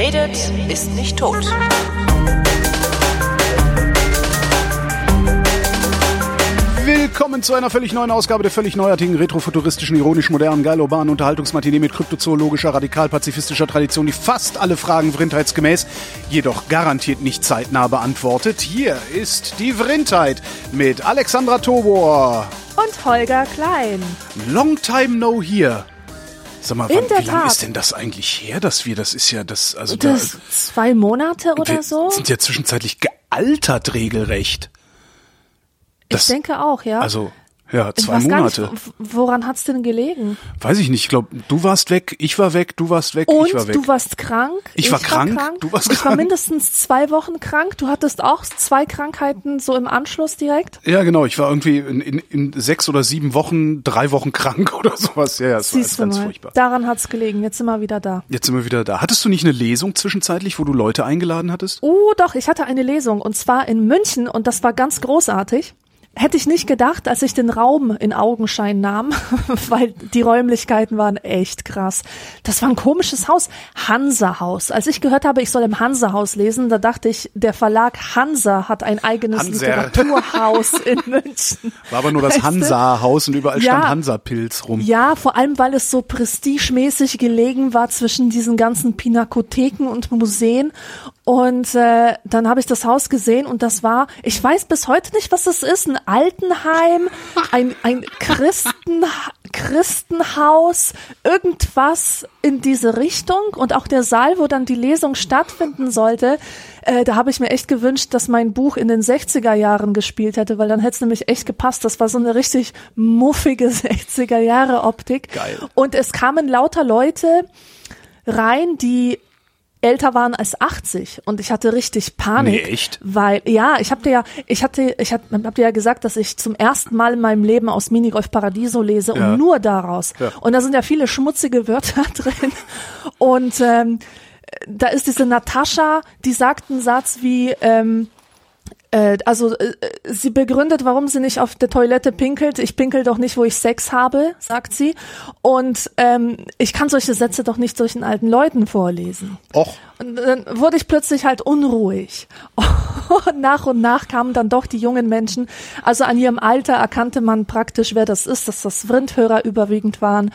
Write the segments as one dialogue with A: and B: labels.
A: redet, ist nicht tot.
B: Willkommen zu einer völlig neuen Ausgabe der völlig neuartigen, retrofuturistischen, ironisch modernen, geil urbanen Unterhaltungsmatinee mit kryptozoologischer, radikal-pazifistischer Tradition, die fast alle Fragen vrindheitsgemäß, jedoch garantiert nicht zeitnah beantwortet. Hier ist die Vrindheit mit Alexandra Tobor.
C: Und Holger Klein.
B: Long time no here. Sag mal, wann, wie lange ist denn das eigentlich her, dass wir, das ist ja das, also
C: Das zwei Monate
B: da,
C: oder
B: wir
C: so?
B: sind ja zwischenzeitlich gealtert regelrecht. das-
C: ich denke auch, ja.
B: Also, ja,
C: ich
B: zwei Monate.
C: Nicht, woran hat's denn gelegen?
B: Weiß ich nicht. Ich glaube, du warst weg, ich war weg, du warst weg,
C: Und
B: ich war weg.
C: du warst krank.
B: Ich war krank, du warst
C: Ich war
B: krank.
C: mindestens zwei Wochen krank. Du hattest auch zwei Krankheiten so im Anschluss direkt.
B: ja, genau. Ich war irgendwie in, in, in sechs oder sieben Wochen, drei Wochen krank oder sowas. Ja, ja, das war
C: Siehst du
B: ganz
C: mal.
B: furchtbar.
C: Daran hat's gelegen. Jetzt sind wir wieder da.
B: Jetzt sind wir wieder da. Hattest du nicht eine Lesung zwischenzeitlich, wo du Leute eingeladen hattest?
C: Oh, doch, ich hatte eine Lesung und zwar in München und das war ganz großartig. Hätte ich nicht gedacht, als ich den Raum in Augenschein nahm, weil die Räumlichkeiten waren echt krass. Das war ein komisches Haus, Hansa-Haus. Als ich gehört habe, ich soll im Hansa-Haus lesen, da dachte ich, der Verlag Hansa hat ein eigenes
B: Hanser.
C: Literaturhaus in München.
B: War aber nur das? Hansa-Haus und überall
C: Ja.
B: stand Hansa-Pilz rum.
C: Ja, vor allem, weil es so prestigemäßig gelegen war zwischen diesen ganzen Pinakotheken und Museen. Und äh, dann habe ich das Haus gesehen und das war, ich weiß bis heute nicht, was das ist, ein Altenheim, ein, ein Christen, Christenhaus, irgendwas in diese Richtung. Und auch der Saal, wo dann die Lesung stattfinden sollte, äh, da habe ich mir echt gewünscht, dass mein Buch in den 60er Jahren gespielt hätte, weil dann hätte es nämlich echt gepasst. Das war so eine richtig muffige 60er Jahre Optik.
B: Geil.
C: Und es kamen lauter Leute rein, die älter waren als 80 und ich hatte richtig Panik,
B: Nee, echt?
C: weil ja, ich habe dir ja, ich hatte, ich hab, hab dir ja gesagt, dass ich zum ersten Mal in meinem Leben aus Minigolf Paradiso lese
B: Ja.
C: und nur daraus.
B: Ja.
C: Und da sind ja viele schmutzige Wörter drin und ähm, da ist diese Natascha, die sagt einen Satz wie ähm, äh, also äh, sie begründet, warum sie nicht auf der Toilette pinkelt. Ich pinkel doch nicht, wo ich Sex habe, sagt sie. Und ähm, ich kann solche Sätze doch nicht solchen alten Leuten vorlesen.
B: Och,
C: Und dann wurde ich plötzlich halt unruhig. Und nach und nach kamen dann doch die jungen Menschen. Also an ihrem Alter erkannte man praktisch, wer das ist, dass das Vrindhörer überwiegend waren.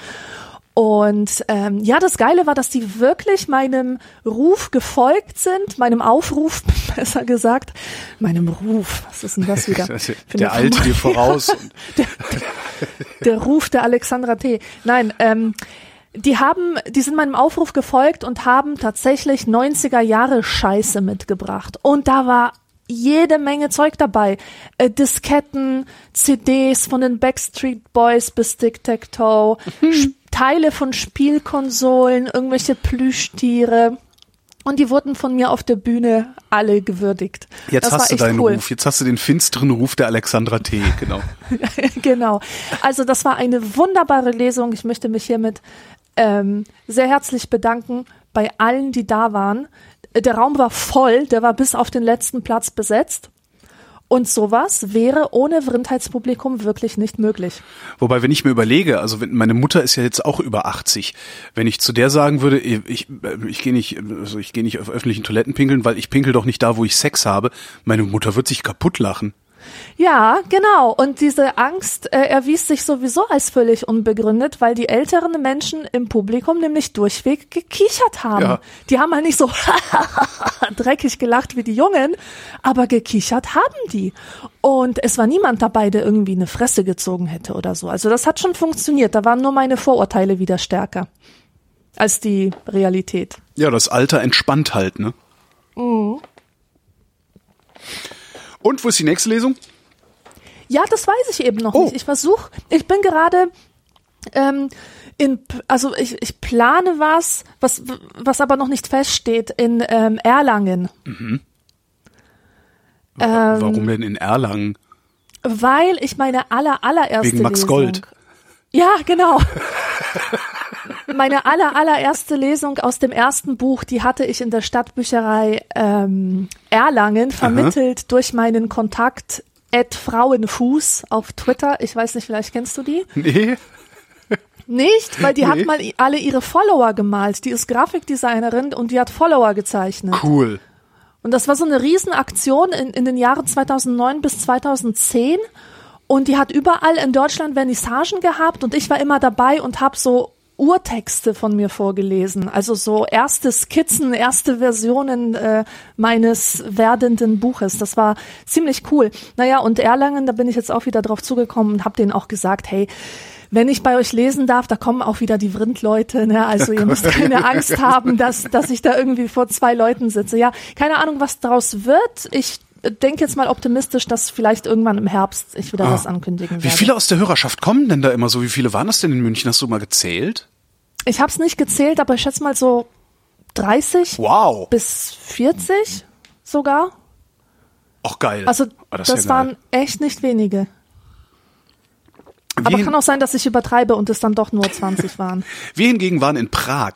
C: Und ähm, ja, das Geile war, dass die wirklich meinem Ruf gefolgt sind, meinem Aufruf, besser gesagt, meinem Ruf. Was ist denn das wieder? Für
B: der Alte dir voraus. Und
C: der Ruf der Alexandra T. Nein, ähm, die haben, die sind meinem Aufruf gefolgt und haben tatsächlich 90er Jahre Scheiße mitgebracht. Und da war jede Menge Zeug dabei. Äh, Disketten, CDs von den Backstreet Boys bis Tic-Tac-Toe, Sch- Teile von Spielkonsolen, irgendwelche Plüschtiere. Und die wurden von mir auf der Bühne alle gewürdigt.
B: jetzt
C: das war
B: hast du deinen
C: cool.
B: Ruf. Jetzt hast du den finsteren Ruf der Alexandra T. Genau.
C: genau. Also das war eine wunderbare Lesung. Ich möchte mich hiermit ähm, sehr herzlich bedanken bei allen, die da waren. Der Raum war voll, der war bis auf den letzten Platz besetzt. Und sowas wäre ohne Vrindheitspublikum wirklich nicht möglich.
B: Wobei, wenn ich mir überlege, also wenn, meine Mutter ist ja jetzt auch über 80, wenn ich zu der sagen würde, ich, ich, gehe nicht, also ich gehe nicht auf öffentlichen Toiletten pinkeln, weil ich pinkel doch nicht da, wo ich Sex habe, meine Mutter wird sich kaputt lachen.
C: Ja, genau. Und diese Angst äh, erwies sich sowieso als völlig unbegründet, weil die älteren Menschen im Publikum nämlich durchweg gekichert haben.
B: Ja.
C: Die haben halt nicht so dreckig gelacht wie die Jungen, aber gekichert haben die. Und es war niemand dabei, der irgendwie eine Fresse gezogen hätte oder so. Also das hat schon funktioniert. Da waren nur meine Vorurteile wieder stärker als die Realität.
B: Ja, das Alter entspannt halt, ne? Und wo ist die nächste Lesung?
C: Ja, das weiß ich eben noch
B: Oh.
C: nicht. Ich versuche, ich bin gerade ähm, in, also ich, ich plane was, was, was aber noch nicht feststeht, in ähm, Erlangen.
B: W-
C: Ähm,
B: Warum denn in Erlangen?
C: Weil ich meine aller, allererste
B: Wegen Max
C: Lesung,
B: Gold.
C: Ja, genau. meine aller, allererste Lesung aus dem ersten Buch, die hatte ich in der Stadtbücherei ähm, Erlangen, vermittelt durch meinen Kontakt Ed Frauenfuß auf Twitter. Ich weiß nicht, vielleicht kennst du die.
B: Nee.
C: Nicht, weil die
B: Nee.
C: hat mal alle ihre Follower gemalt. Die ist Grafikdesignerin und die hat Follower gezeichnet.
B: Cool.
C: Und das war so eine Riesenaktion in, in den Jahren 2009 bis 2010. Und die hat überall in Deutschland Vernissagen gehabt und ich war immer dabei und habe so Urtexte von mir vorgelesen. Also so erste Skizzen, erste Versionen äh, meines werdenden Buches. Das war ziemlich cool. Naja, und Erlangen, da bin ich jetzt auch wieder drauf zugekommen und habe denen auch gesagt, hey, wenn ich bei euch lesen darf, da kommen auch wieder die Vrindleute, ne? Also ihr müsst keine Angst haben, dass, dass ich da irgendwie vor zwei Leuten sitze. Ja, keine Ahnung, was draus wird. Ich denke jetzt mal optimistisch, dass vielleicht irgendwann im Herbst ich wieder was ankündigen
B: Ah. Wie
C: werde.
B: viele aus der Hörerschaft kommen denn da immer so? Wie viele waren das denn in München? Hast du mal gezählt?
C: Ich habe es nicht gezählt, aber ich schätze mal so 30
B: Wow.
C: bis 40 sogar.
B: Auch geil.
C: Also
B: Ah,
C: das,
B: ist ja geil.
C: waren echt nicht wenige. Aber
B: wir,
C: kann auch sein, dass ich übertreibe und es dann doch nur 20 waren.
B: wir hingegen waren in Prag.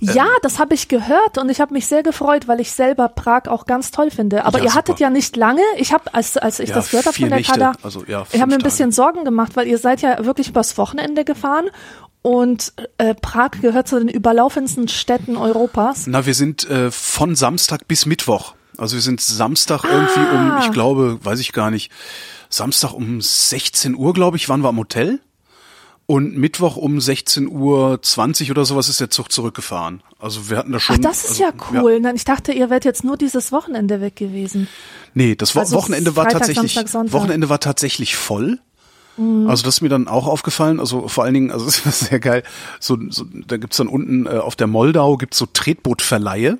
C: Ja, das habe ich gehört und ich habe mich sehr gefreut, weil ich selber Prag auch ganz toll finde. Aber
B: Ja,
C: ihr hattet
B: super.
C: ja nicht lange. Ich habe, als, als ich
B: Ja,
C: das gehört habe von der
B: Nächte,
C: Kada,
B: also, ja,
C: ich habe mir ein bisschen Sorgen gemacht, weil ihr seid ja wirklich übers Wochenende gefahren und äh, Prag gehört zu den überlaufendsten Städten Europas.
B: Na, wir sind äh, von Samstag bis Mittwoch. Also wir sind Samstag irgendwie um,
C: Ah.
B: ich glaube, weiß ich gar nicht, Samstag um 16 Uhr, glaube ich, waren wir am Hotel. Und Mittwoch um 16 Uhr 20 oder sowas ist der Zug zurückgefahren. Also wir hatten da schon.
C: Ach, das ist
B: also,
C: ja cool. Nein, Ich dachte, ihr wärt jetzt nur dieses Wochenende weg gewesen.
B: Nee, das
C: Also
B: Wochenende war
C: Freitag,
B: tatsächlich
C: Samstag.
B: Wochenende war tatsächlich voll.
C: Mhm.
B: Also das ist mir dann auch aufgefallen. Also vor allen Dingen, also es ist sehr geil. So, so da gibt's dann unten äh, auf der Moldau gibt's so Tretbootverleihe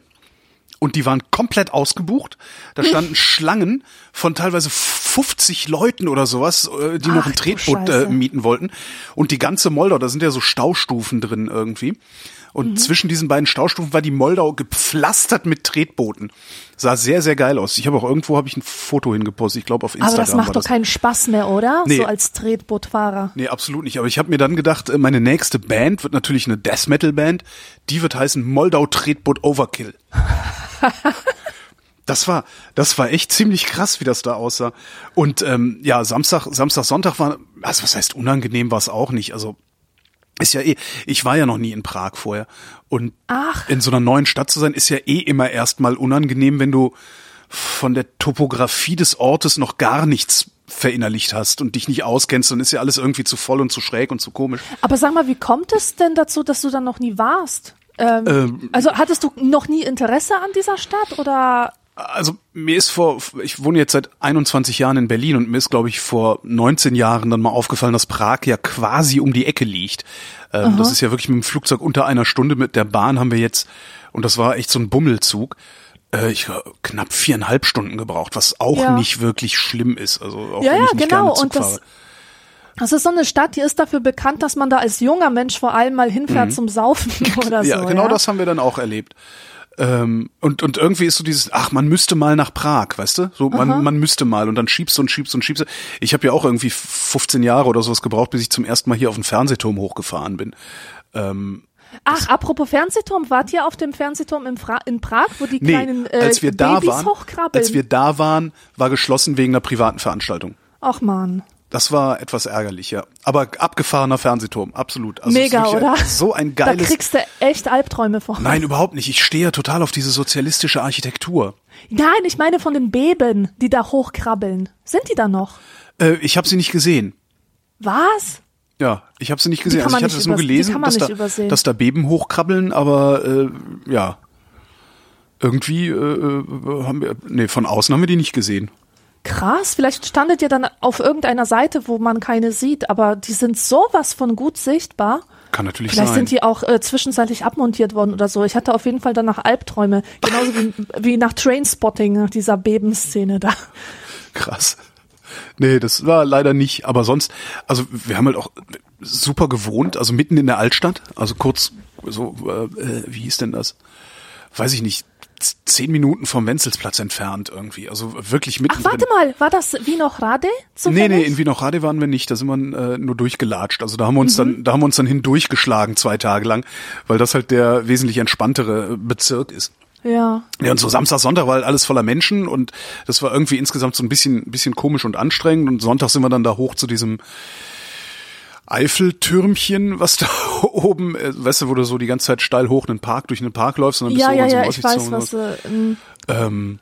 B: und die waren komplett ausgebucht. Da standen Schlangen von teilweise 50 Leuten oder sowas, äh, die noch
C: Ach,
B: ein
C: du
B: Tretboot äh, mieten wollten. Und die ganze Moldau, da sind ja so Staustufen drin irgendwie. Und
C: Mhm.
B: zwischen diesen beiden Staustufen war die Moldau gepflastert mit Tretbooten. Sah sehr, sehr geil aus. Ich habe auch irgendwo habe ich ein Foto hingepostet. Ich glaube auf
C: Aber
B: Instagram
C: das macht doch
B: das.
C: keinen Spaß mehr, oder?
B: Nee.
C: So als Tretbootfahrer.
B: Nee, absolut nicht. Aber ich habe mir dann gedacht, äh, meine nächste Band wird natürlich eine Death Metal Band. Die wird heißen Moldau Tretboot Overkill. Das war, das war echt ziemlich krass, wie das da aussah. Und ähm, ja, Samstag, Samstag, Sonntag war, also was heißt unangenehm war es auch nicht. Also ist ja eh, ich war ja noch nie in Prag vorher. Und
C: Ach.
B: in so einer neuen Stadt zu sein, ist ja eh immer erstmal unangenehm, wenn du von der Topografie des Ortes noch gar nichts verinnerlicht hast und dich nicht auskennst, dann ist ja alles irgendwie zu voll und zu schräg und zu komisch.
C: Aber sag mal, wie kommt es denn dazu, dass du dann noch nie warst? Ähm, also hattest du noch nie Interesse an dieser Stadt oder?
B: Also mir ist vor, ich wohne jetzt seit 21 Jahren in Berlin und mir ist, glaube ich, vor 19 Jahren dann mal aufgefallen, dass Prag ja quasi um die Ecke liegt. Ähm, das ist ja wirklich mit dem Flugzeug unter einer Stunde. Mit der Bahn haben wir jetzt, und das war echt so ein Bummelzug, äh, ich glaub, knapp viereinhalb Stunden gebraucht, was auch
C: Ja.
B: nicht wirklich schlimm ist. Also auch
C: Ja,
B: wenn
C: ja,
B: ich nicht
C: genau.
B: gerne Zug
C: Und das,
B: fahre.
C: das ist so eine Stadt, die ist dafür bekannt, dass man da als junger Mensch vor allem mal hinfährt zum Saufen oder so.
B: Mhm. Ja, genau
C: ja?
B: das haben wir dann auch erlebt. Ähm, und, und irgendwie ist so dieses, ach, man müsste mal nach Prag, weißt du? So, man, man müsste mal und dann schiebst du und schiebst und schiebst. du. Ich habe ja auch irgendwie 15 Jahre oder sowas gebraucht, bis ich zum ersten Mal hier auf den Fernsehturm hochgefahren bin.
C: Ach, apropos Fernsehturm, wart ihr auf dem Fernsehturm in, Fra in Prag, wo die
B: Nee,
C: kleinen äh,
B: als wir da
C: Babys
B: waren,
C: hochkrabbeln?
B: als wir da waren, war geschlossen wegen einer privaten Veranstaltung.
C: Ach man.
B: Das war etwas ärgerlich, ja. Aber abgefahrener Fernsehturm, absolut. Also
C: Mega, oder?
B: So ein
C: Da
B: geiles.
C: kriegst du echt Albträume vor.
B: Nein, überhaupt nicht. Ich stehe ja total auf diese sozialistische Architektur.
C: Nein, ich meine von den Beben, die da hochkrabbeln. Sind die da noch?
B: Äh, ich habe sie nicht gesehen.
C: Was?
B: Ja, ich habe sie nicht gesehen. Also ich hatte es nur gelesen, dass da,
C: übersehen.
B: dass da Beben hochkrabbeln, aber äh, ja, irgendwie äh, äh, haben wir, nee, von außen haben wir die nicht gesehen.
C: Krass, vielleicht standet ihr dann auf irgendeiner Seite, wo man keine sieht, aber die sind sowas von gut sichtbar.
B: Kann natürlich
C: Vielleicht
B: sein.
C: sind die auch äh, zwischenzeitlich abmontiert worden oder so. Ich hatte auf jeden Fall danach Albträume. Genauso wie, wie nach Trainspotting, nach dieser Bebenszene da.
B: Krass. Nee, das war leider nicht. Aber sonst, also wir haben halt auch super gewohnt, also mitten in der Altstadt, also kurz so, äh, äh, wie hieß denn das? Weiß ich nicht, zehn Minuten vom Wenzelsplatz entfernt irgendwie. Also wirklich mitten
C: Ach, warte mal, war das Vino Rade?
B: Nee, nee, in Wienerrade waren wir nicht, da sind wir äh, nur durchgelatscht. Also da haben wir uns
C: Mhm.
B: dann, da haben wir uns dann hindurchgeschlagen zwei Tage lang, weil das halt der wesentlich entspanntere Bezirk ist.
C: Ja.
B: Ja, und so Samstag, Sonntag war halt alles voller Menschen und das war irgendwie insgesamt so ein bisschen, bisschen komisch und anstrengend und Sonntag sind wir dann da hoch zu diesem Eiffeltürmchen, was da oben, äh, weißt du, wo du so die ganze Zeit steil hoch in den Park, durch einen Park läufst und dann bist
C: Ja,
B: du
C: ja,
B: oben
C: ja,
B: einem
C: ich weiß,
B: und
C: was
B: so.
C: äh, ähm,
B: Ähm,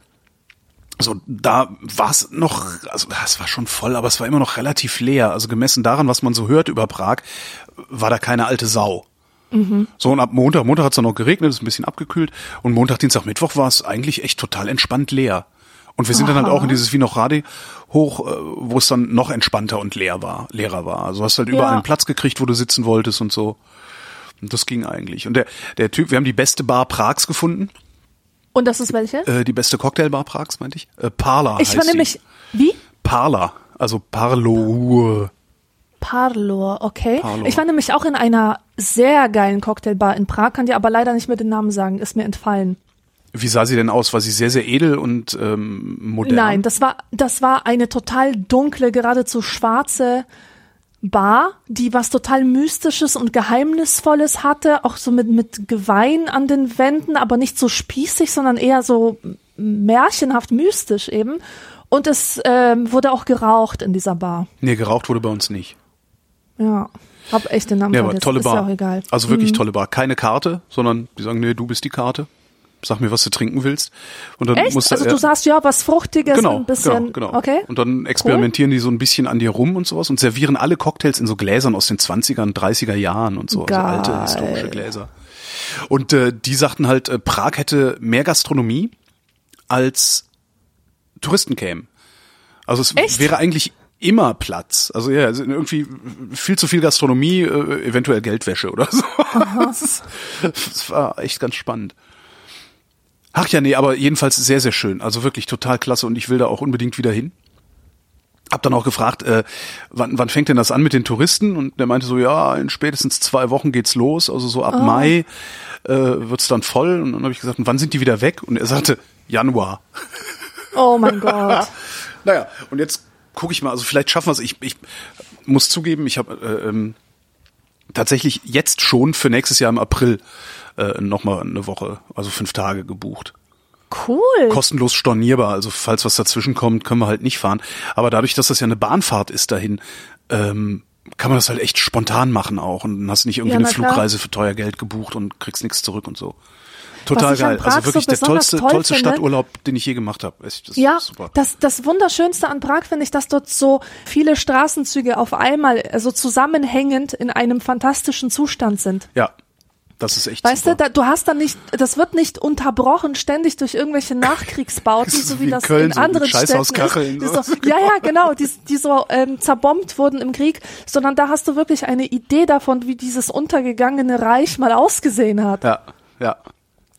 B: so, da war es noch, also es war schon voll, aber es war immer noch relativ leer. Also gemessen daran, was man so hört über Prag, war da keine alte Sau. So, und ab Montag, Montag hat es dann noch geregnet, ist ein bisschen abgekühlt. Und Montag, Dienstag, Mittwoch war es eigentlich echt total entspannt leer. Und wir sind dann halt auch in dieses Vinohrady hoch, äh, wo es dann noch entspannter und leer war, leerer war. Also hast halt überall
C: Ja.
B: einen Platz gekriegt, wo du sitzen wolltest und so. Und das ging eigentlich. Und der, der Typ, wir haben die beste Bar Prags gefunden.
C: Und das ist welche?
B: Äh, die beste Cocktailbar Prags, meinte ich. Äh, Parla
C: ich war nämlich, wie?
B: Parla, also Parlo.
C: Parlor, okay.
B: Parlor.
C: Ich war nämlich auch in einer sehr geilen Cocktailbar in Prag, kann dir aber leider nicht mehr den Namen sagen, ist mir entfallen.
B: Wie sah sie denn aus? War sie sehr, sehr edel und ähm, modern?
C: Nein, das war, das war eine total dunkle, geradezu schwarze Bar, die was total Mystisches und Geheimnisvolles hatte, auch so mit, mit Geweih an den Wänden, aber nicht so spießig, sondern eher so märchenhaft mystisch eben. Und es ähm, wurde auch geraucht in dieser Bar.
B: Nee, geraucht wurde bei uns nicht.
C: Ja, hab echt den Namen
B: Ja, aber tolle
C: ist
B: Bar.
C: ja.
B: Also wirklich tolle Bar. Keine Karte, sondern die sagen, nee, du bist die Karte. Sag mir, was du trinken willst. Und dann
C: Echt?
B: musst
C: Also
B: ja,
C: du sagst ja was Fruchtiges,
B: genau,
C: ein bisschen.
B: genau, genau.
C: Okay.
B: Und dann experimentieren die so ein bisschen an dir rum und sowas und servieren alle Cocktails in so Gläsern aus den 20er, 30er Jahren und so. So alte
C: Geil.
B: historische Gläser. Und äh, die sagten halt, äh, Prag hätte mehr Gastronomie als Touristen kämen. Also es
C: Echt?
B: wäre eigentlich immer Platz. Also ja, also irgendwie viel zu viel Gastronomie, äh, eventuell Geldwäsche oder so. Das, das war echt ganz spannend. Ach ja, nee, aber jedenfalls sehr, sehr schön. Also wirklich total klasse und ich will da auch unbedingt wieder hin. Hab dann auch gefragt, äh, wann, wann fängt denn das an mit den Touristen? Und der meinte so, ja, in spätestens zwei Wochen geht's los. Also so ab Mai äh, wird's dann voll. Und dann habe ich gesagt, und wann sind die wieder weg? Und er sagte, Januar.
C: Oh mein Gott.
B: Naja, und jetzt gucke ich mal, also vielleicht schaffen wir es. Ich, ich muss zugeben, ich habe äh, ähm, tatsächlich jetzt schon für nächstes Jahr im April äh, nochmal eine Woche, also fünf Tage gebucht.
C: Cool.
B: Kostenlos stornierbar, also falls was dazwischen kommt, können wir halt nicht fahren. Aber dadurch, dass das ja eine Bahnfahrt ist dahin, ähm, kann man das halt echt spontan machen auch und dann hast du nicht irgendwie
C: Ja,
B: eine
C: na klar.
B: Flugreise für teuer Geld gebucht und kriegst nichts zurück und so. Total geil. Also wirklich
C: so
B: der tollste,
C: toll
B: tollste
C: finde-
B: Stadturlaub, den ich je gemacht habe. Das
C: Ja, das, das Wunderschönste an Prag finde ich, dass dort so viele Straßenzüge auf einmal, also zusammenhängend in einem fantastischen Zustand sind.
B: Ja, das ist echt
C: Weißt
B: super.
C: du, da, du hast dann nicht, das wird nicht unterbrochen ständig durch irgendwelche Nachkriegsbauten, so
B: wie
C: wie
B: in
C: das
B: Köln,
C: in
B: so
C: anderen Städten ist. Die
B: so.
C: so, ja, ja, genau, die, die so ähm, zerbombt wurden im Krieg, sondern da hast du wirklich eine Idee davon, wie dieses untergegangene Reich mal ausgesehen hat,
B: Ja, ja.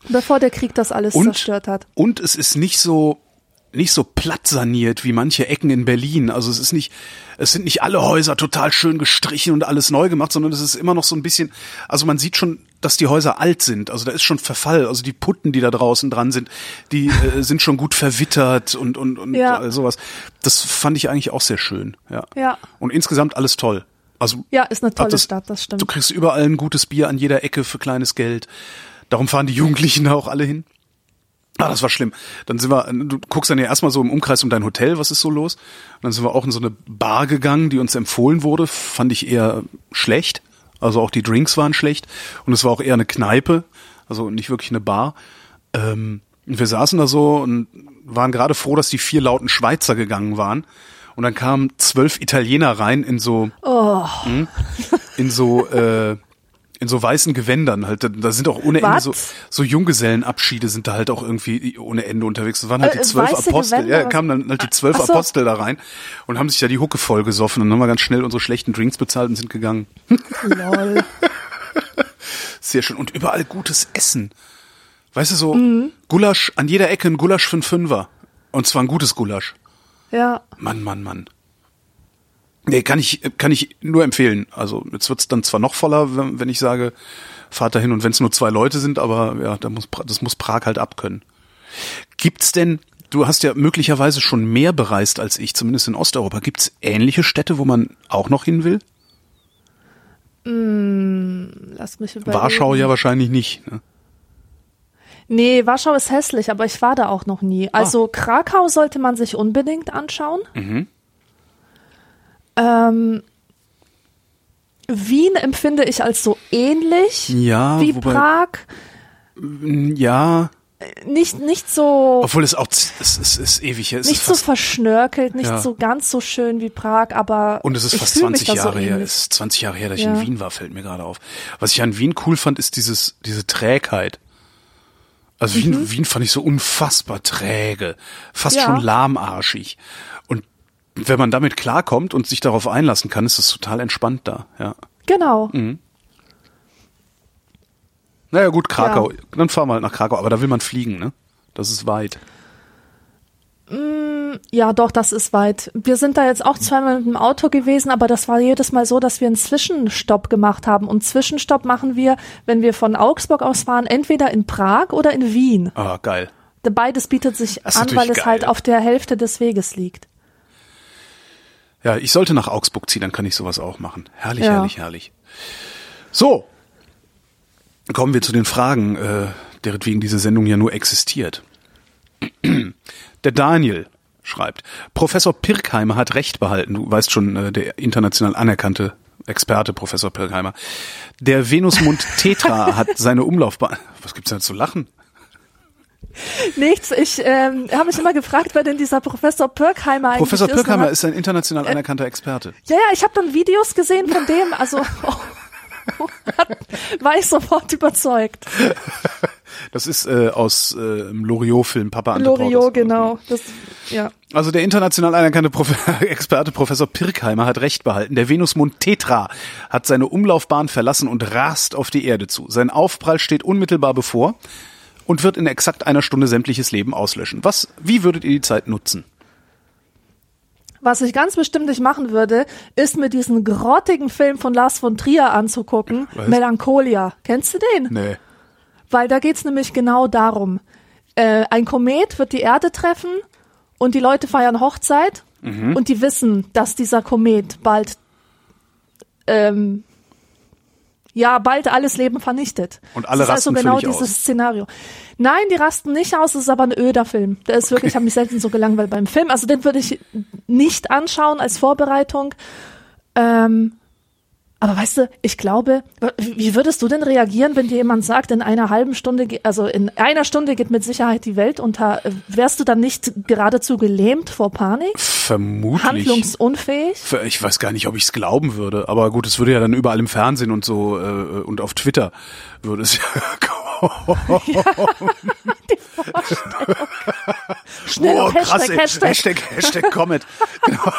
C: Bevor der Krieg das alles
B: Und,
C: zerstört hat.
B: und es ist nicht so nicht so platt saniert wie manche Ecken in Berlin. Also es ist nicht, es sind nicht alle Häuser total schön gestrichen und alles neu gemacht, sondern es ist immer noch so ein bisschen, also man sieht schon, dass die Häuser alt sind. Also da ist schon Verfall. Also die Putten, die da draußen dran sind, die äh, sind schon gut verwittert und und und
C: Ja.
B: sowas. Das fand ich eigentlich auch sehr schön. Ja.
C: Ja.
B: Und insgesamt alles toll. Also
C: Ja, ist eine tolle
B: das-
C: Stadt, das stimmt.
B: Du kriegst überall ein gutes Bier an jeder Ecke für kleines Geld. Darum fahren die Jugendlichen da auch alle hin. Ah, das war schlimm. Dann sind wir, du guckst dann ja erstmal so im Umkreis um dein Hotel, was ist so los? Und dann sind wir auch in so eine Bar gegangen, die uns empfohlen wurde, fand ich eher schlecht. Also auch die Drinks waren schlecht. Und es war auch eher eine Kneipe, also nicht wirklich eine Bar. Ähm, und wir saßen da so und waren gerade froh, dass die vier lauten Schweizer gegangen waren. Und dann kamen zwölf Italiener rein in so, hm, in so, äh, in so weißen Gewändern halt. Da, da sind auch ohne Ende so, so Junggesellenabschiede sind da halt auch irgendwie ohne Ende unterwegs. Das waren halt
C: Äh,
B: die zwölf Apostel.
C: Gewänder,
B: Ja, kamen dann halt die zwölf
C: so.
B: Apostel da rein und haben sich da die Hucke voll gesoffen. Und haben wir ganz schnell unsere schlechten Drinks bezahlt und sind gegangen.
C: Lol.
B: Sehr schön. Und überall gutes Essen. Weißt du, so
C: Mhm.
B: Gulasch, an jeder Ecke ein Gulasch für einen Fünfer. Und zwar ein gutes Gulasch.
C: Ja.
B: Mann, Mann, Mann. Nee, kann ich, kann ich nur empfehlen. Also jetzt wird's dann zwar noch voller, wenn, wenn ich sage, fahrt dahin und wenn es nur zwei Leute sind, aber ja, da muss, das muss Prag halt abkönnen. Gibt's denn, du hast ja möglicherweise schon mehr bereist als ich, zumindest in Osteuropa, gibt's ähnliche Städte, wo man auch noch hin will?
C: Lass mich überlegen.
B: Warschau ja wahrscheinlich nicht. Ne?
C: Nee, Warschau ist hässlich, aber ich war da auch noch nie. Also
B: Ah.
C: Krakau sollte man sich unbedingt anschauen.
B: Mhm.
C: Ähm, Wien empfinde ich als so ähnlich
B: Ja,
C: wie
B: wobei-
C: Prag.
B: Ja,
C: Nicht, nicht so,
B: obwohl es auch, es, es ist ewig her.
C: Nicht
B: ist
C: so verschnörkelt, nicht
B: Ja.
C: so ganz so schön wie Prag, aber
B: und es ist
C: ich
B: fast
C: fühl mich
B: 20
C: da
B: Jahre
C: so
B: her.
C: ähnlich.
B: Es ist 20 Jahre her, dass ich
C: Ja.
B: in Wien war, fällt mir gerade auf. Was ich an Wien cool fand, ist dieses, diese Trägheit. Also Wien, Wien fand ich so unfassbar träge, fast
C: Mhm. Ja.
B: schon lahmarschig. Und wenn man damit klarkommt und sich darauf einlassen kann, ist es total entspannt da, ja.
C: Genau.
B: Mhm. Naja, gut, Krakau. Dann fahren wir halt nach Krakau, aber da will man fliegen, ne? Das ist weit.
C: Ja, doch, das ist weit. Wir sind da jetzt auch zweimal mit dem Auto gewesen, aber das war jedes Mal so, dass wir einen Zwischenstopp gemacht haben. Und Zwischenstopp machen wir, wenn wir von Augsburg aus fahren, entweder in Prag oder in Wien.
B: Ah, geil.
C: Beides bietet sich an, weil es halt auf der Hälfte des Weges liegt.
B: Ja, ich sollte nach Augsburg ziehen, dann kann ich sowas auch machen. Herrlich,
C: Ja.
B: herrlich, herrlich. So. Kommen wir zu den Fragen, äh, deretwegen diese Sendung ja nur existiert. Der Daniel schreibt, Professor Pirkheimer hat Recht behalten. Du weißt schon, äh, der international anerkannte Experte, Professor Pirkheimer. Der Venusmond Tetra hat seine Umlaufbahn. Was gibt's denn zu lachen?
C: Nichts, ich ähm, habe mich immer gefragt, wer denn dieser Professor Pirkheimer eigentlich
B: Professor
C: ist.
B: Pirkheimer
C: Dann
B: ist ein international anerkannter Experte.
C: Ja, ja, ich habe dann Videos gesehen von dem, also hat, war ich sofort überzeugt.
B: Das ist äh, aus äh, dem Loriot-Film Papa Ante
C: Loriot, genau. Das, ja.
B: Also der international anerkannte Prof Experte Professor Pirkheimer hat recht behalten. Der Venusmond Tetra hat seine Umlaufbahn verlassen und rast auf die Erde zu. Sein Aufprall steht unmittelbar bevor und wird in exakt einer Stunde sämtliches Leben auslöschen. Was, wie würdet ihr die Zeit nutzen?
C: Was ich ganz bestimmt nicht machen würde, ist mir diesen grottigen Film von Lars von Trier anzugucken,
B: Was?
C: Melancholia. Kennst du den?
B: Nee.
C: Weil da geht's nämlich genau darum. Äh, ein Komet wird die Erde treffen und die Leute feiern Hochzeit
B: Mhm.
C: und die wissen, dass dieser Komet bald ähm, ja bald alles Leben vernichtet.
B: Und alle
C: das ist also
B: rasten
C: genau dieses
B: aus.
C: Szenario. Nein, die rasten nicht aus, es ist aber ein öder Film. Der ist wirklich, ich habe mich selten so gelangweilt beim Film. Also den würde ich nicht anschauen als Vorbereitung. Ähm, aber weißt du, ich glaube, wie würdest du denn reagieren, wenn dir jemand sagt, in einer halben Stunde, also in einer Stunde geht mit Sicherheit die Welt unter? Äh, Wärst du dann nicht geradezu gelähmt vor Panik?
B: Vermutlich.
C: Handlungsunfähig?
B: Ich weiß gar nicht, ob ich es glauben würde, aber gut, es würde ja dann überall im Fernsehen und so äh, und auf Twitter würde es ja kommen.
C: Schnell auf Hashtag,
B: krass.
C: Hashtag.
B: Hashtag, Hashtag Comet. Genau.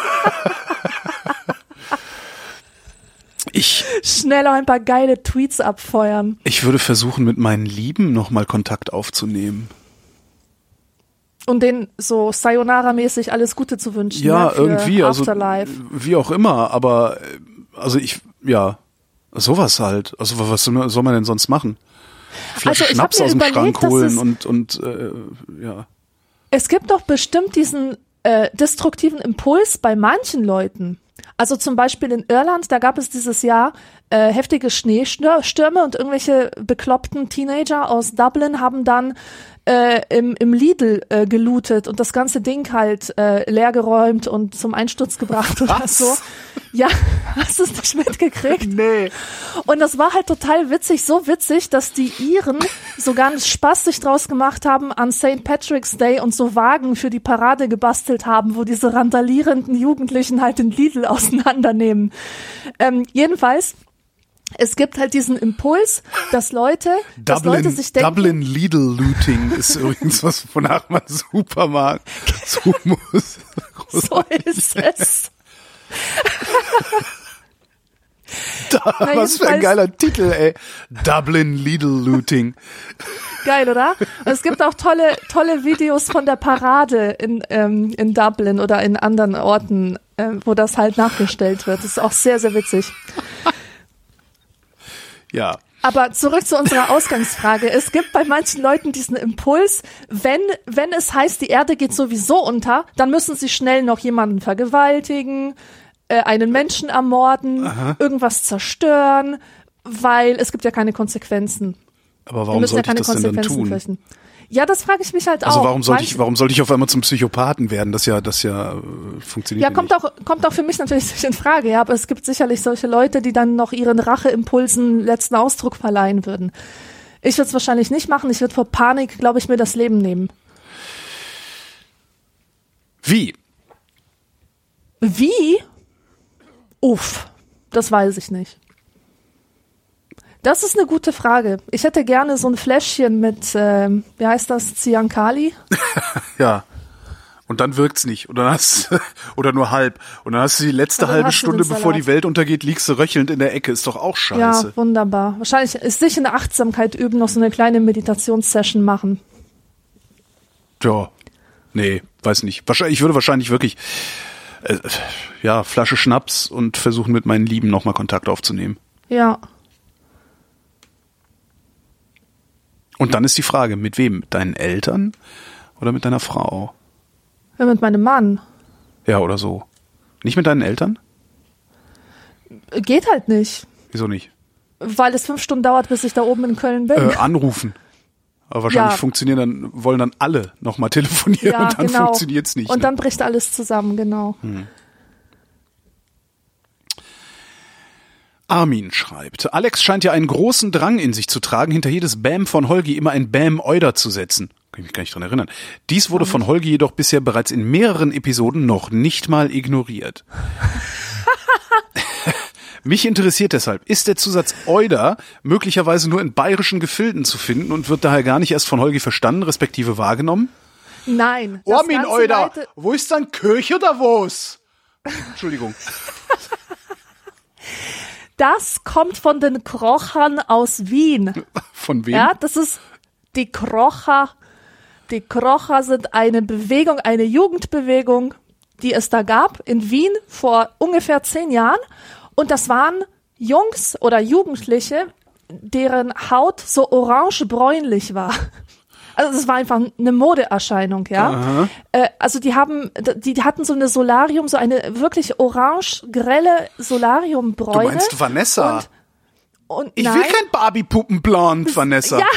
B: Ich,
C: Schnell auch ein paar geile Tweets abfeuern.
B: ich würde versuchen, mit meinen Lieben nochmal Kontakt aufzunehmen.
C: Und denen so Sayonara-mäßig alles Gute zu wünschen.
B: Ja,
C: ne,
B: irgendwie, also
C: Afterlife.
B: wie auch immer, aber äh, also ich, ja, sowas halt. Also was soll man denn sonst machen? Flasche
C: Also
B: Schnaps aus dem
C: überlegt,
B: Schrank holen und und äh, ja.
C: Es gibt doch bestimmt diesen äh, destruktiven Impuls bei manchen Leuten. Also zum Beispiel in Irland, da gab es dieses Jahr äh, heftige Schneestürme und irgendwelche bekloppten Teenager aus Dublin haben dann äh, im, im Lidl äh, gelootet und das ganze Ding halt äh, leergeräumt und zum Einsturz gebracht oder
B: Was?
C: so. Ja, hast du es nicht mitgekriegt?
B: Nee.
C: Und das war halt total witzig, so witzig, dass die Iren so ganz Spaß sich draus gemacht haben an St. Patrick's Day und so Wagen für die Parade gebastelt haben, wo diese randalierenden Jugendlichen halt den Lidl auseinandernehmen. Ähm, jedenfalls, es gibt halt diesen Impuls, dass Leute, dass Leute
B: Dublin,
C: sich denken,
B: Dublin Lidl Looting ist übrigens was, wonach man super mag. So muss.
C: so ist es.
B: Da, was für ein geiler Titel, ey. Dublin Lidl Looting.
C: Geil, oder? Und es gibt auch tolle, tolle Videos von der Parade in, ähm, in Dublin oder in anderen Orten, äh, wo das halt nachgestellt wird. Das ist auch sehr, sehr witzig.
B: Ja.
C: Aber zurück zu unserer Ausgangsfrage. Es gibt bei manchen Leuten diesen Impuls, wenn, wenn es heißt, die Erde geht sowieso unter, dann müssen sie schnell noch jemanden vergewaltigen, äh, einen Menschen ermorden, irgendwas zerstören, weil es gibt ja keine Konsequenzen.
B: Aber
C: Wir
B: warum
C: müssen ja
B: sollte ich
C: keine
B: das denn dann
C: Konsequenzen
B: tun?
C: fürchten. Ja, das frage ich mich halt
B: Also
C: auch.
B: warum sollte ich, warum sollte ich auf einmal zum Psychopathen werden? Das ja, das ja äh, funktioniert
C: Ja, kommt
B: nicht.
C: auch, kommt auch für mich natürlich nicht in Frage, ja, aber es gibt sicherlich solche Leute, die dann noch ihren Racheimpulsen letzten Ausdruck verleihen würden. Ich würde es wahrscheinlich nicht machen. Ich würde vor Panik, glaube ich, mir das Leben nehmen.
B: Wie?
C: Wie? Uff, das weiß ich nicht. Das ist eine gute Frage. Ich hätte gerne so ein Fläschchen mit, ähm, wie heißt das, Ziankali?
B: Ja. Und dann wirkt's nicht. Oder, hast, oder nur halb. Und dann hast du die letzte halbe Stunde, bevor die. Welt untergeht, liegst du röchelnd in der Ecke. Ist doch auch scheiße.
C: Ja, wunderbar. Wahrscheinlich ist sich in der Achtsamkeit üben, noch so eine kleine Meditationssession machen.
B: Ja. Nee, weiß nicht. Wahrscheinlich, ich würde wahrscheinlich wirklich, äh, ja, Flasche Schnaps und versuchen mit meinen Lieben nochmal Kontakt aufzunehmen.
C: Ja.
B: Und dann ist die Frage, mit wem? Mit deinen Eltern oder mit deiner Frau?
C: ja mit meinem Mann.
B: Ja, oder so. Nicht mit deinen Eltern?
C: Geht halt nicht.
B: Wieso nicht?
C: Weil es fünf Stunden dauert, bis ich da oben in Köln bin.
B: Äh, anrufen. Aber wahrscheinlich
C: Ja.
B: funktionieren dann, wollen dann alle nochmal telefonieren
C: ja,
B: und dann
C: genau.
B: funktioniert's nicht.
C: Und
B: ne?
C: dann bricht alles zusammen, genau.
B: Armin schreibt, Alex scheint ja einen großen Drang in sich zu tragen, hinter jedes Bam von Holgi immer ein Bam Euder zu setzen. Kann ich mich gar nicht dran erinnern. Dies wurde von Holgi jedoch bisher bereits in mehreren Episoden noch nicht mal ignoriert. Mich interessiert deshalb, ist der Zusatz Euder möglicherweise nur in bayerischen Gefilden zu finden und wird daher gar nicht erst von Holgi verstanden, respektive wahrgenommen?
C: Nein.
B: Armin Euder, wo ist dein Kirche oder wo's? Entschuldigung.
C: Das kommt von den Krochern aus Wien.
B: Von wem?
C: Ja, das ist die Krocher. Die Krocher sind eine Bewegung, eine Jugendbewegung, die es da gab in Wien vor ungefähr zehn Jahren. Und das waren Jungs oder Jugendliche, deren Haut so orange-bräunlich war. Also es war einfach eine Modeerscheinung, ja. Äh, also die haben, die, die hatten so eine Solarium, so eine wirklich orange grelle
B: Du
C: Solariumbräune.
B: meinst Vanessa?
C: Und, und
B: ich
C: nein,
B: will kein Barbie-Puppenblond, Vanessa.
C: ja,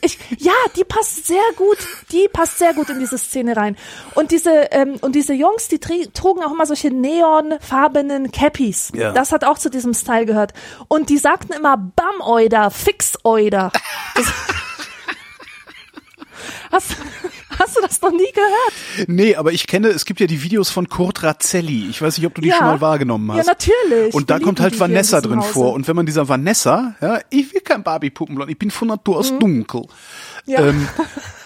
C: ich, ja, die passt sehr gut, die passt sehr gut in diese Szene rein. Und diese ähm, und diese Jungs, die trugen auch immer solche neonfarbenen Cappies.
B: Ja.
C: Das hat auch zu diesem Style gehört. Und die sagten immer Bam Euder, Fix Euder. Das, hast, hast du das noch nie gehört?
B: Nee, aber ich kenne, es gibt ja die Videos von Kurt Razzelli. Ich weiß nicht, ob du die
C: Ja.
B: schon mal wahrgenommen hast.
C: Ja, natürlich.
B: Und da kommt halt Vanessa drin
C: Hause.
B: vor. Und wenn man dieser Vanessa, ja, ich will kein Barbie-Puppenblond, ich bin von Natur aus dunkel.
C: Mhm. Ja.
B: Ähm,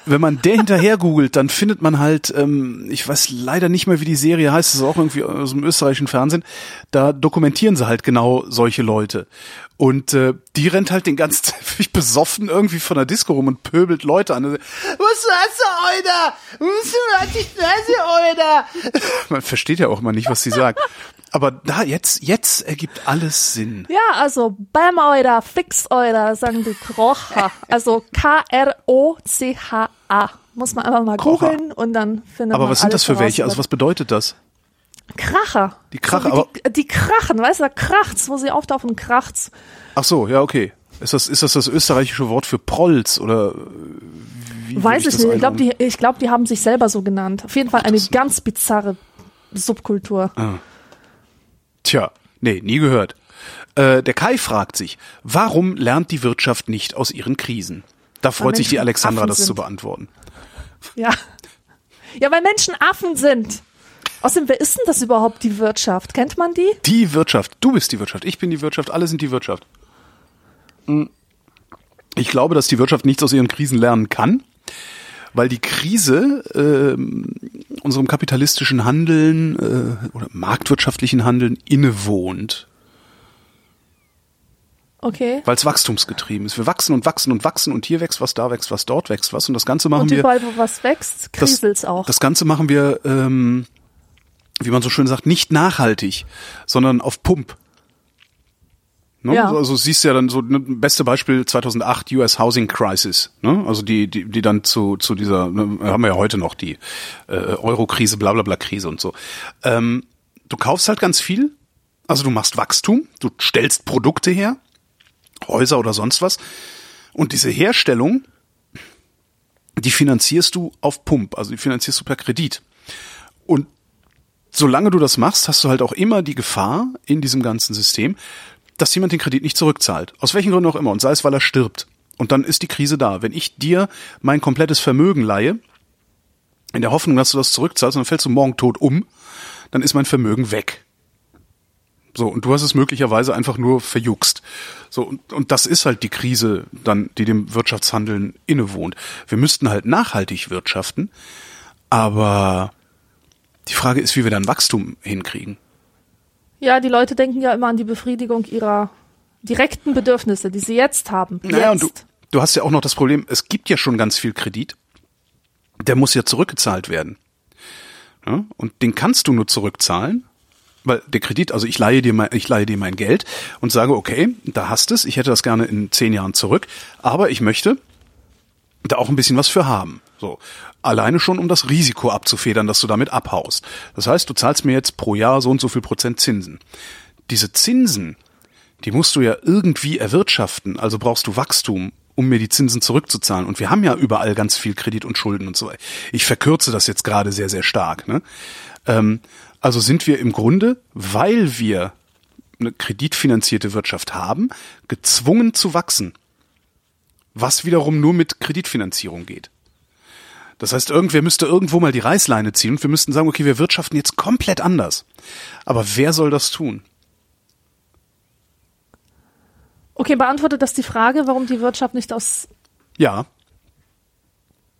B: wenn man der hinterher googelt, dann findet man halt, ähm, ich weiß leider nicht mehr, wie die Serie heißt, das ist auch irgendwie aus dem österreichischen Fernsehen, da dokumentieren sie halt genau solche Leute. Und äh, die rennt halt den ganzen völlig besoffen irgendwie von der Disco rum und pöbelt Leute an. Was hast du, Alter? Was hast du, Alter? Man versteht ja auch mal nicht, was sie sagt. Aber da, jetzt, jetzt ergibt alles Sinn.
C: Ja, also Bam Euder, Fix Euder, sagen die Krocher. Also K-R-O-C-H-A. Muss man einfach mal
B: Krocher.
C: googeln und dann findet man
B: Aber was sind das für welche? Also was bedeutet das?
C: Kracher.
B: Die Kracher,
C: so die, die krachen, weißt du, da kracht's, wo sie auftauchen, kracht's.
B: Ach so, ja, okay. Ist das, ist das das österreichische Wort für Prolls oder äh, wie
C: Weiß ich
B: das
C: nicht. Ich glaube, die, ich glaub, die haben sich selber so genannt. Auf jeden Fall eine ganz bizarre Subkultur.
B: Ah. Tja, nee, nie gehört. Äh, der Kai fragt sich, warum lernt die Wirtschaft nicht aus ihren Krisen? Da freut sich die
C: Menschen
B: Alexandra,
C: Affen
B: das
C: sind.
B: zu beantworten.
C: Ja. Ja, weil Menschen Affen sind. Außerdem, wer ist denn das überhaupt, die Wirtschaft? Kennt man die?
B: Die Wirtschaft, du bist die Wirtschaft, ich bin die Wirtschaft, alle sind die Wirtschaft. Hm. Ich glaube, dass die Wirtschaft nichts aus ihren Krisen lernen kann, weil die Krise ähm, unserem kapitalistischen Handeln äh, oder marktwirtschaftlichen Handeln innewohnt,
C: Okay.
B: weil es wachstumsgetrieben ist. Wir wachsen und wachsen und wachsen und hier wächst was, da wächst was, dort wächst was und das Ganze machen
C: Und
B: wir.
C: überall, wo was wächst,
B: das,
C: kriselt's auch.
B: das Ganze machen wir, ähm, wie man so schön sagt, nicht nachhaltig, sondern auf Pump. Ne?
C: Ja.
B: Also siehst du ja dann so, ne, beste Beispiel 2008 US Housing Crisis, ne? also die, die, die dann zu, zu dieser, ne, haben wir ja heute noch die äh, Euro-Krise, bla bla bla Krise und so. Ähm, du kaufst halt ganz viel, also du machst Wachstum, du stellst Produkte her, Häuser oder sonst was und diese Herstellung die finanzierst du auf Pump, also die finanzierst du per Kredit. Und solange du das machst, hast du halt auch immer die Gefahr in diesem ganzen System, dass jemand den Kredit nicht zurückzahlt. Aus welchen Gründen auch immer. Und sei es, weil er stirbt. Und dann ist die Krise da. Wenn ich dir mein komplettes Vermögen leihe, in der Hoffnung, dass du das zurückzahlst, und dann fällst du morgen tot um, dann ist mein Vermögen weg. So, und du hast es möglicherweise einfach nur verjuckst. So, und, und das ist halt die Krise dann, die dem Wirtschaftshandeln innewohnt. Wir müssten halt nachhaltig wirtschaften, aber die Frage ist, wie wir dann Wachstum hinkriegen.
C: Ja, die Leute denken ja immer an die Befriedigung ihrer direkten Bedürfnisse, die sie jetzt haben.
B: Naja,
C: jetzt.
B: und du, du hast ja auch noch das Problem, es gibt ja schon ganz viel Kredit. Der muss ja zurückgezahlt werden. Ja, und den kannst du nur zurückzahlen, weil der Kredit, also ich leihe dir mein, ich leihe dir mein Geld und sage, okay, da hast es, ich hätte das gerne in zehn Jahren zurück, aber ich möchte da auch ein bisschen was für haben. So. Alleine schon, um das Risiko abzufedern, dass du damit abhaust. Das heißt, du zahlst mir jetzt pro Jahr so und so viel Prozent Zinsen. Diese Zinsen, die musst du ja irgendwie erwirtschaften, also brauchst du Wachstum, um mir die Zinsen zurückzuzahlen. Und wir haben ja überall ganz viel Kredit und Schulden und so. Ich verkürze das jetzt gerade sehr, sehr stark. Ne? Ähm, also sind wir im Grunde, weil wir eine kreditfinanzierte Wirtschaft haben, gezwungen zu wachsen. Was wiederum nur mit Kreditfinanzierung geht. Das heißt, irgendwer müsste irgendwo mal die Reißleine ziehen und wir müssten sagen, okay, wir wirtschaften jetzt komplett anders. Aber wer soll das tun?
C: Okay, beantwortet das die Frage, warum die Wirtschaft nicht aus.
B: Ja.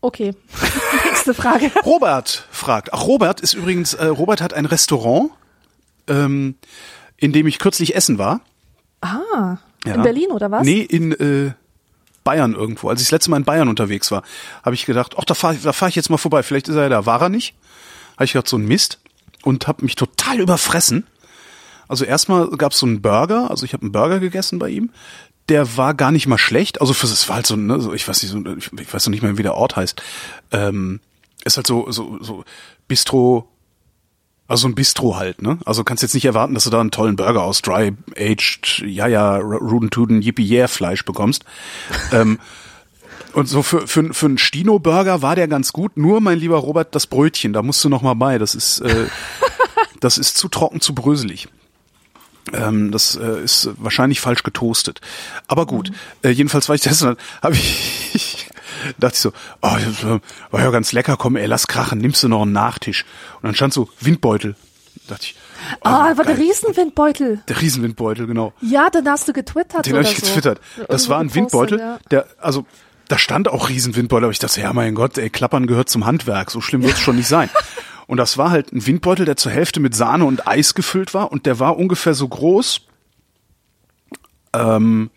C: Okay. Nächste Frage.
B: Robert fragt. Ach, Robert ist übrigens, äh, Robert hat ein Restaurant, ähm, in dem ich kürzlich essen war.
C: Ah.
B: Ja.
C: In Berlin oder was?
B: Nee, in äh, Bayern irgendwo. Als ich das letzte Mal in Bayern unterwegs war, habe ich gedacht, ach, da fahre ich, da fahr ich jetzt mal vorbei. Vielleicht ist er ja da. War er nicht? Habe ich gedacht, so ein Mist. Und habe mich total überfressen. Also erstmal gab es so einen Burger. Also ich habe einen Burger gegessen bei ihm. Der war gar nicht mal schlecht. Also für es war halt so, ne, so ich weiß nicht, so, ich, weiß noch nicht mehr, wie der Ort heißt. Ähm, ist halt so so so Bistro also so ein Bistro halt, ne? Also kannst jetzt nicht erwarten, dass du da einen tollen Burger aus Dry Aged, ja ja, Rudentuden, Yippie Yeah Fleisch bekommst. ähm, und so für, für, für einen Stino-Burger war der ganz gut. Nur, mein lieber Robert, das Brötchen, da musst du noch mal bei. Das ist, äh, das ist zu trocken, zu bröselig. Ähm, das äh, ist wahrscheinlich falsch getoastet. Aber gut, äh, jedenfalls war ich das, habe ich, dachte ich so, oh, das war ja ganz lecker, komm, ey, lass krachen, nimmst du noch einen Nachtisch. Und dann stand so Windbeutel. Da dachte ich, oh,
C: Ah, war der. Riesenwindbeutel.
B: Der Riesenwindbeutel, genau.
C: Ja, den hast du getwittert
B: Den habe ich
C: so.
B: getwittert. Das
C: Irgendwo
B: war ein
C: gepostet,
B: Windbeutel,
C: ja.
B: der, also da stand auch Riesenwindbeutel, aber ich dachte, ja mein Gott, ey, Klappern gehört zum Handwerk, so schlimm wird's schon nicht sein. Und das war halt ein Windbeutel, der zur Hälfte mit Sahne und Eis gefüllt war und der war ungefähr so groß. Ähm,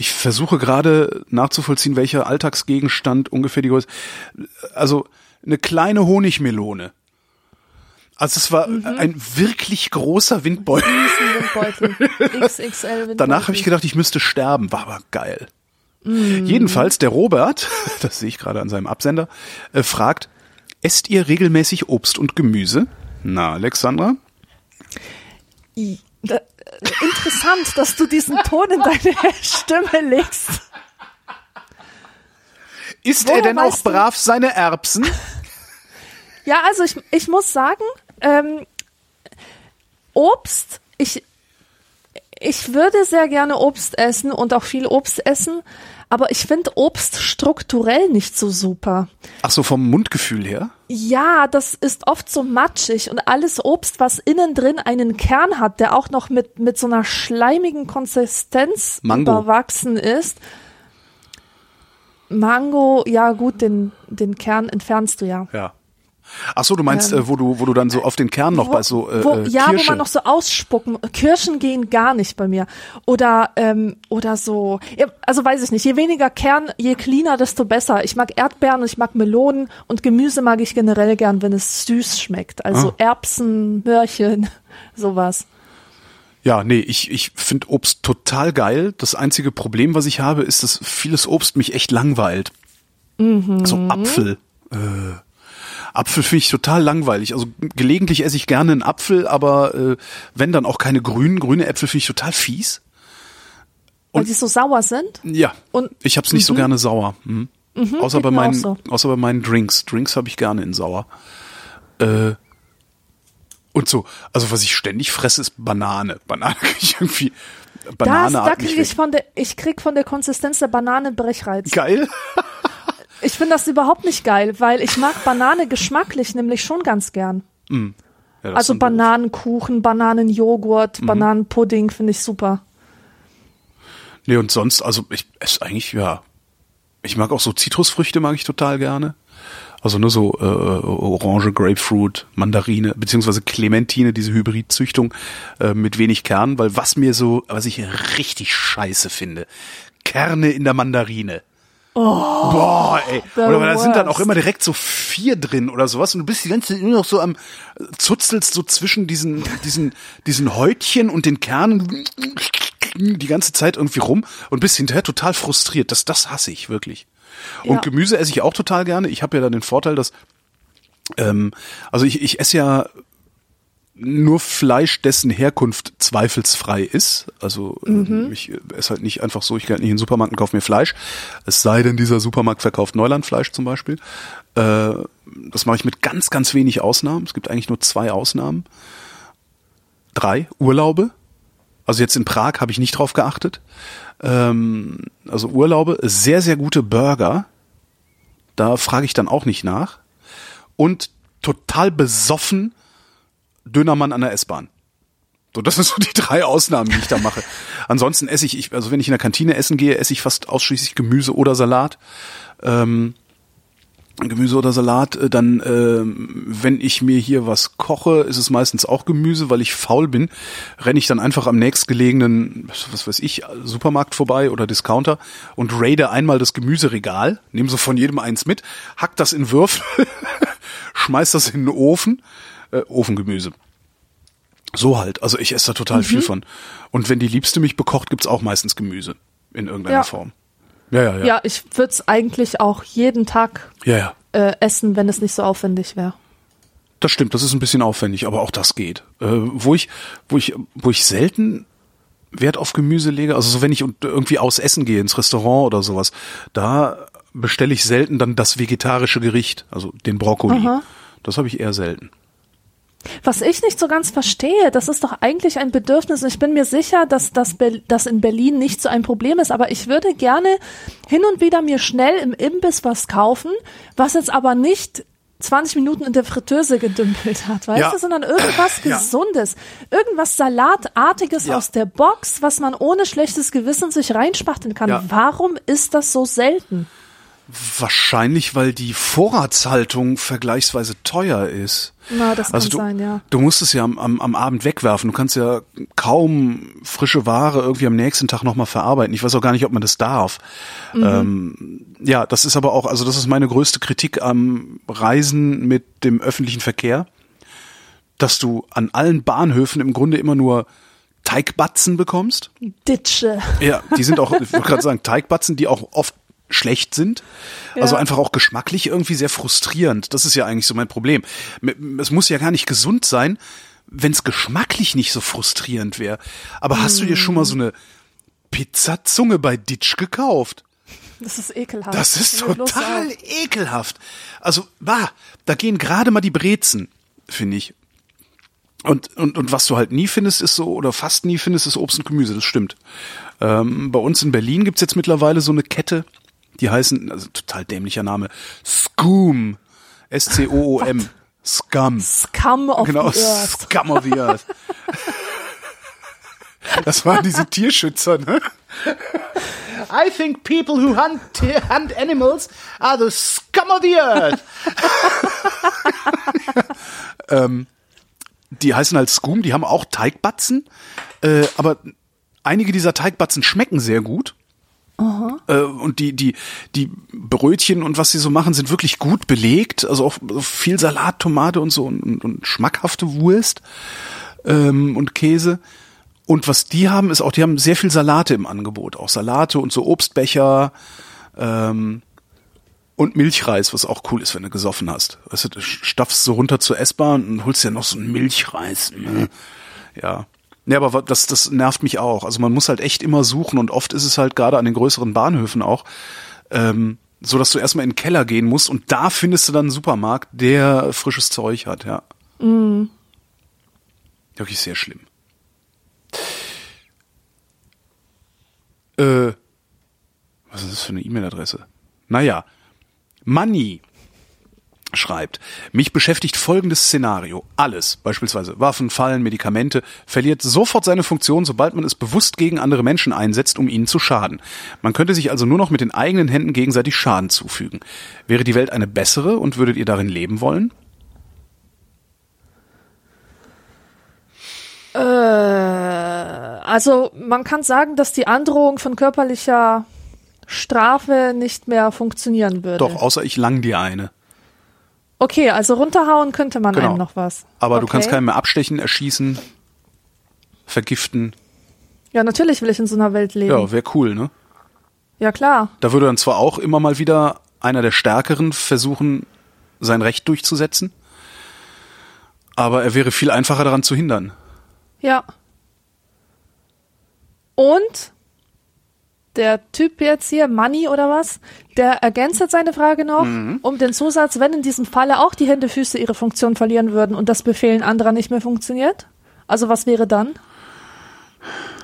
B: ich versuche gerade nachzuvollziehen, welcher Alltagsgegenstand ungefähr die Größe. Also eine kleine Honigmelone. Also es war
C: Mhm.
B: ein wirklich großer Windbeutel.
C: Riesenwindbeutel. XXL Windbeutel.
B: Danach habe ich gedacht, ich müsste sterben. War aber geil.
C: Mhm.
B: Jedenfalls, der Robert, das sehe ich gerade an seinem Absender, äh, fragt, esst ihr regelmäßig Obst und Gemüse? Na, Alexandra?
C: Da, interessant, dass du diesen Ton in deine Stimme legst.
B: Isst
C: Woher
B: er denn auch
C: weißt du?
B: brav seine Erbsen?
C: Ja, also ich, ich muss sagen, ähm, Obst, ich, ich würde sehr gerne Obst essen und auch viel Obst essen, aber ich finde Obst strukturell nicht so super.
B: Ach so, vom Mundgefühl her?
C: Ja, das ist oft so matschig und alles Obst, was innen drin einen Kern hat, der auch noch mit, mit so einer schleimigen Konsistenz
B: Mango.
C: überwachsen ist. Mango, ja gut, den, den Kern entfernst du ja.
B: Ja. Ach so, du meinst, äh, wo du, wo du dann so auf den Kern noch bei so äh,
C: wo,
B: äh,
C: ja,
B: Kirsche.
C: wo man noch so ausspucken. Kirschen gehen gar nicht bei mir. Oder ähm, oder so. Also weiß ich nicht. Je weniger Kern, je cleaner, desto besser. Ich mag Erdbeeren ich mag Melonen und Gemüse mag ich generell gern, wenn es süß schmeckt. Also
B: Ah.
C: Erbsen, Möhrchen, sowas.
B: Ja, nee, ich, ich finde Obst total geil. Das einzige Problem, was ich habe, ist, dass vieles Obst mich echt langweilt.
C: Mhm.
B: So Apfel. Äh, Apfel finde ich total langweilig. Also gelegentlich esse ich gerne einen Apfel, aber äh, wenn dann auch keine grünen. Grüne Äpfel finde ich total fies.
C: Weil
B: Und-
C: die so sauer sind.
B: Ja,
C: Und-
B: ich hab's nicht so
C: Mhm.
B: gerne sauer. Hm. außer
C: geht
B: bei meinen,
C: so.
B: außer bei meinen Drinks. Drinks habe ich gerne in sauer. Äh, und so, also was ich ständig fresse, ist Banane. Banane kriege ich irgendwie. Banane
C: Das, da kriege ich
B: weg.
C: von der, ich krieg von der Konsistenz der Banane Brechreiz.
B: Geil.
C: Ich finde das überhaupt nicht geil, weil ich mag Banane geschmacklich nämlich schon ganz gern.
B: Ja, das
C: Also Bananenkuchen, Bananenjoghurt,
B: Mhm.
C: Bananenpudding finde ich super.
B: Nee, und sonst, also ich esse eigentlich, ja. Ich mag auch so Zitrusfrüchte, mag ich total gerne. Also nur so äh, Orange, Grapefruit, Mandarine, beziehungsweise Clementine, diese Hybridzüchtung äh, mit wenig Kern, weil was mir so, was ich richtig scheiße finde, Kerne in der Mandarine. Boah, ey. Oder da sind dann auch immer direkt so vier drin oder sowas und du bist die ganze Zeit nur noch so am zuzelst so zwischen diesen diesen diesen Häutchen und den Kernen die ganze Zeit irgendwie rum und bist hinterher total frustriert. Das das hasse ich wirklich. Und
C: Ja.
B: Gemüse esse ich auch total gerne. Ich habe ja dann den Vorteil, dass ähm, also ich, ich esse ja nur Fleisch, dessen Herkunft zweifelsfrei ist. Also ähm, ich esse halt nicht einfach so, ich gehe halt nicht in den Supermarkt und kaufe mir Fleisch. Es sei denn, dieser Supermarkt verkauft Neulandfleisch zum Beispiel. Äh, das mache ich mit ganz, ganz wenig Ausnahmen. Es gibt eigentlich nur zwei Ausnahmen. Drei Urlaube. Also jetzt in Prag habe ich nicht drauf geachtet. Ähm, also Urlaube, sehr, sehr gute Burger. Da frage ich dann auch nicht nach. Und total besoffen Dönermann an der S-Bahn. So, das sind so die drei Ausnahmen, die ich da mache. Ansonsten esse ich, ich, also wenn ich in der Kantine essen gehe, esse ich fast ausschließlich Gemüse oder Salat. Ähm, Gemüse oder Salat, äh, dann, ähm, wenn ich mir hier was koche, ist es meistens auch Gemüse, weil ich faul bin, renne ich dann einfach am nächstgelegenen, was weiß ich, Supermarkt vorbei oder Discounter und raide einmal das Gemüseregal, nehme so von jedem eins mit, hack das in Würfel, schmeiß das in den Ofen, äh, Ofengemüse. So halt, also ich esse da total viel von. Und wenn die Liebste mich bekocht, gibt's auch meistens Gemüse in irgendeiner
C: Ja.
B: Form. Ja, ja, ja.
C: Ja, ich würde es eigentlich auch jeden Tag
B: ja, ja.
C: äh, essen, wenn es nicht so aufwendig wäre.
B: Das stimmt, das ist ein bisschen aufwendig, aber auch das geht. Äh, wo ich, wo ich, wo ich selten Wert auf Gemüse lege, also so wenn ich irgendwie aus Essen gehe ins Restaurant oder sowas, da bestelle ich selten dann das vegetarische Gericht, also den Brokkoli.
C: Aha.
B: Das habe ich eher selten.
C: Was ich nicht so ganz verstehe, das ist doch eigentlich ein Bedürfnis. Ich bin mir sicher, dass das Be- das in Berlin nicht so ein Problem ist, aber ich würde gerne hin und wieder mir schnell im Imbiss was kaufen, was jetzt aber nicht 20 Minuten in der Fritteuse gedümpelt hat, weißt
B: Ja.
C: du, sondern irgendwas
B: Ja.
C: Gesundes, irgendwas Salatartiges
B: Ja.
C: aus der Box, was man ohne schlechtes Gewissen sich reinspachteln kann.
B: Ja.
C: Warum ist das so selten?
B: Wahrscheinlich, weil die Vorratshaltung vergleichsweise teuer ist.
C: Na, das
B: also
C: kann
B: du,
C: sein, ja.
B: Du musst es ja am, am, am Abend wegwerfen. Du kannst ja kaum frische Ware irgendwie am nächsten Tag nochmal verarbeiten. Ich weiß auch gar nicht, ob man das darf. Ähm, ja, das ist aber auch, also das ist meine größte Kritik am Reisen mit dem öffentlichen Verkehr, dass du an allen Bahnhöfen im Grunde immer nur Teigbatzen bekommst.
C: Ditsche.
B: Ja, die sind auch, ich wollte gerade sagen, Teigbatzen, die auch oft schlecht sind. Also
C: Ja.
B: einfach auch geschmacklich irgendwie sehr frustrierend. Das ist ja eigentlich so mein Problem. Es muss ja gar nicht gesund sein, wenn es geschmacklich nicht so frustrierend wäre. Aber hast du dir schon mal so eine Pizzazunge bei Ditch gekauft?
C: Das ist ekelhaft.
B: Das ist total ekelhaft. Also, bah, da gehen gerade mal die Brezen, finde ich. Und, und, und was du halt nie findest, ist so, oder fast nie findest, ist Obst und Gemüse, das stimmt. Ähm, bei uns in Berlin gibt's jetzt mittlerweile so eine Kette, die heißen, also total dämlicher Name, Scoom. S-C-O-O-M. Scum.
C: Scum of
B: Genau,
C: the earth.
B: Scum of the Earth. Das waren diese Tierschützer, ne? I think people who hunt, hunt animals are the scum of the earth. ähm, die heißen halt Scum, die haben auch Teigbatzen, äh, aber einige dieser Teigbatzen schmecken sehr gut. Äh, und die, die, die Brötchen und was sie so machen, sind wirklich gut belegt. Also auch viel Salat, Tomate und so und, und, und schmackhafte Wurst ähm, und Käse. Und was die haben, ist auch, die haben sehr viel Salate im Angebot. Auch Salate und so Obstbecher ähm, und Milchreis, was auch cool ist, wenn du gesoffen hast. Weißt du, du stapfst so runter zur S-Bahn und holst dir noch so einen Milchreis. Ja. Ja, aber das, das nervt mich auch. Also man muss halt echt immer suchen und oft ist es halt gerade an den größeren Bahnhöfen auch, ähm, So dass du erstmal in den Keller gehen musst und da findest du dann einen Supermarkt, der frisches Zeug hat, ja.
C: Mm.
B: Wirklich sehr schlimm. Äh, was ist das für eine E-Mail-Adresse? Naja, Money schreibt, mich beschäftigt folgendes Szenario. Alles, beispielsweise Waffen, Fallen, Medikamente, verliert sofort seine Funktion, sobald man es bewusst gegen andere Menschen einsetzt, um ihnen zu schaden. Man könnte sich also nur noch mit den eigenen Händen gegenseitig Schaden zufügen. Wäre die Welt eine bessere und würdet ihr darin leben wollen?
C: Äh, also man kann sagen, dass die Androhung von körperlicher Strafe nicht mehr funktionieren würde.
B: Doch, außer ich lang dir eine.
C: Okay, also runterhauen könnte man
B: Genau.
C: einem noch was.
B: Aber du
C: okay.
B: kannst keinen mehr abstechen, erschießen, vergiften.
C: Ja, natürlich will ich in so einer Welt leben.
B: Ja, wäre cool, ne?
C: ja klar.
B: Da würde dann zwar auch immer mal wieder einer der Stärkeren versuchen, sein Recht durchzusetzen, aber er wäre viel einfacher daran zu hindern.
C: Ja. Und der Typ jetzt hier, Money oder was, der ergänzt jetzt seine Frage noch um den Zusatz, wenn in diesem Falle auch die Hände, Füße ihre Funktion verlieren würden und das Befehlen anderer nicht mehr funktioniert. Also was wäre dann?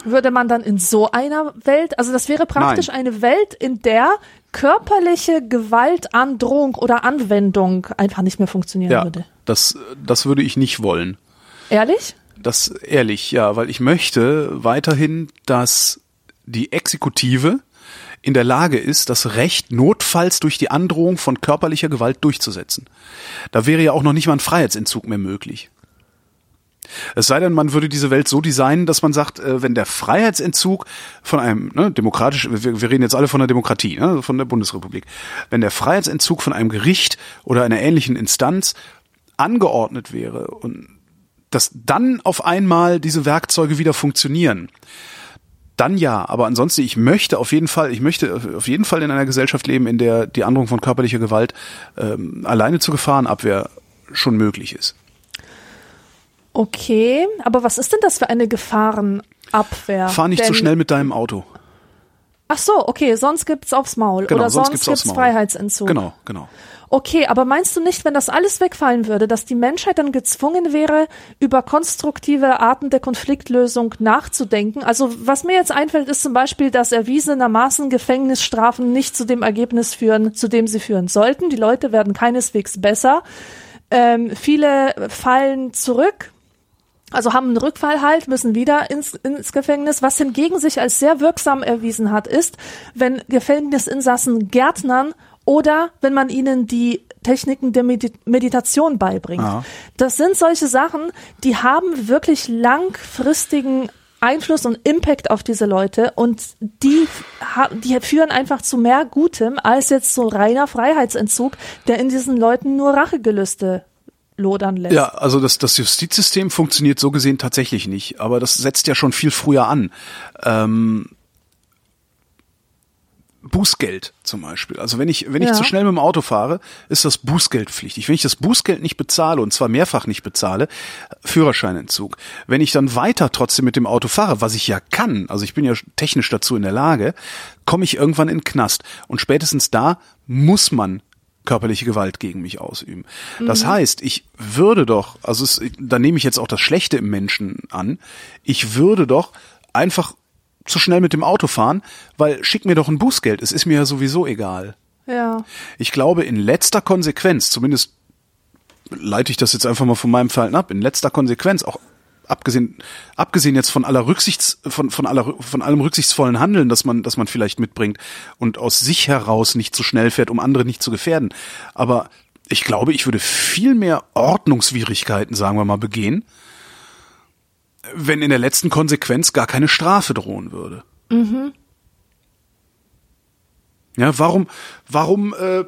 C: Würde man dann in so einer Welt, also das wäre praktisch
B: Nein.
C: eine Welt, in der körperliche Gewalt, Androhung oder Anwendung einfach nicht mehr funktionieren
B: Ja,
C: würde.
B: das, das würde ich nicht wollen.
C: Ehrlich?
B: Das ehrlich, ja, weil ich möchte weiterhin, dass die Exekutive in der Lage ist, das Recht notfalls durch die Androhung von körperlicher Gewalt durchzusetzen. Da wäre ja auch noch nicht mal ein Freiheitsentzug mehr möglich. Es sei denn, man würde diese Welt so designen, dass man sagt, äh, wenn der Freiheitsentzug von einem ne, demokratisch, wir, wir reden jetzt alle von der Demokratie, ne, von der Bundesrepublik, wenn der Freiheitsentzug von einem Gericht oder einer ähnlichen Instanz angeordnet wäre und dass dann auf einmal diese Werkzeuge wieder funktionieren, dann ja. Aber ansonsten, ich möchte auf jeden Fall, ich möchte auf jeden Fall in einer Gesellschaft leben, in der die Androhung von körperlicher Gewalt ähm, alleine zur Gefahrenabwehr schon möglich ist.
C: Okay, aber was ist denn das für eine Gefahrenabwehr?
B: Fahr nicht zu schnell mit deinem Auto.
C: Ach so, okay, sonst gibt's aufs Maul
B: Genau,
C: oder
B: sonst
C: sonst,
B: gibt's
C: gibt's. Freiheitsentzug.
B: Genau, genau.
C: Okay, aber meinst du nicht, wenn das alles wegfallen würde, dass die Menschheit dann gezwungen wäre, über konstruktive Arten der Konfliktlösung nachzudenken? Also was mir jetzt einfällt, ist zum Beispiel, dass erwiesenermaßen Gefängnisstrafen nicht zu dem Ergebnis führen, zu dem sie führen sollten. Die Leute werden keineswegs besser. Ähm, viele fallen zurück, also haben einen Rückfall halt, müssen wieder ins, ins Gefängnis. Was hingegen sich als sehr wirksam erwiesen hat, ist, wenn Gefängnisinsassen Gärtnern oder wenn man ihnen die Techniken der Medi Meditation beibringt.
B: Ja.
C: Das sind solche Sachen, die haben wirklich langfristigen Einfluss und Impact auf diese Leute und die, die führen einfach zu mehr Gutem als jetzt so reiner Freiheitsentzug, der in diesen Leuten nur Rachegelüste lodern lässt.
B: Ja, also das, das Justizsystem funktioniert so gesehen tatsächlich nicht, aber das setzt ja schon viel früher an. Ähm, Bußgeld zum Beispiel. Also wenn ich, wenn ich
C: Ja.
B: zu schnell mit dem Auto fahre, ist das Bußgeld pflichtig. Wenn ich das Bußgeld nicht bezahle und zwar mehrfach nicht bezahle, Führerscheinentzug. Wenn ich dann weiter trotzdem mit dem Auto fahre, was ich ja kann, also ich bin ja technisch dazu in der Lage, komme ich irgendwann in den Knast. Und spätestens da muss man körperliche Gewalt gegen mich ausüben. Das heißt, ich würde doch, also es, da nehme ich jetzt auch das Schlechte im Menschen an, ich würde doch einfach zu schnell mit dem Auto fahren, weil schick mir doch ein Bußgeld, es ist mir ja sowieso egal.
C: Ja.
B: Ich glaube, in letzter Konsequenz, zumindest leite ich das jetzt einfach mal von meinem Verhalten ab, in letzter Konsequenz, auch abgesehen, abgesehen jetzt von aller Rücksichts, von, von aller, von allem rücksichtsvollen Handeln, das man, das man vielleicht mitbringt und aus sich heraus nicht zu schnell fährt, um andere nicht zu gefährden. Aber ich glaube, ich würde viel mehr Ordnungswidrigkeiten, sagen wir mal, begehen, wenn in der letzten Konsequenz gar keine Strafe drohen würde. Ja, warum, warum, äh,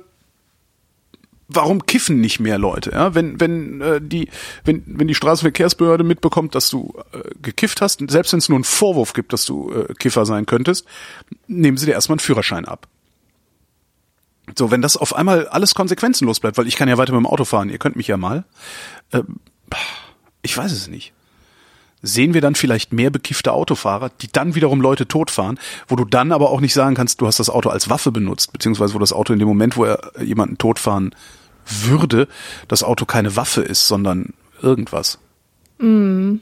B: warum kiffen nicht mehr Leute? Ja, wenn wenn äh, die wenn wenn die Straßenverkehrsbehörde mitbekommt, dass du äh, gekifft hast, selbst wenn es nur einen Vorwurf gibt, dass du äh, Kiffer sein könntest, nehmen sie dir erstmal einen Führerschein ab. So, wenn das auf einmal alles konsequenzenlos bleibt, weil ich kann ja weiter mit dem Auto fahren, ihr könnt mich ja mal. Äh, ich weiß es nicht. Sehen wir dann vielleicht mehr bekiffte Autofahrer, die dann wiederum Leute totfahren, wo du dann aber auch nicht sagen kannst, du hast das Auto als Waffe benutzt, beziehungsweise wo das Auto in dem Moment, wo er jemanden totfahren würde, das Auto keine Waffe ist, sondern irgendwas. Mm.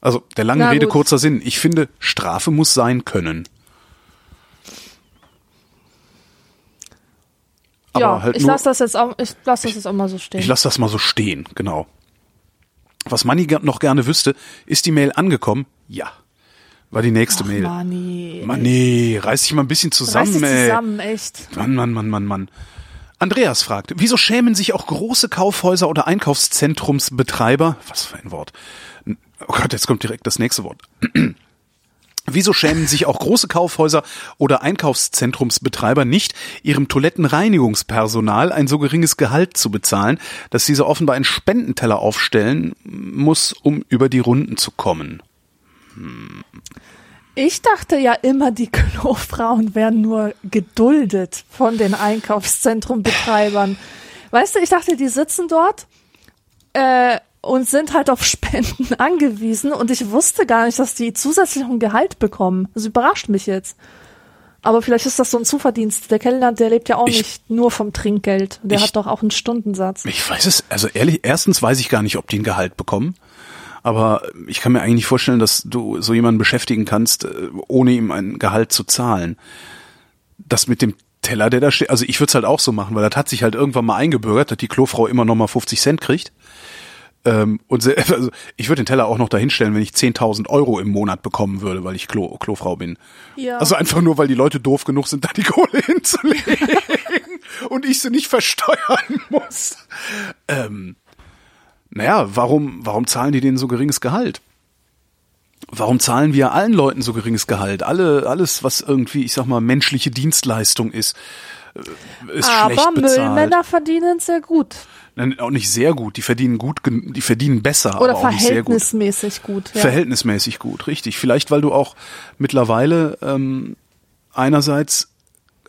B: Also der lange
C: Na
B: Rede, kurzer Sinn. Ich finde, Strafe muss sein können. Aber
C: ja,
B: halt
C: ich lasse das jetzt auch, ich lasse das jetzt auch mal so stehen.
B: Ich lasse das mal so stehen, genau. Was Manni noch gerne wüsste, ist die Mail angekommen? Ja. War die nächste
C: Ach,
B: Mail.
C: Manni.
B: Mann, nee, reiß dich mal ein bisschen
C: Reiß
B: zusammen,
C: dich
B: ey.
C: zusammen, echt.
B: Mann, Mann, Mann, Mann, Mann. Andreas fragt, wieso schämen sich auch große Kaufhäuser oder Einkaufszentrumsbetreiber, was für ein Wort? Oh Gott, jetzt kommt direkt das nächste Wort. Wieso schämen sich auch große Kaufhäuser oder Einkaufszentrumsbetreiber nicht, ihrem Toilettenreinigungspersonal ein so geringes Gehalt zu bezahlen, dass diese offenbar einen Spendenteller aufstellen muss, um über die Runden zu kommen?
C: Ich dachte ja immer, die Klofrauen wären nur geduldet von den Einkaufszentrumbetreibern. Weißt du, ich dachte, die sitzen dort äh, und sind halt auf Spenden angewiesen und ich wusste gar nicht, dass die zusätzlich ein Gehalt bekommen. Das überrascht mich jetzt. Aber vielleicht ist das so ein Zuverdienst. Der Kellner, der lebt ja auch
B: Ich-
C: nicht nur vom Trinkgeld. Der
B: Ich-
C: hat doch auch einen Stundensatz.
B: Ich weiß es, also ehrlich, erstens weiß ich gar nicht, ob die ein Gehalt bekommen. Aber ich kann mir eigentlich nicht vorstellen, dass du so jemanden beschäftigen kannst, äh, ohne ihm ein Gehalt zu zahlen. Das mit dem Teller, der da steht, also ich würde es halt auch so machen, weil das hat sich halt irgendwann mal eingebürgert, dass die Klofrau immer noch mal 50 Cent kriegt. Ähm, und se- also ich würde den Teller auch noch dahinstellen, wenn ich 10.000 Euro im Monat bekommen würde, weil ich Klo, Klofrau bin.
C: Ja.
B: Also einfach nur, weil die Leute doof genug sind, da die Kohle hinzulegen und ich sie nicht versteuern muss. Ähm, naja, warum, warum zahlen die denen so geringes Gehalt? Warum zahlen wir allen Leuten so geringes Gehalt? Alle, alles, was irgendwie, ich sag mal, menschliche Dienstleistung ist, ist
C: Aber
B: schlecht bezahlt.
C: Müllmänner verdienen sehr gut.
B: Nein, auch nicht sehr gut. Die verdienen gut, die verdienen besser,
C: Oder
B: aber auch nicht sehr gut.
C: verhältnismäßig gut. ja.
B: Verhältnismäßig gut, richtig. Vielleicht, weil du auch mittlerweile ähm, einerseits,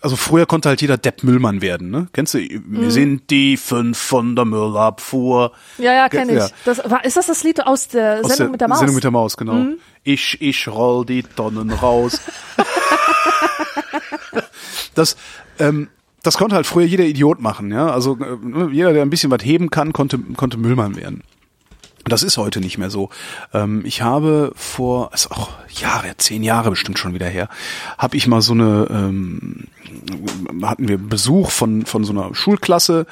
B: also früher konnte halt jeder Depp Müllmann werden, ne? Kennst du?
C: Mhm.
B: Wir sind die fünf von der Müllabfuhr.
C: Ja, ja, kenne ich.
B: Ja.
C: Das, war, ist das das Lied aus der
B: Aus
C: Sendung mit der Maus? Mhm.
B: Sendung mit der Maus, genau. Ich, ich roll die Tonnen raus. das, ähm, das konnte halt früher jeder Idiot machen, ja. Also äh, jeder, der ein bisschen was heben kann, konnte, konnte Müllmann werden. Das ist heute nicht mehr so. Ähm, ich habe vor, ist auch Jahre, zehn Jahre bestimmt schon wieder her, habe ich mal so eine, ähm, hatten wir Besuch von von so einer Schulklasse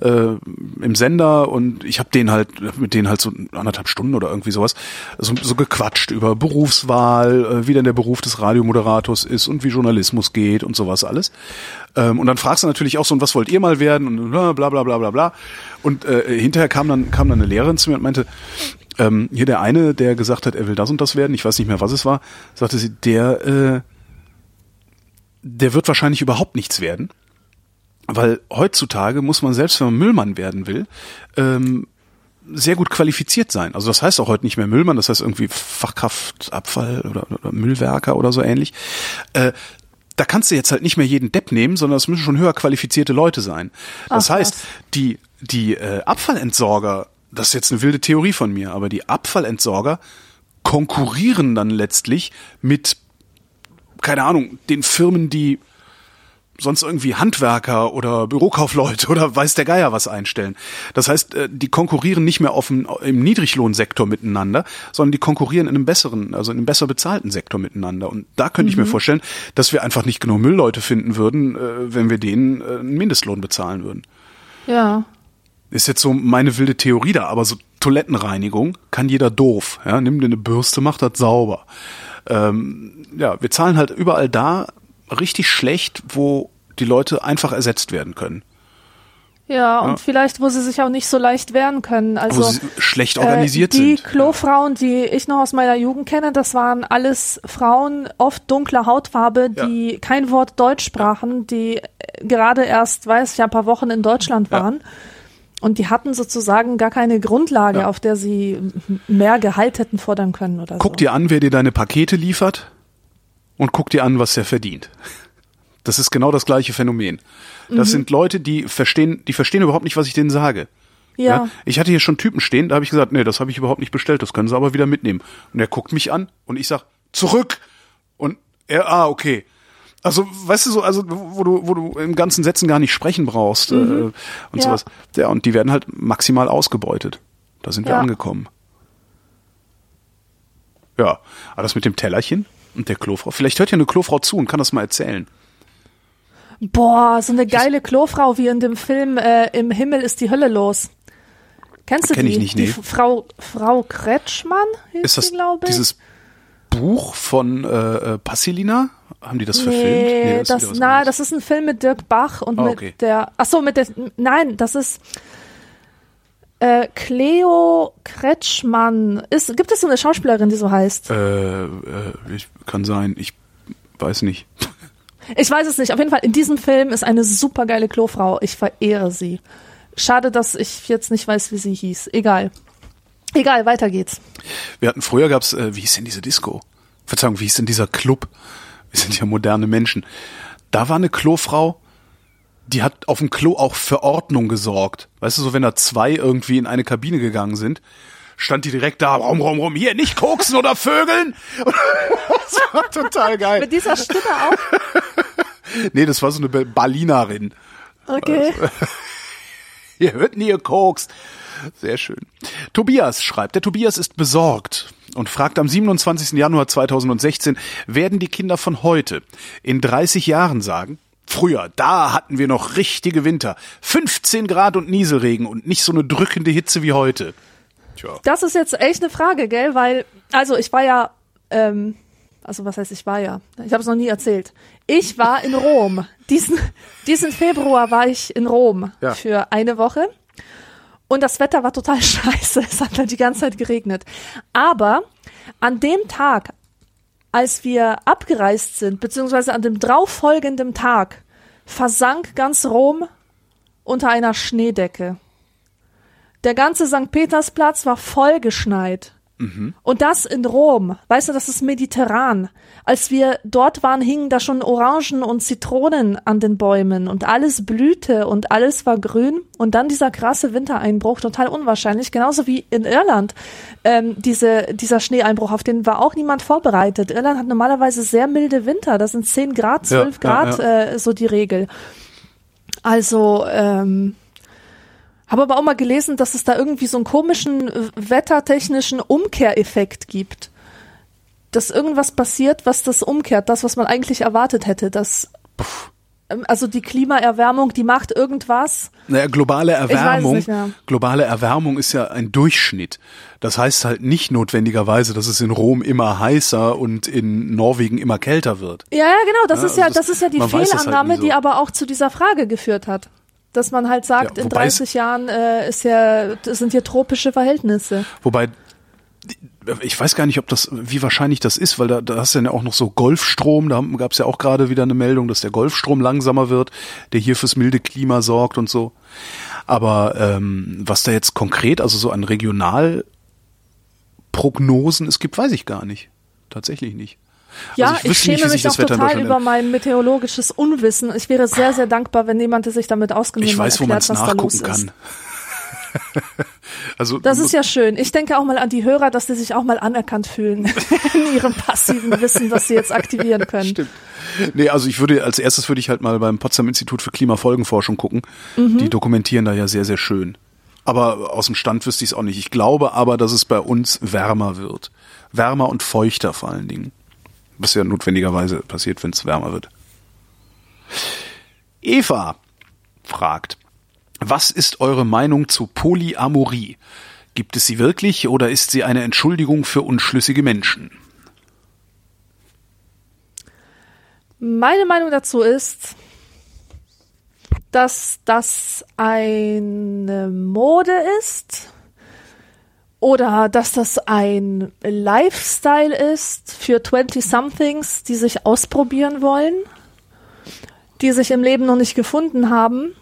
B: äh, im Sender und ich habe den halt mit denen halt so anderthalb Stunden oder irgendwie sowas so, so gequatscht über Berufswahl, äh, wie denn der Beruf des Radiomoderators ist und wie Journalismus geht und sowas alles. Ähm, und dann fragst du natürlich auch so, und was wollt ihr mal werden und bla bla bla bla bla bla. Und äh, hinterher kam dann kam dann eine Lehrerin zu mir und meinte, ähm, hier der eine, der gesagt hat, er will das und das werden, ich weiß nicht mehr, was es war, sagte sie, der äh, der wird wahrscheinlich überhaupt nichts werden. Weil heutzutage muss man, selbst wenn man Müllmann werden will, ähm, sehr gut qualifiziert sein. Also das heißt auch heute nicht mehr Müllmann, das heißt irgendwie Fachkraft, Abfall oder, oder Müllwerker oder so ähnlich. Äh, da kannst du jetzt halt nicht mehr jeden Depp nehmen, sondern es müssen schon höher qualifizierte Leute sein. Das
C: Ach,
B: heißt, die, die äh, Abfallentsorger, das ist jetzt eine wilde Theorie von mir, aber die Abfallentsorger konkurrieren dann letztlich mit, keine Ahnung, den Firmen, die sonst irgendwie Handwerker oder Bürokaufleute oder weiß der Geier was einstellen. Das heißt, äh, die konkurrieren nicht mehr auf dem, im Niedriglohnsektor miteinander, sondern die konkurrieren in einem besseren, also in einem besser bezahlten Sektor miteinander. Und da könnte ich mir vorstellen, dass wir einfach nicht genug Müllleute finden würden, äh, wenn wir denen äh, einen Mindestlohn bezahlen würden.
C: Ja.
B: Ist jetzt so meine wilde Theorie da, aber so Toilettenreinigung kann jeder doof. Ja, nimm dir eine Bürste, mach das sauber. Ähm, ja, wir zahlen halt überall da richtig schlecht, wo die Leute einfach ersetzt werden können.
C: Ja, und vielleicht, wo sie sich auch nicht so leicht wehren können. Also
B: wo sie schlecht organisiert
C: äh, die
B: sind.
C: Klofrauen, die ich noch aus meiner Jugend kenne, das waren alles Frauen, oft dunkler Hautfarbe,
B: Ja.
C: die kein Wort Deutsch sprachen, die äh, gerade erst, weiß ich, ein paar Wochen in Deutschland
B: Ja.
C: Und die hatten sozusagen gar keine Grundlage,
B: Ja.
C: auf der sie mehr Gehalt hätten fordern können oder
B: Guck
C: so.
B: dir an, wer dir deine Pakete liefert und guck dir an, was der verdient. Das ist genau das gleiche Phänomen. Das
C: Mhm.
B: sind Leute, die verstehen, die verstehen überhaupt nicht, was ich denen sage.
C: Ja.
B: Ich hatte hier schon Typen stehen, da habe ich gesagt, nee, das habe ich überhaupt nicht bestellt, das können Sie aber wieder mitnehmen. Und er guckt mich an und ich sag, zurück. Und er, ah, okay. Also, weißt du so, also wo du, wo du in ganzen Sätzen gar nicht sprechen brauchst äh, und
C: Ja.
B: sowas. Ja, und die werden halt maximal ausgebeutet. Da sind wir
C: Ja.
B: angekommen. Ja, aber das mit dem Tellerchen und der Klofrau. Vielleicht hört ja eine Klofrau zu und kann das mal erzählen.
C: Boah, so eine geile Klofrau wie in dem Film äh, Im Himmel ist die Hölle los. Kennst du
B: Kenn
C: die?
B: ich nicht,
C: die
B: nee.
C: Frau, Frau Kretschmann hieß
B: Ist das
C: die, glaube ich.
B: dieses Buch von äh, äh, Passilina? Haben die das verfilmt?
C: Nee,
B: ist
C: das, na, das ist ein Film mit Dirk Bach und
B: Ah,
C: mit
B: okay.
C: der, ach so, mit der, nein, das ist äh, Cleo Kretschmann. Ist, gibt es so eine Schauspielerin, die so heißt?
B: Äh, äh, ich, kann sein, ich weiß nicht.
C: Ich weiß es nicht. Auf jeden Fall, in diesem Film ist eine super geile Klofrau. Ich verehre sie. Schade, dass ich jetzt nicht weiß, wie sie hieß. Egal. Egal, weiter geht's.
B: Wir hatten früher gab's, äh, wie hieß denn diese Disco? Verzeihung, wie hieß denn dieser Club? Wir sind ja moderne Menschen. Da war eine Klofrau, die hat auf dem Klo auch für Ordnung gesorgt. Weißt du, so wenn da zwei irgendwie in eine Kabine gegangen sind, stand die direkt da, rum, rum, rum, hier, nicht koksen oder vögeln. das war total geil.
C: Mit dieser Stimme auch?
B: Nee, das war so eine Be- Berlinerin.
C: Okay.
B: Ihr hört nie, ihr kokst. Sehr schön. Tobias schreibt, der Tobias ist besorgt und fragt am 27. Januar 2016, werden die Kinder von heute in 30 Jahren sagen, früher, da hatten wir noch richtige Winter, 15 Grad und Nieselregen und nicht so eine drückende Hitze wie heute. Tja.
C: Das ist jetzt echt eine Frage, gell? Weil, also ich war ja, ähm, also was heißt ich war ja? Ich habe es noch nie erzählt. Ich war in Rom. Diesen, diesen Februar war ich in Rom
B: Ja.
C: für eine Woche. Und das Wetter war total scheiße. Es hat halt die ganze Zeit geregnet. Aber an dem Tag, als wir abgereist sind, beziehungsweise an dem darauffolgenden Tag, versank ganz Rom unter einer Schneedecke. Der ganze St. Petersplatz war vollgeschneit. Und das in Rom. Weißt du, das ist mediterran. Als wir dort waren, hingen da schon Orangen und Zitronen an den Bäumen und alles blühte und alles war grün. Und dann dieser krasse Wintereinbruch, total unwahrscheinlich. Genauso wie in Irland. Ähm, diese, dieser Schneeeinbruch, auf den war auch niemand vorbereitet. Irland hat normalerweise sehr milde Winter. Das sind 10 Grad,
B: Ja,
C: 12
B: ja,
C: Grad, Äh, so die Regel. Also, ähm, habe aber auch mal gelesen, dass es da irgendwie so einen komischen äh, wettertechnischen Umkehreffekt gibt. Dass irgendwas passiert, was das umkehrt, das, was man eigentlich erwartet hätte. Dass, ähm, also die Klimaerwärmung, die macht irgendwas.
B: Naja, globale Erwärmung,
C: nicht mehr.
B: globale Erwärmung ist ja ein Durchschnitt. Das heißt halt nicht notwendigerweise, dass es in Rom immer heißer und in Norwegen immer kälter wird.
C: Ja, ja, genau. Das
B: Ja,
C: ist ja,
B: also das-
C: das ist ja die
B: halt
C: Fehlannahme,
B: nie so.
C: die aber auch zu dieser Frage geführt hat. Dass man halt sagt,
B: Ja,
C: in
B: wobei es-
C: 30 Jahren äh, ist ja, sind hier tropische Verhältnisse.
B: Wobei, ich weiß gar nicht, ob das, wie wahrscheinlich das ist, weil da, da hast du ja auch noch so Golfstrom, da gab es ja auch gerade wieder eine Meldung, dass der Golfstrom langsamer wird, der hier fürs milde Klima sorgt und so. Aber ähm, was da jetzt konkret, also so an Regionalprognosen es gibt, weiß ich gar nicht. Tatsächlich nicht.
C: Ja,
B: Also ich
C: ich,
B: nicht,
C: schäme
B: sich
C: mich auch total über mein meteorologisches Unwissen. Ich wäre sehr, sehr dankbar, wenn jemand sich damit auskennt
B: Ich weiß, wo man
C: erklärt,
B: es
C: was da los
B: nachgucken
C: ist.
B: kann. also
C: Das ist ja schön. Ich denke auch mal an die Hörer, dass die sich auch mal anerkannt fühlen in ihrem passiven Wissen, das sie jetzt aktivieren können.
B: Stimmt. Nee, also ich würde, als erstes würde ich halt mal beim Potsdam Institut für Klimafolgenforschung gucken.
C: Mhm.
B: Die dokumentieren da ja sehr, sehr schön. Aber aus dem Stand wüsste ich es auch nicht. Ich glaube aber, dass es bei uns wärmer wird. Wärmer und feuchter vor allen Dingen. Was ja notwendigerweise passiert, wenn es wärmer wird. Eva fragt, was ist eure Meinung zu Polyamorie? Gibt es sie wirklich oder ist sie eine Entschuldigung für unschlüssige Menschen?
C: Meine Meinung dazu ist, dass das eine Mode ist oder dass das ein Lifestyle ist für 20-somethings, die sich ausprobieren wollen, die sich im Leben noch nicht gefunden haben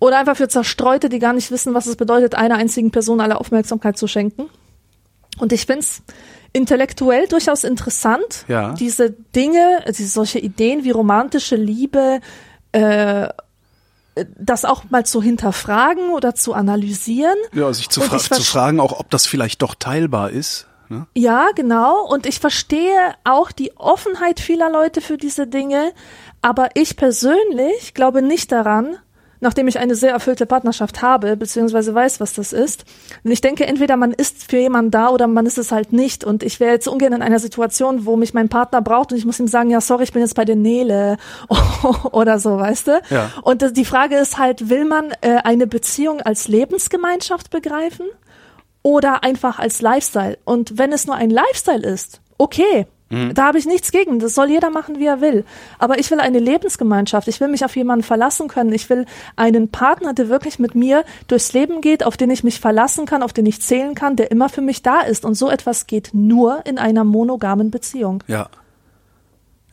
C: oder einfach für Zerstreute, die gar nicht wissen, was es bedeutet, einer einzigen Person alle Aufmerksamkeit zu schenken. Und ich find's intellektuell durchaus interessant,
B: Ja.
C: diese Dinge, diese solche Ideen wie romantische Liebe, äh, äh, das auch mal zu hinterfragen oder zu analysieren.
B: Ja, sich zu, fra zu fragen, auch ob das vielleicht doch teilbar ist. Ne?
C: Ja, genau. Und ich verstehe auch die Offenheit vieler Leute für diese Dinge. Aber ich persönlich glaube nicht daran, nachdem ich eine sehr erfüllte Partnerschaft habe, beziehungsweise weiß, was das ist. Und ich denke, entweder man ist für jemanden da oder man ist es halt nicht. Und ich wäre jetzt ungern in einer Situation, wo mich mein Partner braucht und ich muss ihm sagen, ja, sorry, ich bin jetzt bei der Nele oder so, weißt du?
B: Ja.
C: Und die Frage ist halt, will man äh, eine Beziehung als Lebensgemeinschaft begreifen? oder einfach als Lifestyle. Und wenn es nur ein Lifestyle ist, okay, da habe ich nichts gegen. Das soll jeder machen, wie er will. Aber ich will eine Lebensgemeinschaft. Ich will mich auf jemanden verlassen können. Ich will einen Partner, der wirklich mit mir durchs Leben geht, auf den ich mich verlassen kann, auf den ich zählen kann, der immer für mich da ist. Und so etwas geht nur in einer monogamen Beziehung.
B: Ja.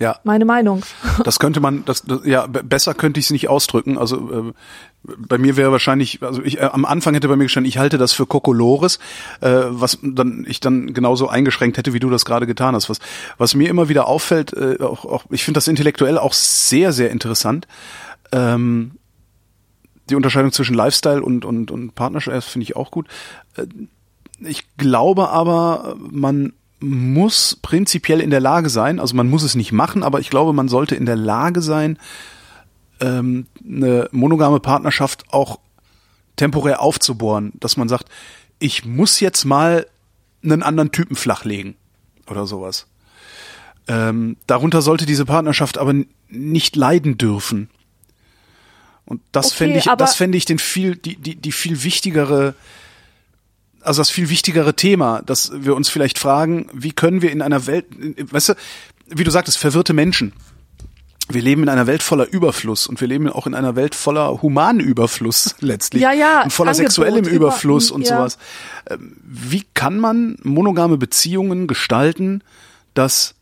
B: Ja,
C: Meine Meinung.
B: das könnte man, das, das ja besser könnte ich es nicht ausdrücken. Also äh, bei mir wäre wahrscheinlich, also ich äh, am Anfang hätte bei mir gestanden, ich halte das für Kokolores, äh, was dann ich dann genauso eingeschränkt hätte, wie du das gerade getan hast. Was was mir immer wieder auffällt, äh, auch, auch ich finde das intellektuell auch sehr sehr interessant. Ähm, die Unterscheidung zwischen Lifestyle und und und Partnerschaft das finde ich auch gut. Äh, Ich glaube aber, man muss prinzipiell in der Lage sein, also man muss es nicht machen, aber ich glaube, man sollte in der Lage sein, ähm, eine monogame Partnerschaft auch temporär aufzubohren, dass man sagt, ich muss jetzt mal einen anderen Typen flachlegen oder sowas. Ähm, darunter sollte diese Partnerschaft aber nicht leiden dürfen. Und das
C: Okay,
B: fände ich, das fände ich den viel, die, die, die viel wichtigere, also das viel wichtigere Thema, dass wir uns vielleicht fragen, wie können wir in einer Welt, weißt du, wie du sagtest, verwirrte Menschen. Wir leben in einer Welt voller Überfluss und wir leben auch in einer Welt voller Humanüberfluss letztlich
C: Ja, ja,
B: und voller
C: Angebot,
B: sexuellem
C: über-
B: Überfluss und
C: ja.
B: sowas. Ähm, Wie kann man monogame Beziehungen gestalten, dass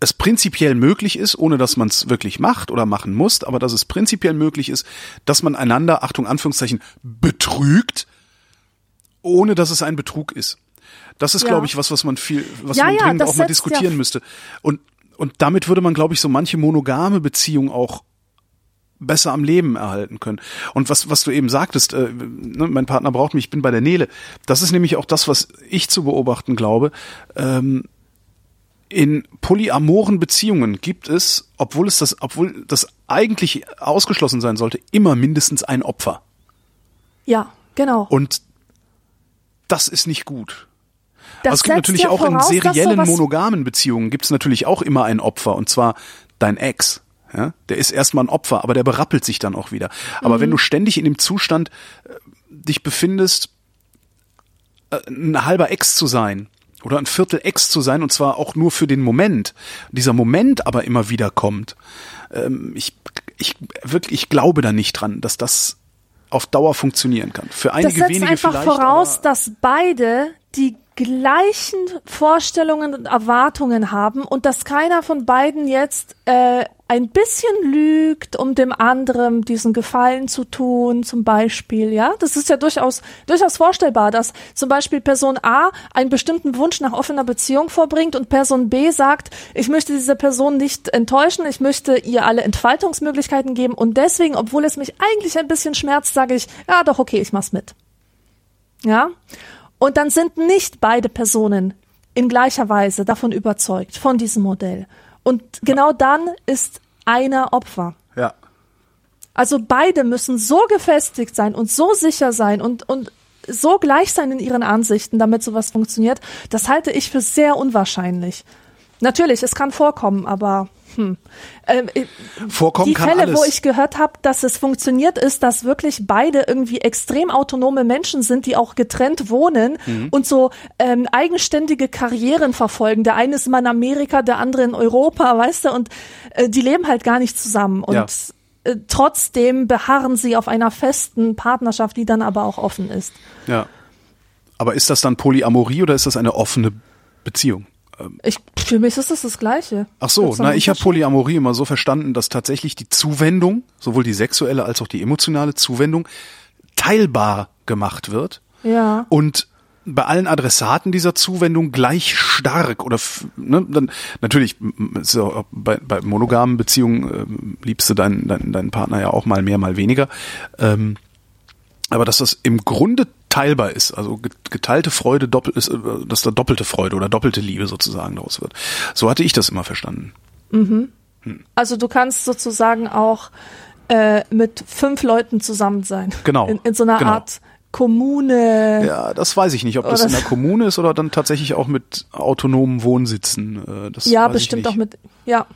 B: es prinzipiell möglich ist, ohne dass man es wirklich macht oder machen muss, aber dass es prinzipiell möglich ist, dass man einander, Achtung, Anführungszeichen, betrügt, ohne dass es ein Betrug ist. Das ist,
C: Ja.
B: glaube ich, was, was man viel, was
C: Ja,
B: man
C: ja,
B: dringend auch mal diskutieren müsste. Und, und damit würde man, glaube ich, so manche monogame Beziehung auch besser am Leben erhalten können. Und was, was du eben sagtest, äh, ne, mein Partner braucht mich, ich bin bei der Nele. Das ist nämlich auch das, was ich zu beobachten glaube. Ähm, in polyamoren Beziehungen gibt es, obwohl es das, obwohl das eigentlich ausgeschlossen sein sollte, immer mindestens ein Opfer.
C: Ja, genau.
B: Und das ist nicht gut.
C: Das
B: Aber es gibt natürlich
C: ja
B: auch in
C: voraus, dass
B: seriellen monogamen Beziehungen gibt es natürlich auch immer ein Opfer und zwar dein Ex. Ja, der ist erstmal ein Opfer, aber der berappelt sich dann auch wieder. Aber
C: Mhm.
B: wenn du ständig in dem Zustand äh, dich befindest, äh, ein halber Ex zu sein oder ein Viertel Ex zu sein und zwar auch nur für den Moment, dieser Moment aber immer wieder kommt, ähm, ich, ich wirklich, ich glaube da nicht dran, dass das auf Dauer funktionieren kann. Für
C: Das
B: einige
C: setzt
B: wenige
C: einfach voraus, dass beide die gleichen Vorstellungen und Erwartungen haben und dass keiner von beiden jetzt äh, ein bisschen lügt, um dem anderen diesen Gefallen zu tun, zum Beispiel, ja. Das ist ja durchaus, durchaus vorstellbar, dass zum Beispiel Person A einen bestimmten Wunsch nach offener Beziehung vorbringt und Person B sagt, ich möchte diese Person nicht enttäuschen, ich möchte ihr alle Entfaltungsmöglichkeiten geben und deswegen, obwohl es mich eigentlich ein bisschen schmerzt, sage ich, ja doch, okay, ich mach's mit. Ja? Und dann sind nicht beide Personen in gleicher Weise davon überzeugt, von diesem Modell. Und genau dann ist einer Opfer.
B: ja.
C: Also beide müssen so gefestigt sein und so sicher sein und, und so gleich sein in ihren Ansichten, damit sowas funktioniert. Das halte ich für sehr unwahrscheinlich. Natürlich, es kann vorkommen, aber hm. Ähm, äh,
B: Vorkommen
C: die
B: kann
C: Fälle,
B: alles.
C: wo ich gehört habe, dass es funktioniert, ist, dass wirklich beide irgendwie extrem autonome Menschen sind, die auch getrennt wohnen
B: Mhm.
C: und so ähm, eigenständige Karrieren verfolgen. Der eine ist immer in Amerika, der andere in Europa, weißt du, und äh, die leben halt gar nicht zusammen. Und
B: Ja.
C: äh, trotzdem beharren sie auf einer festen Partnerschaft, die dann aber auch offen ist.
B: Ja. Aber ist das dann Polyamorie oder ist das eine offene Beziehung?
C: Ich, für mich ist das das Gleiche.
B: Ach so, na, ich habe? Polyamorie immer so verstanden, dass tatsächlich die Zuwendung, sowohl die sexuelle als auch die emotionale Zuwendung, teilbar gemacht wird
C: Ja.
B: und bei allen Adressaten dieser Zuwendung gleich stark oder ne, dann natürlich auch bei, bei monogamen Beziehungen ähm, liebst du deinen, deinen, deinen Partner ja auch mal mehr, mal weniger. Ähm, aber dass das im Grunde teilbar ist, also ge- geteilte Freude doppelt ist, äh, dass da doppelte Freude oder doppelte Liebe sozusagen daraus wird. So hatte ich das immer verstanden.
C: Also du kannst sozusagen auch äh, mit fünf Leuten zusammen sein.
B: Genau,
C: In, in so einer
B: genau.
C: Art Kommune.
B: Ja, das weiß ich nicht, ob das in der Kommune ist oder dann tatsächlich auch mit autonomen Wohnsitzen. Äh, Das
C: Ja, bestimmt auch mit, ja.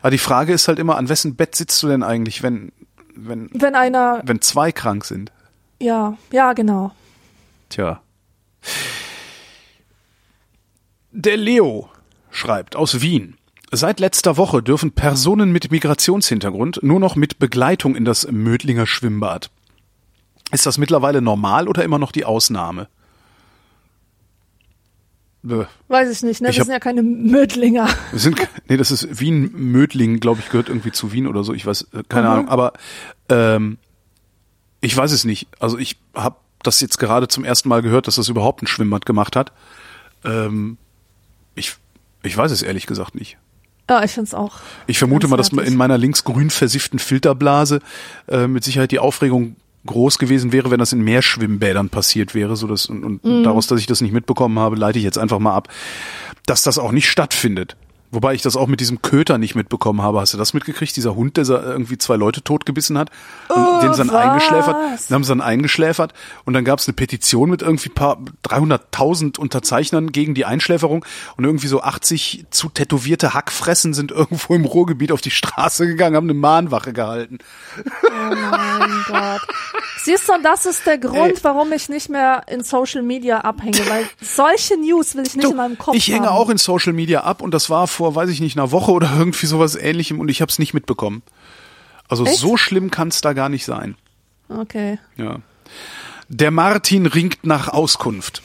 B: Aber die Frage ist halt immer, an wessen Bett sitzt du denn eigentlich, wenn, wenn,
C: Wenn einer,
B: wenn zwei krank sind?
C: ja, ja, genau.
B: Tja. Der Leo schreibt aus Wien. Seit letzter Woche dürfen Personen mit Migrationshintergrund nur noch mit Begleitung in das Mödlinger Schwimmbad. Ist das mittlerweile normal oder immer noch die Ausnahme? Bäh.
C: Weiß ich nicht, ne?
B: Ich
C: Wir
B: hab-
C: sind ja keine Mödlinger.
B: Wir sind, nee, das ist Wien Mödling, glaube ich, gehört irgendwie zu Wien oder so. Ich weiß, äh, keine
C: Mhm.
B: Ahnung. Aber ähm, ich weiß es nicht. Also ich habe das jetzt gerade zum ersten Mal gehört, dass das überhaupt ein Schwimmbad gemacht hat. Ähm, ich, ich weiß es ehrlich gesagt nicht.
C: Ja, ich find's auch.
B: Ich vermute mal, dass in meiner linksgrün versifften Filterblase äh, mit Sicherheit die Aufregung groß gewesen wäre, wenn das in mehr Schwimmbädern passiert wäre, so dass und, und
C: Mhm.
B: daraus, dass ich das nicht mitbekommen habe, leite ich jetzt einfach mal ab, dass das auch nicht stattfindet. Wobei ich das auch mit diesem Köter nicht mitbekommen habe. Hast du das mitgekriegt? Dieser Hund, der irgendwie zwei Leute totgebissen hat, und den sie dann
C: Oh, was?
B: eingeschläfert, den haben sie dann eingeschläfert und dann gab es eine Petition mit irgendwie paar 300.000 Unterzeichnern gegen die Einschläferung und irgendwie so 80 zu tätowierte Hackfressen sind irgendwo im Ruhrgebiet auf die Straße gegangen, haben eine Mahnwache gehalten.
C: Oh mein Gott. Siehst du, und das ist der Grund,
B: Ey.
C: warum ich nicht mehr in Social Media abhänge, weil solche News will ich nicht
B: Du,
C: in meinem Kopf
B: ich hänge
C: haben.
B: auch in Social Media ab und das war vor, weiß ich nicht, einer Woche oder irgendwie sowas ähnlichem und ich habe es nicht mitbekommen. Also
C: Echt?
B: so schlimm kann es da gar nicht sein.
C: Okay.
B: Ja. Der Martin ringt nach Auskunft.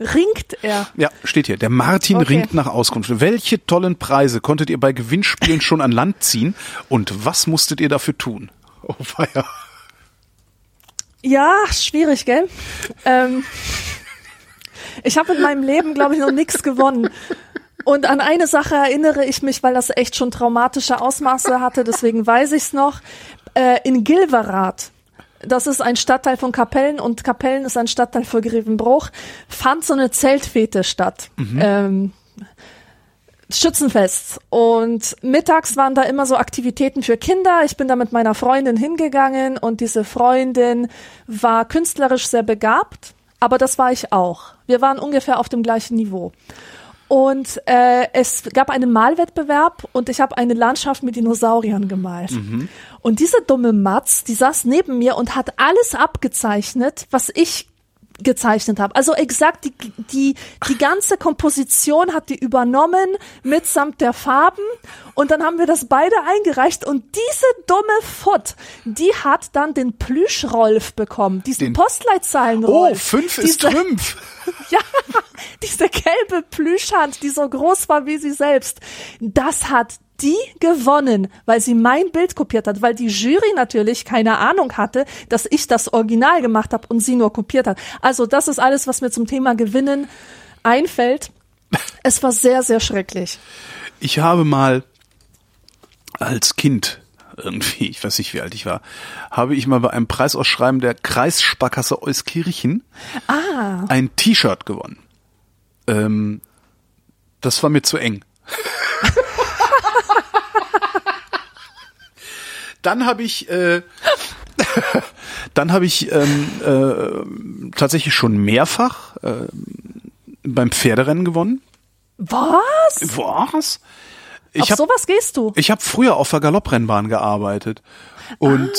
C: Ringt er?
B: Ja, steht hier. Der Martin
C: Okay.
B: ringt nach Auskunft. Welche tollen Preise konntet ihr bei Gewinnspielen schon an Land ziehen und was musstet ihr dafür tun? Oh feier.
C: Ja, schwierig, gell? Ähm, ich habe in meinem Leben, glaube ich, noch nichts gewonnen. Und an eine Sache erinnere ich mich, weil das echt schon traumatische Ausmaße hatte, deswegen weiß ich's noch. Äh, in Gilverath, das ist ein Stadtteil von Kapellen und Kapellen ist ein Stadtteil von Grevenbruch, fand so eine Zeltfete statt. Ähm, Schützenfest. Und mittags waren da immer so Aktivitäten für Kinder. Ich bin da mit meiner Freundin hingegangen und diese Freundin war künstlerisch sehr begabt, aber das war ich auch. Wir waren ungefähr auf dem gleichen Niveau. Und äh, es gab einen Malwettbewerb und ich habe eine Landschaft mit Dinosauriern gemalt. Und diese dumme Matz, die saß neben mir und hat alles abgezeichnet, was ich gezeichnet habe. Also exakt die, die, die ganze Komposition hat die übernommen mitsamt der Farben und dann haben wir das beide eingereicht und diese dumme Foot, die hat dann den Plüschrolf bekommen, diesen
B: Den-
C: Postleitzahlenrolf.
B: Oh, fünf ist
C: Diese-
B: Trümpf.
C: ja, diese gelbe Plüschhand, die so groß war wie sie selbst, das hat die gewonnen, weil sie mein Bild kopiert hat, weil die Jury natürlich keine Ahnung hatte, dass ich das Original gemacht habe und sie nur kopiert hat. Also das ist alles, was mir zum Thema Gewinnen einfällt. Es war sehr, sehr schrecklich.
B: Ich habe mal als Kind irgendwie, ich weiß nicht wie alt ich war, habe ich mal bei einem Preisausschreiben der Kreissparkasse Euskirchen
C: Ah,
B: ein T-Shirt gewonnen. Ähm, das war mir zu eng. Dann habe ich, äh, dann habe ich ähm, äh, tatsächlich schon mehrfach äh, beim Pferderennen gewonnen.
C: was?
B: Was? Ich
C: Auf
B: habe
C: sowas gehst du?
B: ich hab früher auf der Galopprennbahn gearbeitet und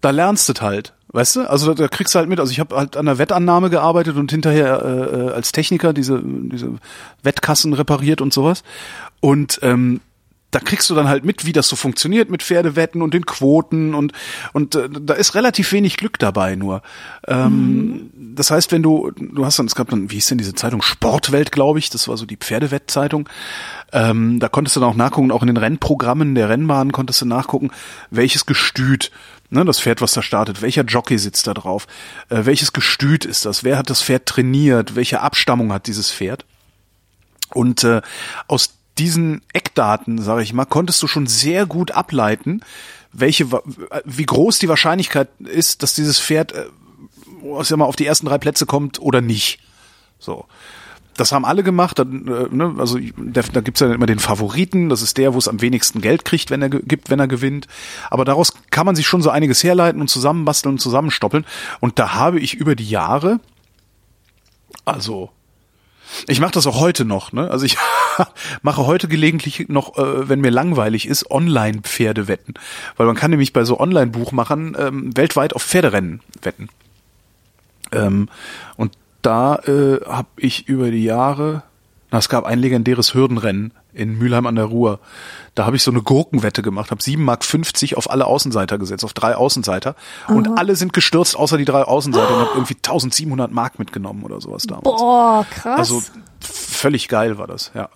B: da lernst du halt, weißt du? Also da, da kriegst du halt mit. Also ich habe halt an der Wettannahme gearbeitet und hinterher äh, äh, als Techniker diese diese Wettkassen repariert und sowas. Und ähm, da kriegst du dann halt mit, wie das so funktioniert mit Pferdewetten und den Quoten und und äh, da ist relativ wenig Glück dabei nur. Ähm, Das heißt, wenn du du hast dann es gab dann wie hieß denn diese Zeitung Sportwelt, glaube ich, das war so die Pferdewettzeitung. Ähm, da konntest du dann auch nachgucken, auch in den Rennprogrammen der Rennbahn konntest du nachgucken, welches Gestüt Ne, das Pferd, was da startet, welcher Jockey sitzt da drauf, äh, welches Gestüt ist das, wer hat das Pferd trainiert, welche Abstammung hat dieses Pferd. Und äh, aus diesen Eckdaten, sage ich mal, konntest du schon sehr gut ableiten, welche, wie groß die Wahrscheinlichkeit ist, dass dieses Pferd, äh, sag mal, auf die ersten drei Plätze kommt oder nicht. So. Das haben alle gemacht. Dann, äh, ne, also der, da gibt's ja immer den Favoriten. Das ist der, wo es am wenigsten Geld kriegt, wenn er gibt, wenn er gewinnt. Aber daraus kann man sich schon so einiges herleiten und zusammenbasteln und zusammenstoppeln. Und da habe ich über die Jahre, also ich mache das auch heute noch. Ne? Also ich mache heute gelegentlich noch, äh, wenn mir langweilig ist, Online-Pferde wetten, weil man kann nämlich bei so Online-Buchmachern ähm, weltweit auf Pferderennen wetten. Ähm, und da äh, habe ich über die Jahre, na, es gab ein legendäres Hürdenrennen in Mülheim an der Ruhr. Da habe ich so eine Gurkenwette gemacht, habe 7,50 Mark auf alle Außenseiter gesetzt, auf drei Außenseiter. Aha. Und alle sind gestürzt, außer die drei Außenseiter. Oh. Und habe irgendwie 1700 Mark mitgenommen oder sowas damals.
C: Boah, krass.
B: Also völlig geil war das, ja.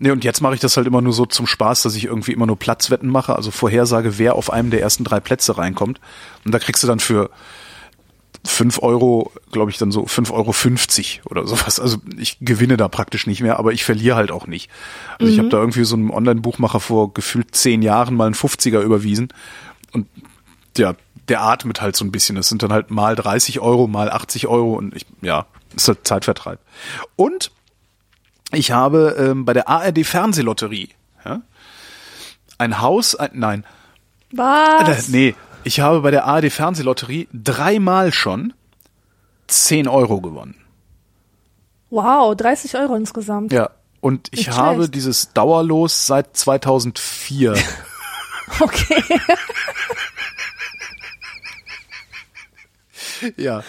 B: Nee, und jetzt mache ich das halt immer nur so zum Spaß, dass ich irgendwie immer nur Platzwetten mache, also Vorhersage, wer auf einem der ersten drei Plätze reinkommt. Und da kriegst du dann für fünf Euro, glaube ich, dann so fünf Euro fünfzig oder sowas. Also ich gewinne da praktisch nicht mehr, aber ich verliere halt auch nicht. Also mhm. ich habe da irgendwie so einem Online-Buchmacher vor gefühlt zehn Jahren mal einen 50er überwiesen und ja, der atmet halt so ein bisschen. Das sind dann halt mal 30 Euro, mal 80 Euro und ich, ja, ist halt Zeitvertreib. Und ich habe ähm, bei der ARD Fernsehlotterie ja, ein Haus, ein, nein.
C: Was?
B: Äh, nee, ich habe bei der ARD Fernsehlotterie dreimal schon 10 Euro gewonnen.
C: Wow, 30 Euro insgesamt.
B: Ja, und ich Nicht habe schlecht. dieses Dauerlos seit 2004.
C: okay.
B: ja,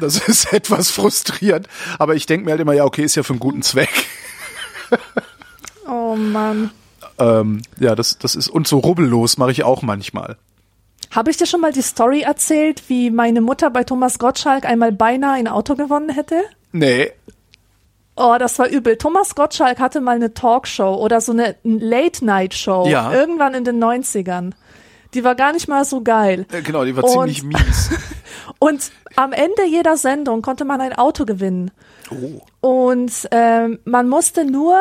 B: das ist etwas frustrierend, aber ich denke mir halt immer, ja, okay, ist ja für einen guten Zweck.
C: oh Mann.
B: Ähm, ja, das, das ist, und so rubbellos mache ich auch manchmal.
C: Habe ich dir schon mal die Story erzählt, wie meine Mutter bei Thomas Gottschalk einmal beinahe ein Auto gewonnen hätte?
B: Nee.
C: Oh, das war übel. Thomas Gottschalk hatte mal eine Talkshow oder so eine Late-Night-Show.
B: Ja.
C: Irgendwann in den 90ern. Die war gar nicht mal so geil.
B: Ja, genau, die war und, ziemlich mies.
C: und am Ende jeder Sendung konnte man ein Auto gewinnen. Oh. Und ähm, man musste nur,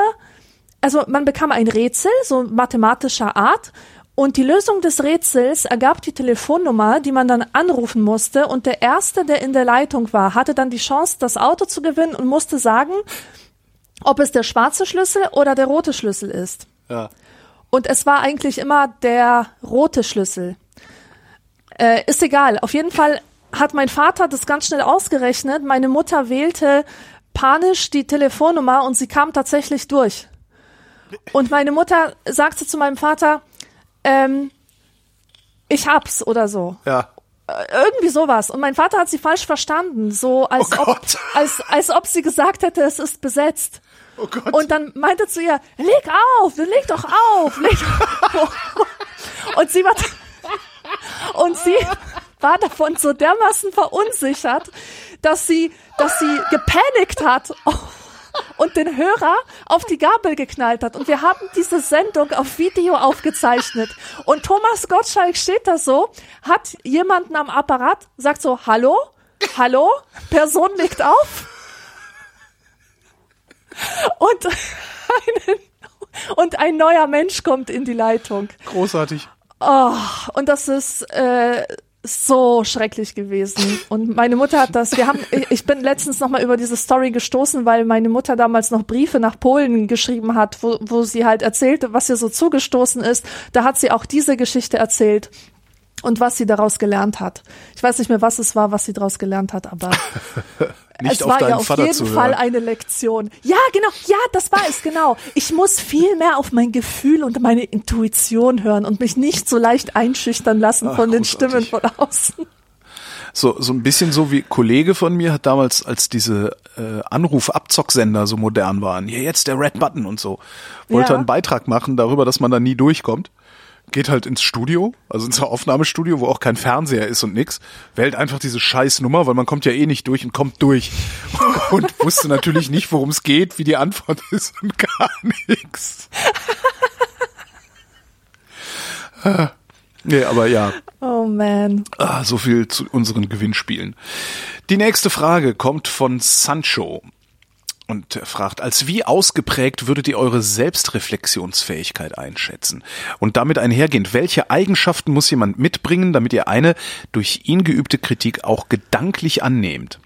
C: also man bekam ein Rätsel, so mathematischer Art, und die Lösung des Rätsels ergab die Telefonnummer, die man dann anrufen musste. Und der Erste, der in der Leitung war, hatte dann die Chance, das Auto zu gewinnen und musste sagen, ob es der schwarze Schlüssel oder der rote Schlüssel ist.
B: Ja.
C: Und es war eigentlich immer der rote Schlüssel. Äh, ist egal. Auf jeden Fall hat mein Vater das ganz schnell ausgerechnet. Meine Mutter wählte panisch die Telefonnummer und sie kam tatsächlich durch. Und meine Mutter sagte zu meinem Vater, ähm, ich hab's oder so.
B: Ja.
C: Äh, irgendwie sowas. Und mein Vater hat sie falsch verstanden, so als
B: oh
C: ob, als, als ob sie gesagt hätte, es ist besetzt.
B: Oh Gott.
C: Und dann meinte zu ihr, leg auf, leg doch auf, leg auf. Und sie war, und sie war davon so dermaßen verunsichert, dass sie, dass sie gepanikt hat und den Hörer auf die Gabel geknallt hat. Und wir haben diese Sendung auf Video aufgezeichnet. Und Thomas Gottschalk steht da so, hat jemanden am Apparat, sagt so, hallo, hallo, Person legt auf. Und, einen, und ein neuer Mensch kommt in die Leitung.
B: Großartig.
C: Oh, und das ist äh, so schrecklich gewesen. Und meine Mutter hat das, wir haben, ich bin letztens nochmal über diese Story gestoßen, weil meine Mutter damals noch Briefe nach Polen geschrieben hat, wo, wo sie halt erzählte, was ihr so zugestoßen ist. Da hat sie auch diese Geschichte erzählt und was sie daraus gelernt hat. Ich weiß nicht mehr, was es war, was sie daraus gelernt hat, aber
B: es
C: war ja auf
B: Vater
C: jeden Fall eine Lektion. Ja, genau, ja, das war es, genau. Ich muss viel mehr auf mein Gefühl und meine Intuition hören und mich nicht so leicht einschüchtern lassen Ach, von den großartig. Stimmen von außen.
B: So, so ein bisschen so wie Kollege von mir hat damals, als diese äh, Anruf-Abzocksender so modern waren, hier jetzt der Red Button und so, wollte ja. einen Beitrag machen darüber, dass man da nie durchkommt geht halt ins Studio, also ins Aufnahmestudio, wo auch kein Fernseher ist und nix, wählt einfach diese scheiß Nummer, weil man kommt ja eh nicht durch und kommt durch. Und wusste natürlich nicht, worum es geht, wie die Antwort ist und gar nix. Nee, aber ja,
C: Oh man.
B: Ah, so viel zu unseren Gewinnspielen. Die nächste Frage kommt von Sancho und fragt, als wie ausgeprägt würdet ihr eure Selbstreflexionsfähigkeit einschätzen? Und damit einhergehend, welche Eigenschaften muss jemand mitbringen, damit ihr eine durch ihn geübte Kritik auch gedanklich annehmt?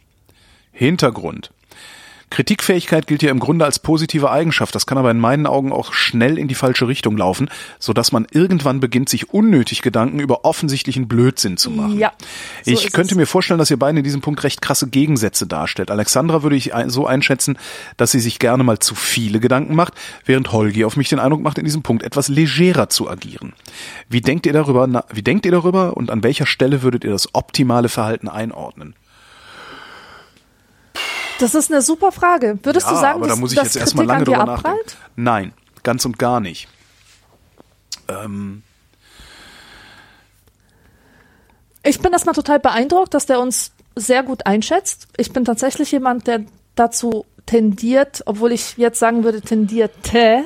B: Hintergrund. Kritikfähigkeit gilt ja im Grunde als positive Eigenschaft. Das kann aber in meinen Augen auch schnell in die falsche Richtung laufen, so dass man irgendwann beginnt, sich unnötig Gedanken über offensichtlichen Blödsinn zu machen.
C: Ja, so
B: ich könnte
C: es.
B: mir vorstellen, dass ihr beide in diesem Punkt recht krasse Gegensätze darstellt. Alexandra würde ich so einschätzen, dass sie sich gerne mal zu viele Gedanken macht, während Holgi auf mich den Eindruck macht, in diesem Punkt etwas legerer zu agieren. Wie denkt ihr darüber, wie denkt ihr darüber und an welcher Stelle würdet ihr das optimale Verhalten einordnen?
C: Das ist eine super Frage. Würdest du sagen,
B: aber da
C: dass,
B: muss ich jetzt erstmal lange drüber
C: abprallt?
B: nachdenken. Nein, ganz und gar nicht. Ähm,
C: Ich bin erstmal total beeindruckt, dass der uns sehr gut einschätzt. Ich bin tatsächlich jemand, der dazu tendiert, obwohl ich jetzt sagen würde, tendierte,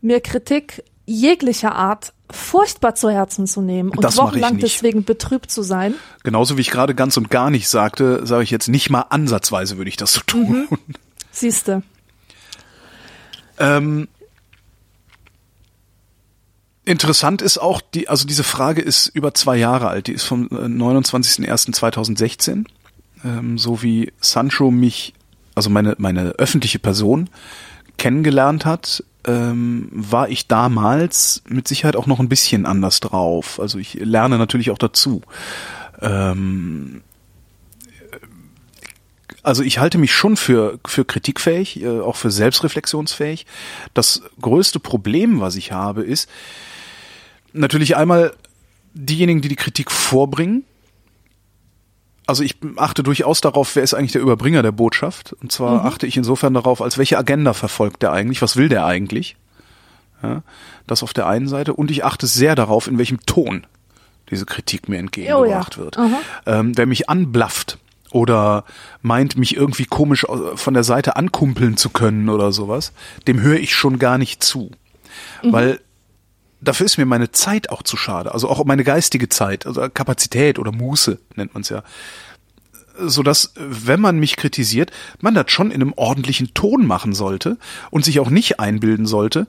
C: mir Kritik jeglicher Art furchtbar zu Herzen zu nehmen und
B: Das
C: wochenlang deswegen betrübt zu sein.
B: genauso wie ich gerade ganz und gar nicht sagte, sage ich jetzt nicht mal ansatzweise würde ich das so tun.
C: Siehste.
B: Ähm, interessant ist auch die, also diese Frage ist über zwei Jahre alt. Die ist vom äh, 29.01.2016. Ähm, so wie Sancho mich, also meine meine öffentliche Person kennengelernt hat, ähm, war ich damals mit Sicherheit auch noch ein bisschen anders drauf. Also ich lerne natürlich auch dazu. Ähm, also ich halte mich schon für, für kritikfähig, äh, auch für selbstreflexionsfähig. Das größte Problem, was ich habe, ist natürlich einmal diejenigen, die die Kritik vorbringen. Also ich achte durchaus darauf, wer ist eigentlich der Überbringer der Botschaft. Und zwar achte ich insofern darauf, als welche Agenda verfolgt der eigentlich, was will der eigentlich. Ja, das auf der einen Seite. Und ich achte sehr darauf, in welchem Ton diese Kritik mir entgegengebracht
C: Oh ja.
B: wird. Ähm, wer mich anblafft oder meint, mich irgendwie komisch von der Seite ankumpeln zu können oder sowas, dem höre ich schon gar nicht zu. Weil dafür ist mir meine Zeit auch zu schade. Also auch meine geistige Zeit, also Kapazität oder Muße nennt man es ja. Sodass, wenn man mich kritisiert, man das schon in einem ordentlichen Ton machen sollte und sich auch nicht einbilden sollte,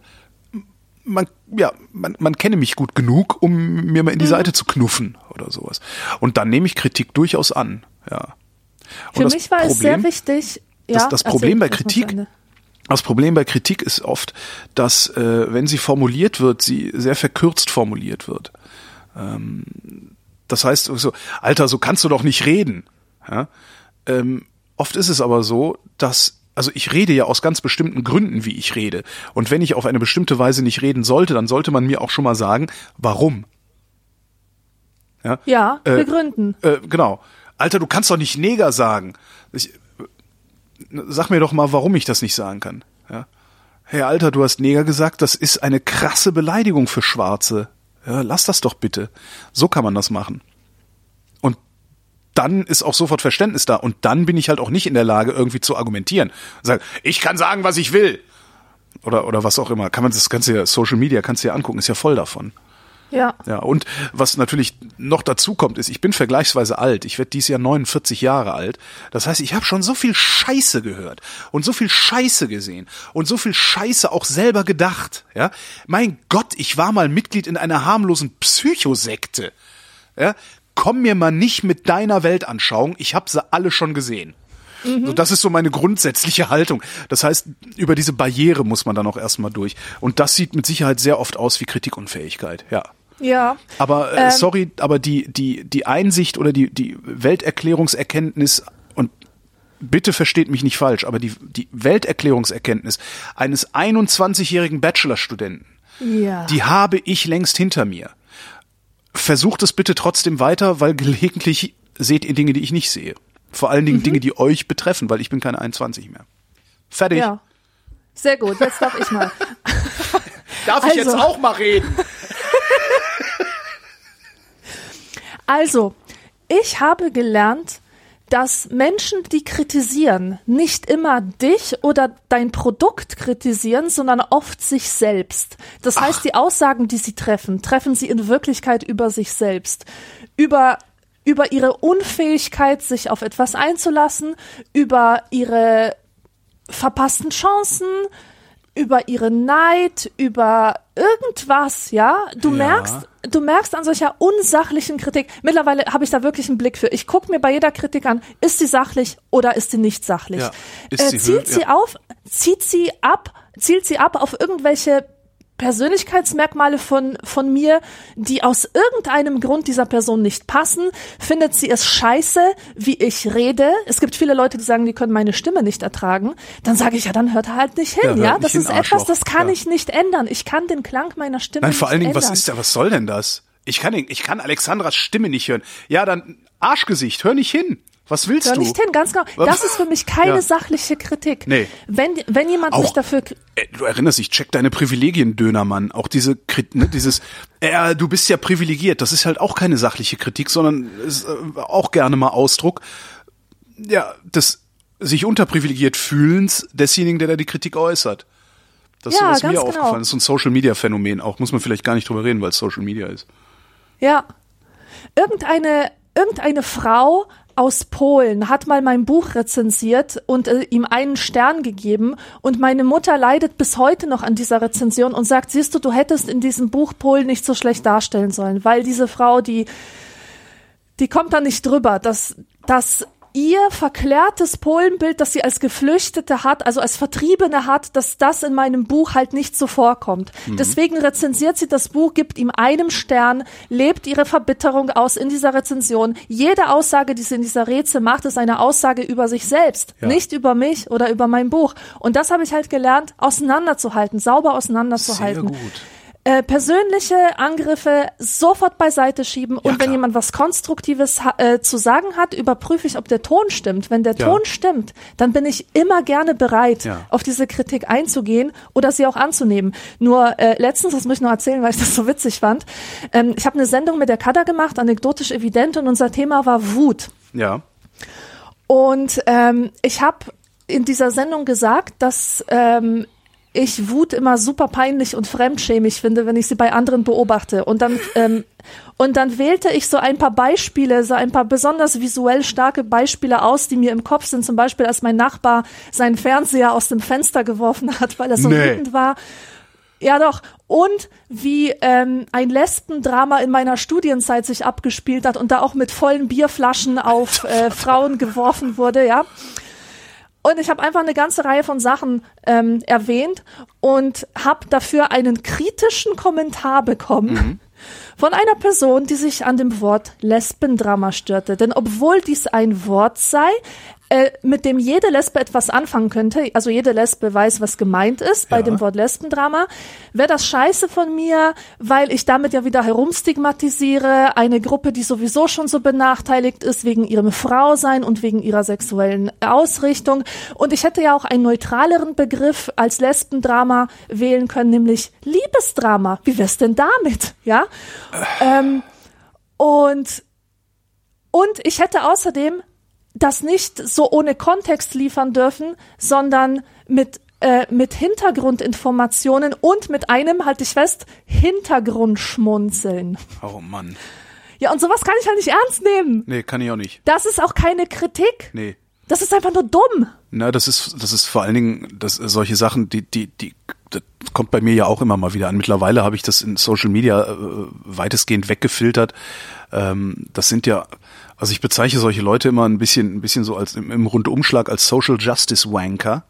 B: man, ja, man, man kenne mich gut genug, um mir mal in die Seite zu knuffen oder sowas. Und dann nehme ich Kritik durchaus an, ja. Und
C: Für
B: das
C: mich war es sehr wichtig.
B: das,
C: ja,
B: das
C: erzähl
B: Problem bei Kritik. Das Problem bei Kritik ist oft, dass äh, wenn sie formuliert wird, sie sehr verkürzt formuliert wird. Ähm, das heißt so, Alter, so kannst du doch nicht reden. Ja? Ähm, oft ist es aber so, dass also ich rede ja aus ganz bestimmten Gründen, wie ich rede. Und wenn ich auf eine bestimmte Weise nicht reden sollte, dann sollte man mir auch schon mal sagen, warum. Ja,
C: Ja,
B: Äh,
C: begründen.
B: äh, genau. Alter, du kannst doch nicht Neger sagen. Ich, äh, sag mir doch mal, warum ich das nicht sagen kann. Ja? Hey, Alter, du hast Neger gesagt, das ist eine krasse Beleidigung für Schwarze. Ja, lass das doch bitte. So kann man das machen. Und dann ist auch sofort Verständnis da. Und dann bin ich halt auch nicht in der Lage, irgendwie zu argumentieren. Sagen, ich kann sagen, was ich will. Oder, oder was auch immer. Kann man das ja, Social Media kannst du ja angucken, ist ja voll davon.
C: Ja.
B: Ja, und was natürlich noch dazu kommt, ist, ich bin vergleichsweise alt. Ich werde dieses Jahr 49 Jahre alt. Das heißt, ich habe schon so viel Scheiße gehört und so viel Scheiße gesehen und so viel Scheiße auch selber gedacht. Ja, mein Gott, ich war mal Mitglied in einer harmlosen Psychosekte. Ja, komm mir mal nicht mit deiner Weltanschauung. Ich habe sie alle schon gesehen. So, das ist so meine grundsätzliche Haltung. Das heißt, über diese Barriere muss man dann auch erstmal durch. Und das sieht mit Sicherheit sehr oft aus wie Kritikunfähigkeit, ja.
C: Ja.
B: Aber äh,
C: Ähm.
B: sorry, aber die, die, die Einsicht oder die, die Welterklärungserkenntnis und bitte versteht mich nicht falsch, aber die, die Welterklärungserkenntnis eines 21-jährigen Bachelorstudenten,
C: Ja.
B: die habe ich längst hinter mir. Versucht es bitte trotzdem weiter, weil gelegentlich seht ihr Dinge, die ich nicht sehe. Vor allen
C: Mhm.
B: Dingen Dinge, die euch betreffen, weil ich bin keine 21 mehr. Fertig.
C: ja. Sehr gut, jetzt darf ich mal.
B: Darf ich jetzt
C: Also.
B: auch mal reden?
C: Also, ich habe gelernt, dass Menschen, die kritisieren, nicht immer dich oder dein Produkt kritisieren, sondern oft sich selbst. Das heißt, die Aussagen, die sie treffen, treffen sie in Wirklichkeit über sich selbst. Über über ihre Unfähigkeit, sich auf etwas einzulassen, über ihre verpassten Chancen, über ihren Neid, über irgendwas, ja. Du
B: Ja.
C: merkst, du merkst an solcher unsachlichen Kritik. Mittlerweile habe ich da wirklich einen Blick für. Ich gucke mir bei jeder Kritik an, ist sie sachlich oder ist sie nicht sachlich?
B: Ja. Ist
C: Äh,
B: sie
C: zielt
B: hö-
C: sie
B: ja.
C: auf, zieht sie ab, zielt sie ab auf irgendwelche Persönlichkeitsmerkmale von, von mir, die aus irgendeinem Grund dieser Person nicht passen? Findet sie es scheiße, wie ich rede? Es gibt viele Leute, die sagen, die können meine Stimme nicht ertragen. Dann sage ich, ja, dann hört er halt nicht
B: Ja,
C: hin, ja?
B: nicht
C: Das ist etwas, das kann
B: Ja.
C: ich nicht ändern. Ich kann den Klang meiner Stimme
B: Nein, vor
C: nicht
B: allen Dingen, was
C: ändern.
B: ist da, was soll denn das? Ich kann, ich kann Alexandras Stimme nicht hören. Ja, dann Arschgesicht, hör nicht hin. Was willst
C: Hör
B: du?
C: nicht hin, ganz genau. Das ist für mich keine
B: Ja.
C: sachliche Kritik.
B: Nee.
C: Wenn, wenn jemand
B: Auch-
C: dafür, k-
B: Äh, Du erinnerst dich, check deine Privilegien, Dönermann. Auch diese, Krit- ne, dieses, äh, du bist ja privilegiert. Das ist halt auch keine sachliche Kritik, sondern ist äh, auch gerne mal Ausdruck, ja, des sich unterprivilegiert fühlens desjenigen, der da die Kritik äußert. Das ist
C: Ja, ganz
B: mir
C: genau.
B: aufgefallen ist. So ein Social Media Phänomen auch. Muss man vielleicht gar nicht drüber reden, weil es Social Media ist.
C: Ja. Irgendeine, irgendeine Frau aus Polen hat mal mein Buch rezensiert und äh, ihm einen Stern gegeben. Und meine Mutter leidet bis heute noch an dieser Rezension und sagt, siehst du, du hättest in diesem Buch Polen nicht so schlecht darstellen sollen, weil diese Frau, die, die kommt da nicht drüber, dass, dass ihr verklärtes Polenbild, das sie als Geflüchtete hat, also als Vertriebene hat, dass das in meinem Buch halt nicht so vorkommt. Deswegen rezensiert sie das Buch, gibt ihm einem Stern, lebt ihre Verbitterung aus in dieser Rezension. Jede Aussage, die sie in dieser Rätsel macht, ist eine Aussage über sich selbst,
B: Ja.
C: nicht über mich oder über mein Buch. Und das habe ich halt gelernt, auseinanderzuhalten, sauber auseinanderzuhalten.
B: Sehr gut.
C: Äh, persönliche Angriffe sofort beiseite schieben und wenn
B: klar.
C: jemand was Konstruktives äh, zu sagen hat, überprüfe ich, ob der Ton stimmt. Wenn der
B: Ja.
C: Ton stimmt, dann bin ich immer gerne bereit,
B: Ja.
C: auf diese Kritik einzugehen oder sie auch anzunehmen. Nur äh, letztens, das muss ich noch erzählen, weil ich das so witzig fand. Ähm, ich habe eine Sendung mit der Kada gemacht, anekdotisch evident, und unser Thema war Wut.
B: Ja.
C: Und ähm, ich habe in dieser Sendung gesagt, dass ähm, ich Wut immer super peinlich und fremdschämig finde, wenn ich sie bei anderen beobachte. Und dann ähm, und dann wählte ich so ein paar Beispiele, so ein paar besonders visuell starke Beispiele aus, die mir im Kopf sind. Zum Beispiel, als mein Nachbar seinen Fernseher aus dem Fenster geworfen hat, weil er so
B: Nee.
C: wütend war. Ja doch. Und wie ähm, ein Lesbendrama in meiner Studienzeit sich abgespielt hat und da auch mit vollen Bierflaschen auf äh, Frauen geworfen wurde, ja. Und ich habe einfach eine ganze Reihe von Sachen ähm, erwähnt und habe dafür einen kritischen Kommentar bekommen von einer Person, die sich an dem Wort Lesbendrama störte. Denn obwohl dies ein Wort sei, äh, mit dem jede Lesbe etwas anfangen könnte, also jede Lesbe weiß, was gemeint ist bei
B: Ja.
C: dem Wort Lesbendrama, wäre das scheiße von mir, weil ich damit ja wieder herumstigmatisiere, eine Gruppe, die sowieso schon so benachteiligt ist wegen ihrem Frausein und wegen ihrer sexuellen Ausrichtung. Und ich hätte ja auch einen neutraleren Begriff als Lesbendrama wählen können, nämlich Liebesdrama. Wie wär's denn damit? Ja? Ähm, und, und ich hätte außerdem das nicht so ohne Kontext liefern dürfen, sondern mit äh, mit Hintergrundinformationen und mit einem, halte ich fest, Hintergrundschmunzeln.
B: Oh Mann.
C: Ja, und sowas kann ich halt nicht ernst nehmen.
B: Nee, kann ich auch nicht.
C: Das ist auch keine Kritik.
B: Nee.
C: Das ist einfach nur dumm.
B: Na, das ist, das ist vor allen Dingen, das, solche Sachen, die, die, die, das kommt bei mir ja auch immer mal wieder an. Mittlerweile habe ich das in Social Media äh, weitestgehend weggefiltert. Ähm, das sind ja, also ich bezeichne solche Leute immer ein bisschen, ein bisschen so als im, im Rundumschlag als Social Justice Wanker.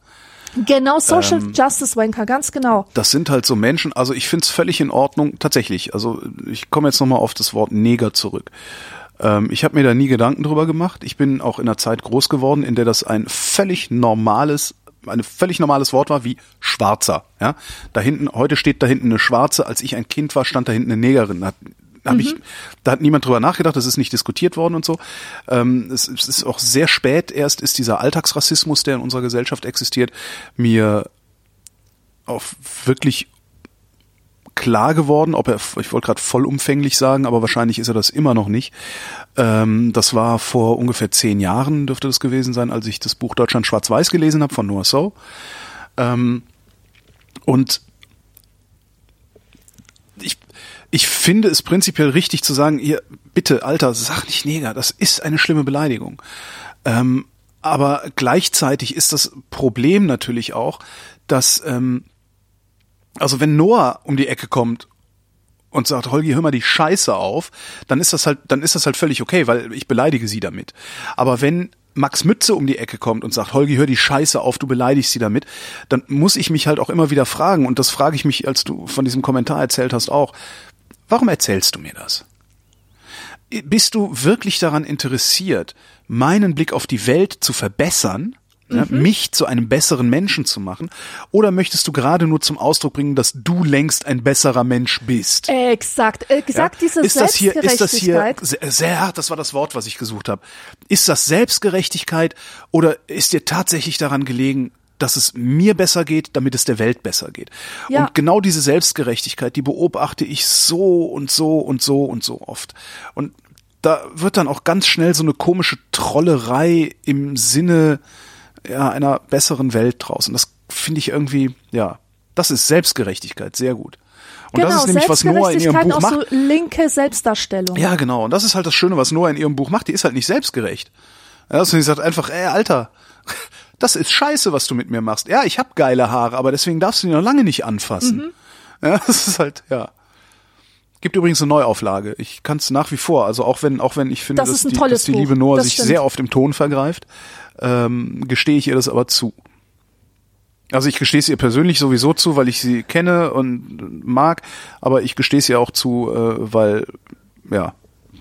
C: Genau, Social
B: Ähm.
C: Justice Wanker, ganz genau.
B: Das sind halt so Menschen, also ich find's völlig in Ordnung, tatsächlich. Also ich komme jetzt nochmal auf das Wort Neger zurück. Ähm, ich habe mir da nie Gedanken drüber gemacht. Ich bin auch in einer Zeit groß geworden, in der das ein völlig normales, ein völlig normales Wort war wie Schwarzer. Ja, da hinten, heute steht da hinten eine Schwarze. Als ich ein Kind war, stand da hinten eine Negerin. Da, hab ich, da hat niemand drüber nachgedacht, das ist nicht diskutiert worden und so. Ähm, es, es ist auch sehr spät erst ist dieser Alltagsrassismus, der in unserer Gesellschaft existiert, mir auf wirklich klar geworden, ob er, ich wollte gerade vollumfänglich sagen, aber wahrscheinlich ist er das immer noch nicht. Ähm, das war vor ungefähr zehn Jahren, dürfte das gewesen sein, als ich das Buch Deutschland Schwarz-Weiß gelesen habe von Noah So. Ähm, und ich, ich finde es prinzipiell richtig zu sagen, ihr, bitte, Alter, sag nicht Neger, das ist eine schlimme Beleidigung. Ähm, aber gleichzeitig ist das Problem natürlich auch, dass, ähm, also wenn Noah um die Ecke kommt und sagt, Holgi, hör mal die Scheiße auf, dann ist das halt, dann ist das halt völlig okay, weil ich beleidige sie damit. Aber wenn Max Mütze um die Ecke kommt und sagt, Holgi, hör die Scheiße auf, du beleidigst sie damit, dann muss ich mich halt auch immer wieder fragen, und das frage ich mich, als du von diesem Kommentar erzählt hast, auch, warum erzählst du mir das? Bist du wirklich daran interessiert, meinen Blick auf die Welt zu verbessern, ja, mhm. mich zu einem besseren Menschen zu machen? Oder möchtest du gerade nur zum Ausdruck bringen, dass du längst ein besserer Mensch bist?
C: Exakt, exakt ja? diese
B: ist das hier, ist das hier sehr, sehr, das war das Wort, was ich gesucht habe. Ist das Selbstgerechtigkeit oder ist dir tatsächlich daran gelegen, dass es mir besser geht, damit es der Welt besser geht. Ja. Und genau diese Selbstgerechtigkeit, die beobachte ich so und so und so und so oft. Und da wird dann auch ganz schnell so eine komische Trollerei im Sinne ja, einer besseren Welt draus. Und das finde ich irgendwie, ja, das ist Selbstgerechtigkeit, sehr gut. Und
C: genau,
B: das ist nämlich, was Noah in ihrem Buch
C: auch
B: macht.
C: So linke Selbstdarstellung.
B: Ja, genau. Und das ist halt das Schöne, was Noah in ihrem Buch macht. Die ist halt nicht selbstgerecht. Ja, also sie sagt einfach, ey, Alter, das ist scheiße, was du mit mir machst. Ja, ich hab geile Haare, aber deswegen darfst du die noch lange nicht anfassen. Mhm. Ja, das ist halt, ja. Gibt übrigens eine Neuauflage. Ich kann es nach wie vor, also auch wenn, auch wenn ich finde,
C: das
B: dass,
C: die,
B: dass die liebe Noah
C: das
B: sich
C: stimmt.
B: sehr oft im Ton vergreift, ähm, gestehe ich ihr das aber zu. Also ich gestehe es ihr persönlich sowieso zu, weil ich sie kenne und mag, aber ich gestehe es ihr auch zu, äh, weil, ja,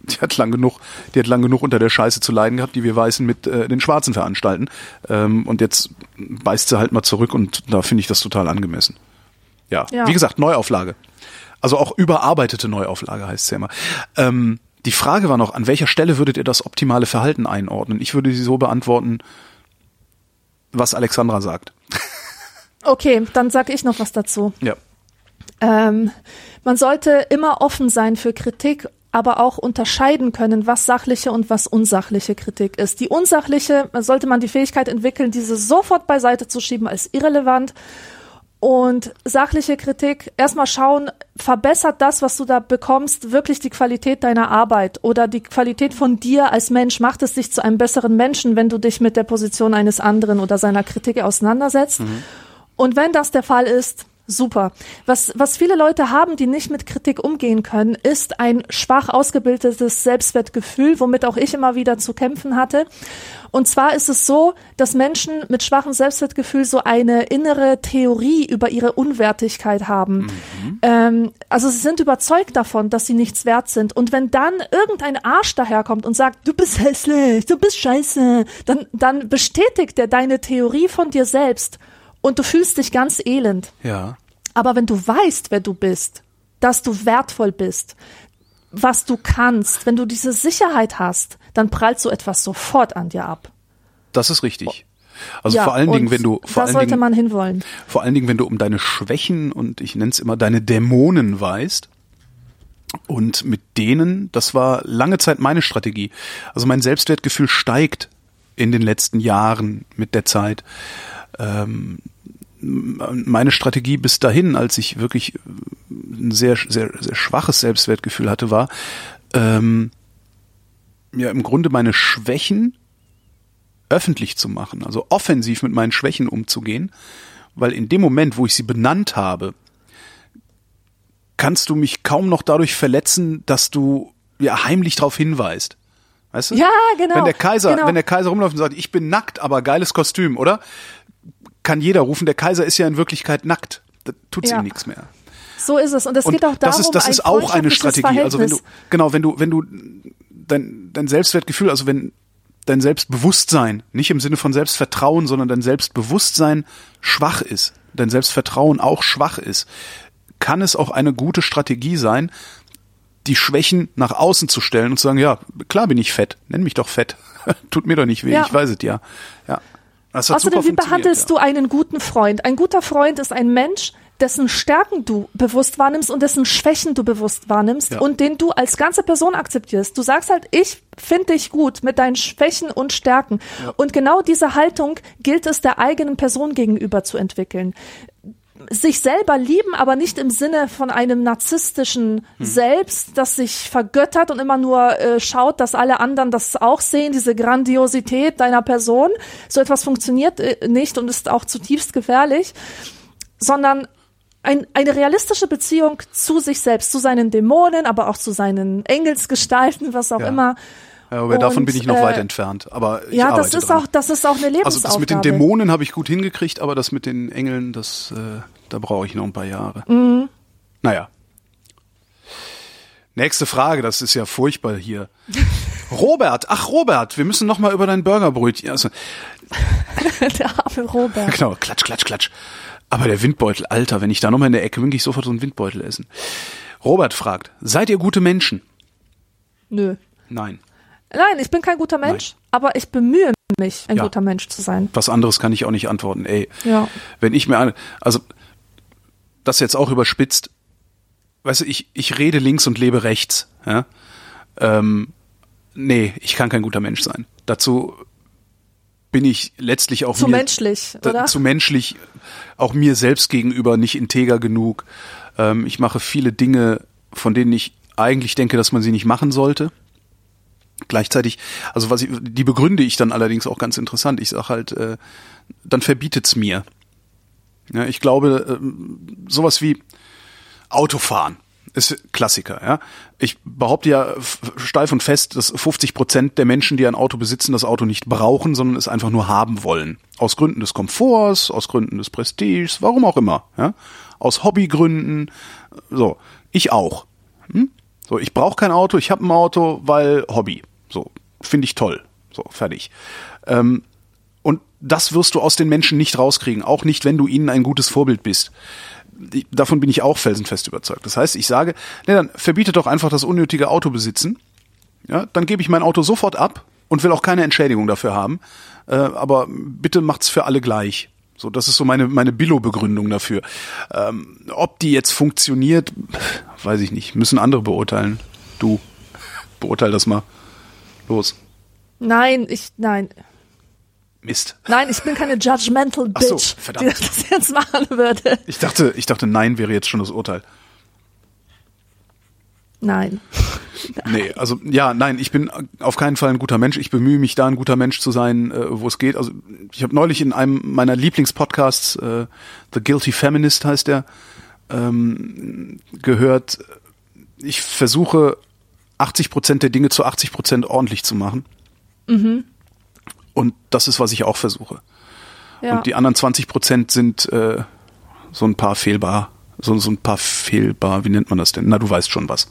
B: die hat lang genug, die hat lang genug unter der Scheiße zu leiden gehabt, die wir Weißen mit äh, den Schwarzen veranstalten. Ähm, und jetzt beißt sie halt mal zurück und da finde ich das total angemessen. Ja.
C: Ja.
B: wie gesagt, Neuauflage. Also auch überarbeitete Neuauflage heißt es ja immer. Ähm, die Frage war noch, an welcher Stelle würdet ihr das optimale Verhalten einordnen? Ich würde sie so beantworten, was Alexandra sagt.
C: Okay, dann sag ich noch was dazu.
B: Ja.
C: Ähm, man sollte immer offen sein für Kritik, aber auch unterscheiden können, was sachliche und was unsachliche Kritik ist. Die unsachliche sollte man die Fähigkeit entwickeln, diese sofort beiseite zu schieben als irrelevant. Und sachliche Kritik, erstmal schauen, verbessert das, was du da bekommst, wirklich die Qualität deiner Arbeit oder die Qualität von dir als Mensch? Macht es dich zu einem besseren Menschen, wenn du dich mit der Position eines anderen oder seiner Kritik auseinandersetzt? Und wenn das der Fall ist, super. Was, was viele Leute haben, die nicht mit Kritik umgehen können, ist ein schwach ausgebildetes Selbstwertgefühl, womit auch ich immer wieder zu kämpfen hatte. Und zwar ist es so, dass Menschen mit schwachem Selbstwertgefühl so eine innere Theorie über ihre Unwertigkeit haben. Ähm, also sie sind überzeugt davon, dass sie nichts wert sind. Und wenn dann irgendein Arsch daherkommt und sagt, du bist hässlich, du bist scheiße, dann, dann bestätigt er deine Theorie von dir selbst und du fühlst dich ganz elend.
B: Ja.
C: Aber wenn du weißt, wer du bist, dass du wertvoll bist, was du kannst, wenn du diese Sicherheit hast, dann prallt so etwas sofort an dir ab.
B: Das ist richtig. Also
C: ja,
B: vor allen Dingen, wenn du vor allen
C: sollte
B: Dingen,
C: man hinwollen.
B: vor allen Dingen, wenn du um deine Schwächen und ich nenne es immer deine Dämonen weißt und mit denen, das war lange Zeit meine Strategie. Also mein Selbstwertgefühl steigt in den letzten Jahren mit der Zeit. Ähm, meine Strategie bis dahin, als ich wirklich ein sehr, sehr, sehr schwaches Selbstwertgefühl hatte, war, ähm, ja, im Grunde meine Schwächen öffentlich zu machen, also offensiv mit meinen Schwächen umzugehen, weil in dem Moment, wo ich sie benannt habe, kannst du mich kaum noch dadurch verletzen, dass du ja heimlich darauf hinweist. Weißt du?
C: Ja, genau.
B: Wenn der Kaiser,
C: genau.
B: wenn der Kaiser rumläuft und sagt, ich bin nackt, aber geiles Kostüm, oder? Kann jeder rufen, der Kaiser ist ja in Wirklichkeit nackt. Da tut's
C: Ja.
B: ihm nichts mehr.
C: So ist es. Und es
B: Und
C: geht auch darum,
B: das ist, das
C: ein
B: ist auch eine Strategie. Also wenn du,
C: Verhältnis.
B: genau, wenn du, wenn du dein, dein Selbstwertgefühl, also wenn dein Selbstbewusstsein, nicht im Sinne von Selbstvertrauen, sondern dein Selbstbewusstsein schwach ist, dein Selbstvertrauen auch schwach ist, kann es auch eine gute Strategie sein, die Schwächen nach außen zu stellen und zu sagen, ja, klar bin ich fett, nenn mich doch fett. Tut mir doch nicht weh,
C: Ja.
B: ich weiß es ja. Ja.
C: Außerdem, wie behandelst
B: ja.
C: du einen guten Freund? Ein guter Freund ist ein Mensch, dessen Stärken du bewusst wahrnimmst und dessen Schwächen du bewusst wahrnimmst
B: Ja.
C: und den du als ganze Person akzeptierst. Du sagst halt, ich finde dich gut mit deinen Schwächen und Stärken. Und genau diese Haltung gilt es der eigenen Person gegenüber zu entwickeln sich selber lieben, aber nicht im Sinne von einem narzisstischen Selbst, das sich vergöttert und immer nur äh, schaut, dass alle anderen das auch sehen, diese Grandiosität deiner Person. So etwas funktioniert äh, nicht und ist auch zutiefst gefährlich, sondern ein, eine realistische Beziehung zu sich selbst, zu seinen Dämonen, aber auch zu seinen Engelsgestalten, was auch
B: Ja.
C: immer.
B: Ja, aber davon bin ich noch
C: äh,
B: weit entfernt. Aber ich
C: Ja, das ist
B: dran.
C: auch, das ist auch eine Lebensaufgabe.
B: Also das mit den Dämonen habe ich gut hingekriegt, aber das mit den Engeln, das, äh, da brauche ich noch ein paar Jahre.
C: Mhm.
B: Naja. Nächste Frage, das ist ja furchtbar hier. Robert, ach Robert, wir müssen noch mal über dein Burgerbrötchen. Also,
C: der arme Robert.
B: genau, klatsch, klatsch, klatsch. Aber der Windbeutel, Alter, wenn ich da noch mal in der Ecke bin, gehe ich sofort so einen Windbeutel essen. Robert fragt, seid ihr gute Menschen?
C: Nö.
B: Nein.
C: Nein, ich bin kein guter Mensch, aber ich bemühe mich, ein
B: Ja.
C: guter Mensch zu sein.
B: Was anderes kann ich auch nicht antworten. Ey,
C: Ja.
B: wenn ich mir eine, also das jetzt auch überspitzt, weißt du, ich, ich rede links und lebe rechts. Ja? Ähm, nee, ich kann kein guter Mensch sein. Dazu bin ich letztlich auch
C: Zu
B: mir,
C: menschlich,
B: da,
C: oder?
B: zu menschlich, auch mir selbst gegenüber nicht integer genug. Ähm, ich mache viele Dinge, von denen ich eigentlich denke, dass man sie nicht machen sollte. Gleichzeitig, also was ich, die begründe ich dann allerdings auch ganz interessant. Ich sage halt, äh, dann verbietet's mir. Ja, ich glaube, ähm, sowas wie Autofahren ist Klassiker. Ja, ich behaupte ja steif und fest, dass 50 Prozent der Menschen, die ein Auto besitzen, das Auto nicht brauchen, sondern es einfach nur haben wollen. Aus Gründen des Komforts, aus Gründen des Prestiges, warum auch immer. Ja, aus Hobbygründen. So, ich auch. So, ich brauche kein Auto, ich habe ein Auto, weil Hobby. So, finde ich toll. So, fertig. Ähm, und das wirst du aus den Menschen nicht rauskriegen, auch nicht, wenn du ihnen ein gutes Vorbild bist. Davon bin ich auch felsenfest überzeugt. Das heißt, ich sage, nee, dann verbietet doch einfach das unnötige Autobesitzen. Ja, dann gebe ich mein Auto sofort ab und will auch keine Entschädigung dafür haben. Äh, aber bitte macht's für alle gleich. So, das ist so meine meine Billo-Begründung dafür. Ähm, ob die jetzt funktioniert, weiß ich nicht. Müssen andere beurteilen. Du beurteil das mal. Los.
C: Nein, ich, nein.
B: Mist.
C: Nein, ich bin keine judgmental
B: Ach so,
C: Bitch,
B: verdammt.
C: die das jetzt machen würde.
B: Ich dachte, ich dachte, nein wäre jetzt schon das Urteil.
C: Nein.
B: Nee, also ja, nein, ich bin auf keinen Fall ein guter Mensch. Ich bemühe mich da, ein guter Mensch zu sein, äh, wo es geht. Also ich habe neulich in einem meiner Lieblingspodcasts, äh, The Guilty Feminist heißt der, ähm, gehört, ich versuche 80 Prozent der Dinge zu 80 Prozent ordentlich zu machen. Und das ist, was ich auch versuche.
C: Ja.
B: Und die anderen 20 Prozent sind äh, so ein paar fehlbar, so, so ein paar fehlbar, wie nennt man das denn? Na, du weißt schon was.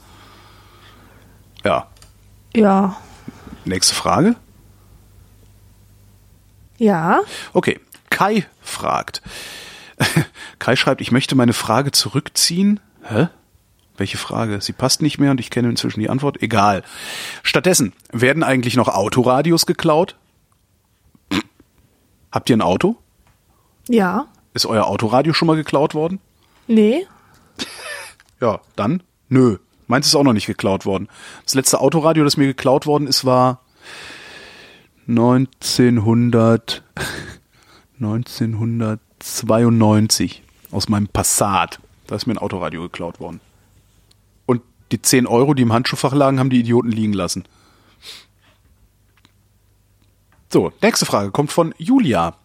B: Ja.
C: ja.
B: Nächste Frage.
C: Ja.
B: Okay. Kai fragt. Kai schreibt, ich möchte meine Frage zurückziehen. Hä? Welche Frage? Sie passt nicht mehr und ich kenne inzwischen die Antwort. Egal. Stattdessen, werden eigentlich noch Autoradios geklaut? Habt ihr ein Auto?
C: Ja.
B: Ist euer Autoradio schon mal geklaut worden?
C: Nee.
B: Ja, dann? Nö. Meins ist auch noch nicht geklaut worden. Das letzte Autoradio, das mir geklaut worden ist, war 1900, 1992 aus meinem Passat. Da ist mir ein Autoradio geklaut worden. Und die 10 Euro, die im Handschuhfach lagen, haben die Idioten liegen lassen. So, nächste Frage kommt von Julia.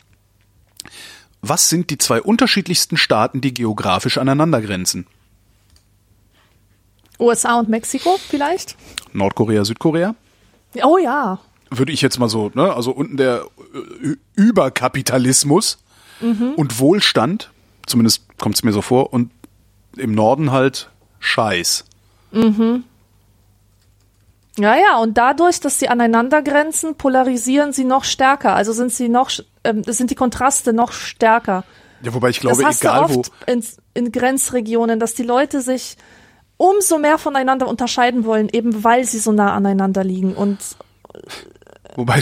B: Was sind die zwei unterschiedlichsten Staaten, die geografisch aneinander grenzen?
C: USA und Mexiko vielleicht?
B: Nordkorea, Südkorea?
C: Oh ja.
B: Würde ich jetzt mal so, ne? Also unten der Ü- Überkapitalismus und Wohlstand, zumindest kommt es mir so vor, und im Norden halt Scheiß.
C: Ja, ja, und dadurch, dass sie aneinander grenzen, polarisieren sie noch stärker. Also sind sie noch, ähm, sind die Kontraste noch stärker.
B: Ja, wobei ich glaube,
C: das hast
B: egal
C: du
B: wo.
C: oft in, in Grenzregionen, dass die Leute sich umso mehr voneinander unterscheiden wollen, eben weil sie so nah aneinander liegen. Und
B: Wobei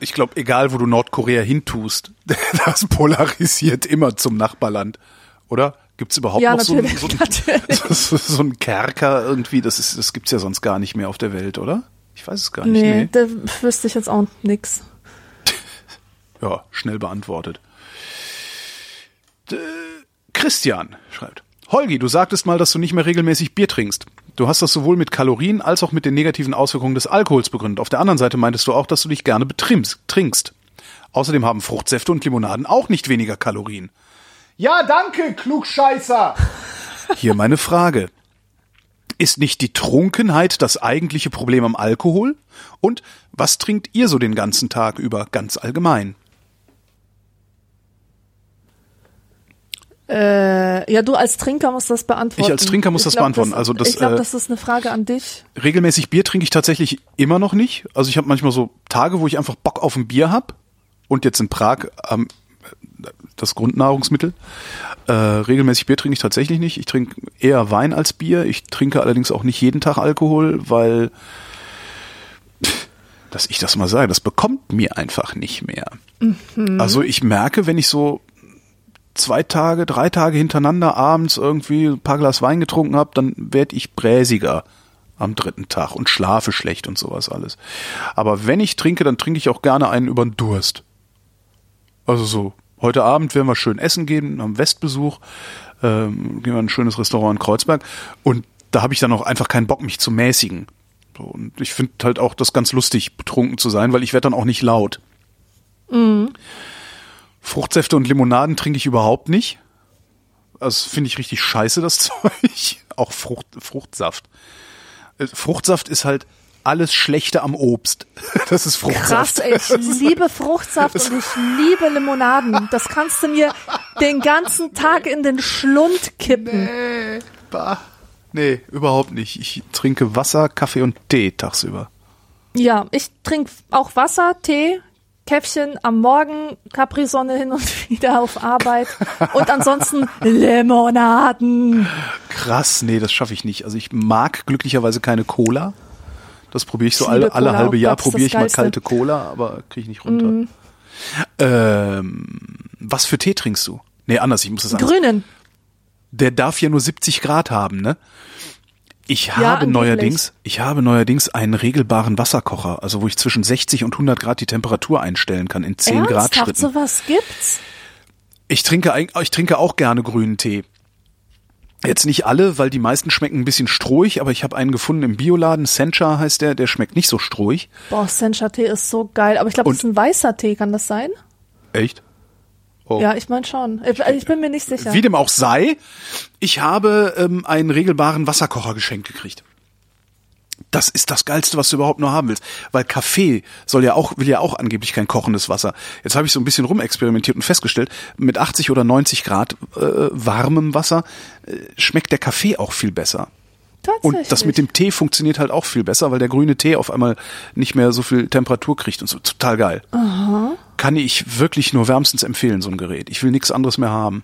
B: ich, glaube, egal wo du Nordkorea hintust, das polarisiert immer zum Nachbarland. Oder? Gibt's überhaupt
C: Ja,
B: noch so, einen- so, einen- so, so einen Kerker irgendwie? Das, ist, das gibt's ja sonst gar nicht mehr auf der Welt, oder? Ich weiß es gar nicht.
C: Nee, da wüsste ich jetzt auch nix.
B: Ja, schnell beantwortet. D Christian schreibt. Holgi, du sagtest mal, dass du nicht mehr regelmäßig Bier trinkst. Du hast das sowohl mit Kalorien als auch mit den negativen Auswirkungen des Alkohols begründet. Auf der anderen Seite meintest du auch, dass du dich gerne betrimmst, trinkst. Außerdem haben Fruchtsäfte und Limonaden auch nicht weniger Kalorien. Ja, danke, Klugscheißer! Hier meine Frage. Ist nicht die Trunkenheit das eigentliche Problem am Alkohol? Und was trinkt ihr so den ganzen Tag über ganz allgemein?
C: Äh, ja, du als Trinker musst das beantworten.
B: Ich als Trinker muss
C: Ich
B: das
C: glaub,
B: beantworten. Also das,
C: ich glaube,
B: äh,
C: das ist eine Frage an dich.
B: Regelmäßig Bier trinke ich tatsächlich immer noch nicht. Also ich habe manchmal so Tage, wo ich einfach Bock auf ein Bier hab. Und jetzt in Prag ähm, das Grundnahrungsmittel. Äh, regelmäßig Bier trinke ich tatsächlich nicht. Ich trinke eher Wein als Bier. Ich trinke allerdings auch nicht jeden Tag Alkohol, weil, dass ich das mal sage, das bekommt mir einfach nicht mehr. Also ich merke, wenn ich so zwei Tage, drei Tage hintereinander abends irgendwie ein paar Glas Wein getrunken habe, dann werde ich bräsiger am dritten Tag und schlafe schlecht und sowas alles. Aber wenn ich trinke, dann trinke ich auch gerne einen über den Durst. Also so, heute Abend werden wir schön essen gehen, am Westbesuch, ähm, gehen wir in ein schönes Restaurant in Kreuzberg und da habe ich dann auch einfach keinen Bock, mich zu mäßigen. Und ich finde halt auch das ganz lustig, betrunken zu sein, weil ich werde dann auch nicht laut. Fruchtsäfte und Limonaden trinke ich überhaupt nicht. Also finde ich richtig scheiße, das Zeug. Auch Frucht, Fruchtsaft. Äh, Fruchtsaft ist halt alles Schlechte am Obst. Das ist Fruchtsaft.
C: Krass, ey, ich liebe Fruchtsaft und ich liebe Limonaden. Das kannst du mir den ganzen Tag in den Schlund kippen.
B: Bah. Nee, überhaupt nicht. Ich trinke Wasser, Kaffee und Tee tagsüber.
C: Ja, ich trinke auch Wasser, Tee, Käffchen am Morgen, Capri-Sonne hin und wieder auf Arbeit und ansonsten Limonaden.
B: Krass, nee, das schaffe ich nicht. Also ich mag glücklicherweise keine Cola. Das probiere ich so alle, alle halbe Jahr probiere ich mal
C: Geilste.
B: kalte Cola, aber kriege ich nicht runter. Ähm, was für Tee trinkst du? Nee, anders, ich muss das anders.
C: Grünen.
B: Der darf ja nur 70 Grad haben, ne? Ich
C: Ja,
B: habe
C: angeblich.
B: neuerdings, ich habe neuerdings einen regelbaren Wasserkocher, also wo ich zwischen 60 und 100 Grad die Temperatur einstellen kann in 10 Grad
C: Ernsthaft,
B: Schritten.
C: sowas gibt's?
B: Ich trinke, ich trinke auch gerne grünen Tee. Jetzt nicht alle, weil die meisten schmecken ein bisschen strohig, aber ich habe einen gefunden im Bioladen, Sencha heißt der, der schmeckt nicht so strohig.
C: Boah, Sencha-Tee ist so geil. Aber ich glaube, das ist ein weißer Tee, kann das sein?
B: Echt? Oh.
C: Ja, ich meine schon. Ich, ich bin mir nicht sicher.
B: Wie dem auch sei, ich habe ähm, einen regelbaren Wasserkocher geschenkt gekriegt. Das ist das Geilste, was du überhaupt nur haben willst. Weil Kaffee soll ja auch, will ja auch angeblich kein kochendes Wasser. Jetzt habe ich so ein bisschen rumexperimentiert und festgestellt, mit 80 oder 90 Grad äh, warmem Wasser äh, schmeckt der Kaffee auch viel besser.
C: Tatsächlich.
B: Und das mit dem Tee funktioniert halt auch viel besser, weil der grüne Tee auf einmal nicht mehr so viel Temperatur kriegt und so. Total geil. Kann ich wirklich nur wärmstens empfehlen, so ein Gerät. Ich will nichts anderes mehr haben.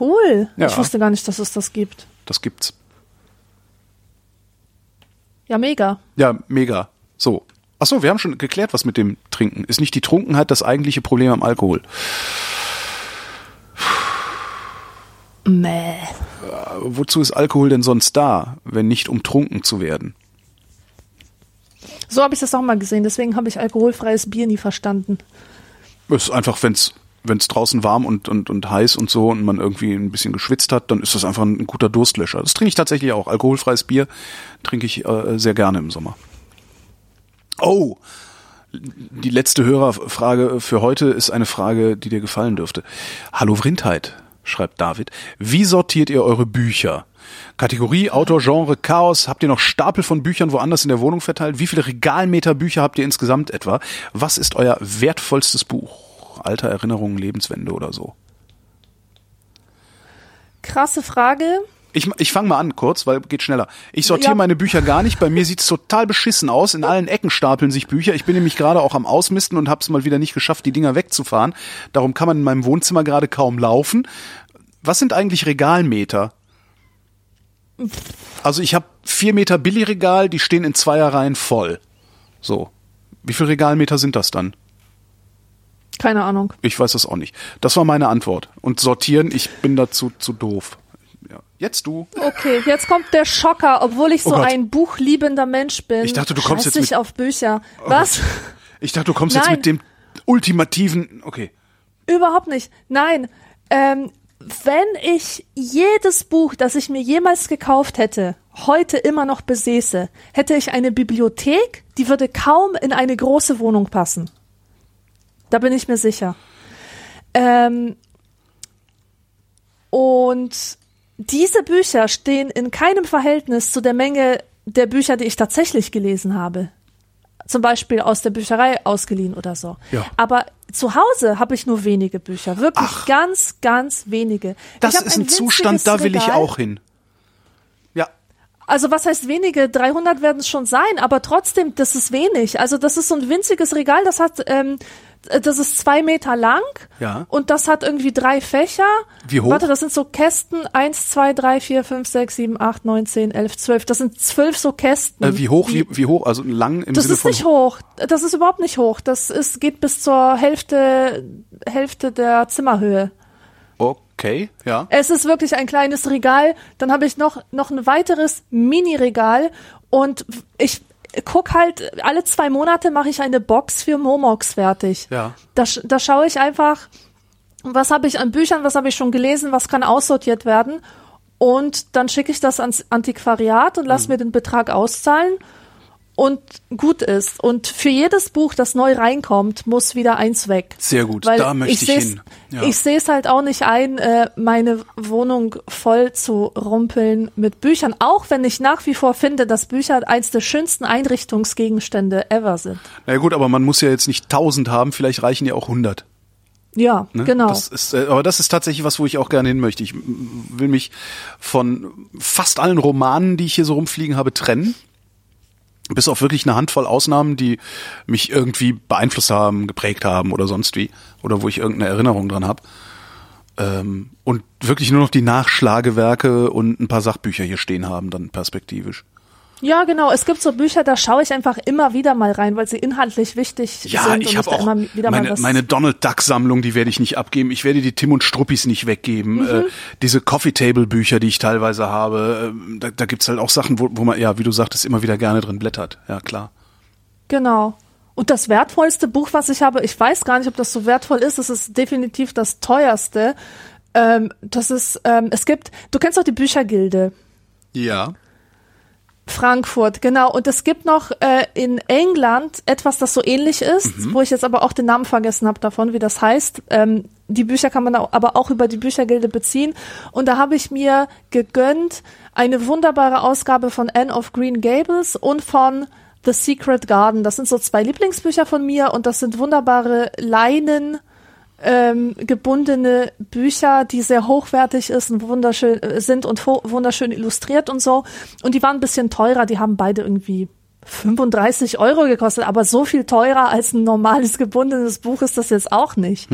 C: Cool.
B: Ja.
C: Ich wusste gar nicht, dass es das gibt.
B: Das gibt's.
C: Ja, mega.
B: Ja, mega. So. Ach so, wir haben schon geklärt, was mit dem Trinken. Ist nicht die Trunkenheit das eigentliche Problem am Alkohol?
C: Mäh.
B: Wozu ist Alkohol denn sonst da, wenn nicht um trunken zu werden?
C: So habe ich das auch mal gesehen. Deswegen habe ich alkoholfreies Bier nie verstanden.
B: Es ist einfach, wenn's wenn's draußen warm und, und, und heiß und so und man irgendwie ein bisschen geschwitzt hat, dann ist das einfach ein, guter Durstlöscher. Das trinke ich tatsächlich auch. Alkoholfreies Bier trinke ich äh, sehr gerne im Sommer. Oh, die letzte Hörerfrage für heute ist eine Frage, die dir gefallen dürfte. Hallo Vrindheit, schreibt David. Wie sortiert ihr eure Bücher? Kategorie, Autor, Genre, Chaos. Habt ihr noch Stapel von Büchern woanders in der Wohnung verteilt? Wie viele Regalmeter Bücher habt ihr insgesamt etwa? Was ist euer wertvollstes Buch? Alter Erinnerungen, Lebenswende oder so?
C: Krasse Frage.
B: Ich, ich fange mal an kurz, weil geht schneller. Ich sortiere
C: Ja.
B: meine Bücher gar nicht. Bei mir sieht's total beschissen aus. In allen Ecken stapeln sich Bücher. Ich bin nämlich gerade auch am Ausmisten und habe es mal wieder nicht geschafft, die Dinger wegzufahren. Darum kann man in meinem Wohnzimmer gerade kaum laufen. Was sind eigentlich Regalmeter? Also ich habe vier Meter Billigregal, die stehen in Zweierreihen voll. So. Wie viel Regalmeter sind das dann?
C: Keine Ahnung.
B: Ich weiß das auch nicht. Das war meine Antwort. Und sortieren, ich bin dazu zu doof. Ja. Jetzt du.
C: Okay, jetzt kommt der Schocker, obwohl ich so
B: Oh
C: ein buchliebender Mensch bin.
B: Ich dachte, du kommst jetzt mit- Oh
C: auf Bücher. Was?
B: Ich dachte, du kommst jetzt
C: Nein.
B: mit dem ultimativen. Okay.
C: Überhaupt nicht. Nein. Ähm, wenn ich jedes Buch, das ich mir jemals gekauft hätte, heute immer noch besäße, hätte ich eine Bibliothek, die würde kaum in eine große Wohnung passen. Da bin ich mir sicher. Ähm, und diese Bücher stehen in keinem Verhältnis zu der Menge der Bücher, die ich tatsächlich gelesen habe. Zum Beispiel aus der Bücherei ausgeliehen oder so.
B: Ja.
C: Aber zu Hause habe ich nur wenige Bücher. Wirklich
B: Ach.
C: ganz, ganz wenige.
B: Das
C: Ich
B: ist ein
C: winziges
B: Zustand, da will ich
C: Regal.
B: auch hin. Ja.
C: Also was heißt wenige? 300 werden es schon sein, aber trotzdem, das ist wenig. Also das ist so ein winziges Regal, das hat, ähm, das ist zwei Meter lang
B: Ja.
C: und das hat irgendwie drei Fächer.
B: Wie hoch?
C: Warte, das sind so Kästen. Eins, zwei, drei, vier, fünf, sechs, sieben, acht, neun, zehn, elf, zwölf. Das sind zwölf so Kästen.
B: Äh, wie hoch, wie, wie hoch? Also lang im
C: Das
B: Sinne
C: ist
B: von.
C: nicht hoch. Das ist überhaupt nicht hoch. Das ist, geht bis zur Hälfte, Hälfte der Zimmerhöhe.
B: Okay, ja.
C: Es ist wirklich ein kleines Regal. Dann habe ich noch, noch ein weiteres Mini-Regal und ich guck halt, alle zwei Monate mache ich eine Box für Momox fertig.
B: Ja.
C: Da, da schaue ich einfach, was habe ich an Büchern, was habe ich schon gelesen, was kann aussortiert werden. Und dann schicke ich das ans Antiquariat und
B: Mhm.
C: lass mir den Betrag auszahlen und gut ist. Und für jedes Buch, das neu reinkommt, muss wieder eins weg.
B: Sehr gut,
C: Weil
B: da möchte ich
C: seh's-
B: hin. Ja.
C: Ich sehe es halt auch nicht ein, äh, meine Wohnung voll zu rumpeln mit Büchern, auch wenn ich nach wie vor finde, dass Bücher eins der schönsten Einrichtungsgegenstände ever sind.
B: Na ja, gut, aber man muss ja jetzt nicht tausend haben, vielleicht reichen ja auch hundert.
C: Ja,
B: Ne?
C: genau.
B: Das ist, äh, aber das ist tatsächlich was, wo ich auch gerne hin möchte. Ich will mich von fast allen Romanen, die ich hier so rumfliegen habe, trennen. Bis auf wirklich eine Handvoll Ausnahmen, die mich irgendwie beeinflusst haben, geprägt haben oder sonst wie. Oder wo ich irgendeine Erinnerung dran habe. Ähm, und wirklich nur noch die Nachschlagewerke und ein paar Sachbücher hier stehen haben, dann perspektivisch.
C: Ja, genau. Es gibt so Bücher, da schaue ich einfach immer wieder mal rein, weil sie inhaltlich wichtig
B: Ja,
C: sind
B: ich
C: und
B: habe auch
C: immer wieder
B: meine, meine Donald Duck Sammlung, die werde ich nicht abgeben. Ich werde die Tim und Struppis nicht weggeben.
C: Mhm.
B: Äh, diese Coffee Table Bücher, die ich teilweise habe, äh, da, da gibt's halt auch Sachen, wo, wo man, ja, wie du sagtest, immer wieder gerne drin blättert. Ja, klar.
C: Genau. Und das wertvollste Buch, was ich habe, ich weiß gar nicht, ob das so wertvoll ist, es ist definitiv das teuerste. Ähm, das ist, ähm, es gibt, du kennst doch die Büchergilde.
B: Ja.
C: Frankfurt, genau. Und es gibt noch äh, in England etwas, das so ähnlich ist, wo ich jetzt aber auch den Namen vergessen habe davon, wie das heißt. Ähm, die Bücher kann man aber auch über die Büchergilde beziehen. Und da habe ich mir gegönnt eine wunderbare Ausgabe von Anne of Green Gables und von The Secret Garden. Das sind so zwei Lieblingsbücher von mir und das sind wunderbare Leinen ähm, gebundene Bücher, die sehr hochwertig ist und wunderschön äh, sind und wunderschön illustriert und so. Und die waren ein bisschen teurer, die haben beide irgendwie 35 Euro gekostet, aber so viel teurer als ein normales gebundenes Buch ist das jetzt auch nicht.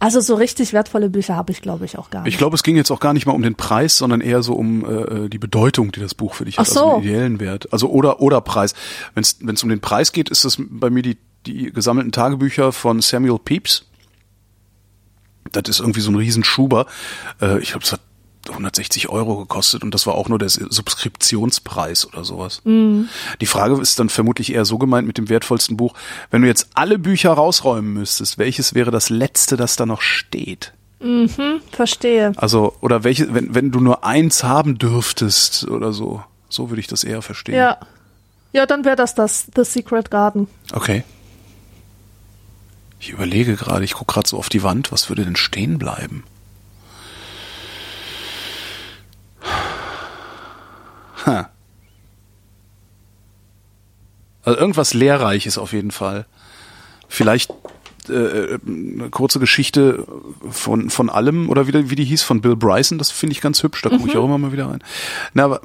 C: Also so richtig wertvolle Bücher habe ich, glaube ich, auch gar nicht.
B: Ich glaube, es ging jetzt auch gar nicht mal um den Preis, sondern eher so um äh, die Bedeutung, die das Buch für dich hat,
C: Ach so.
B: also den ideellen Wert. Also oder oder Preis. Wenn es um den Preis geht, ist das bei mir die die gesammelten Tagebücher von Samuel Pepys. Das ist irgendwie so ein Riesenschuber. Äh, ich glaube, es hat 160 Euro gekostet und das war auch nur der Subskriptionspreis oder sowas. Die Frage ist dann vermutlich eher so gemeint mit dem wertvollsten Buch. Wenn du jetzt alle Bücher rausräumen müsstest, welches wäre das letzte, das da noch steht?
C: Verstehe.
B: Also, oder welche, wenn, wenn du nur eins haben dürftest oder so. So würde ich das eher verstehen.
C: Ja. Ja, dann wäre das das The Secret Garden.
B: Okay. Ich überlege gerade, ich gucke gerade so auf die Wand, was würde denn stehen bleiben? Ha. Also irgendwas Lehrreiches auf jeden Fall. Vielleicht äh, eine kurze Geschichte von, von allem, oder wie, die- wie die hieß, von Bill Bryson, das finde ich ganz hübsch, da gucke ich auch immer mal wieder rein. Na, aber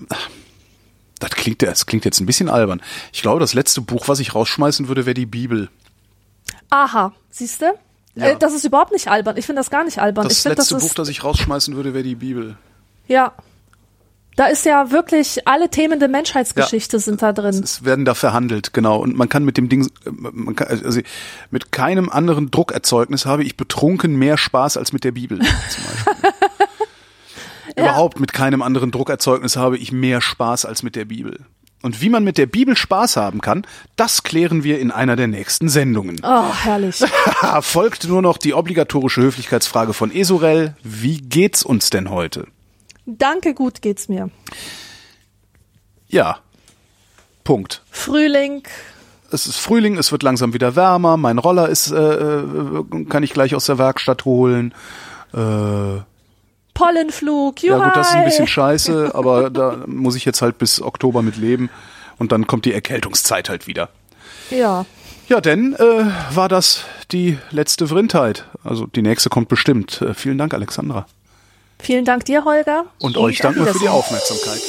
B: das klingt, das klingt jetzt ein bisschen albern. Ich glaube, das letzte Buch, was ich rausschmeißen würde, wäre die Bibel.
C: Aha, siehst du?
B: Ja.
C: Äh, das ist überhaupt nicht albern. Ich finde das gar nicht albern. ich
B: Das
C: finde,
B: letzte
C: das
B: Buch, das ich rausschmeißen würde, wäre die Bibel.
C: ja. Da ist ja wirklich alle Themen der Menschheitsgeschichte ja, sind da drin.
B: Es werden da verhandelt, genau. Und man kann mit dem Ding, man kann, also mit keinem anderen Druckerzeugnis habe ich betrunken mehr Spaß als mit der Bibel zum Beispiel. ja. Überhaupt mit keinem anderen Druckerzeugnis habe ich mehr Spaß als mit der Bibel. Und wie man mit der Bibel Spaß haben kann, das klären wir in einer der nächsten Sendungen.
C: Oh, herrlich.
B: Folgt nur noch die obligatorische Höflichkeitsfrage von Esorel. Wie geht's uns denn heute?
C: Danke, gut geht's mir.
B: Ja. Punkt.
C: Frühling.
B: Es ist Frühling, es wird langsam wieder wärmer. Mein Roller ist, äh, äh kann ich gleich aus der Werkstatt holen. Äh,
C: Pollenflug, juhai.
B: Ja gut, das ist ein bisschen scheiße, aber da muss ich jetzt halt bis Oktober mit leben und dann kommt die Erkältungszeit halt wieder.
C: Ja.
B: Ja, denn äh, war das die letzte Vrindheit. Also die nächste kommt bestimmt. Äh, vielen Dank, Alexandra.
C: Vielen Dank dir, Holger.
B: Und, und euch danken wir für die Aufmerksamkeit.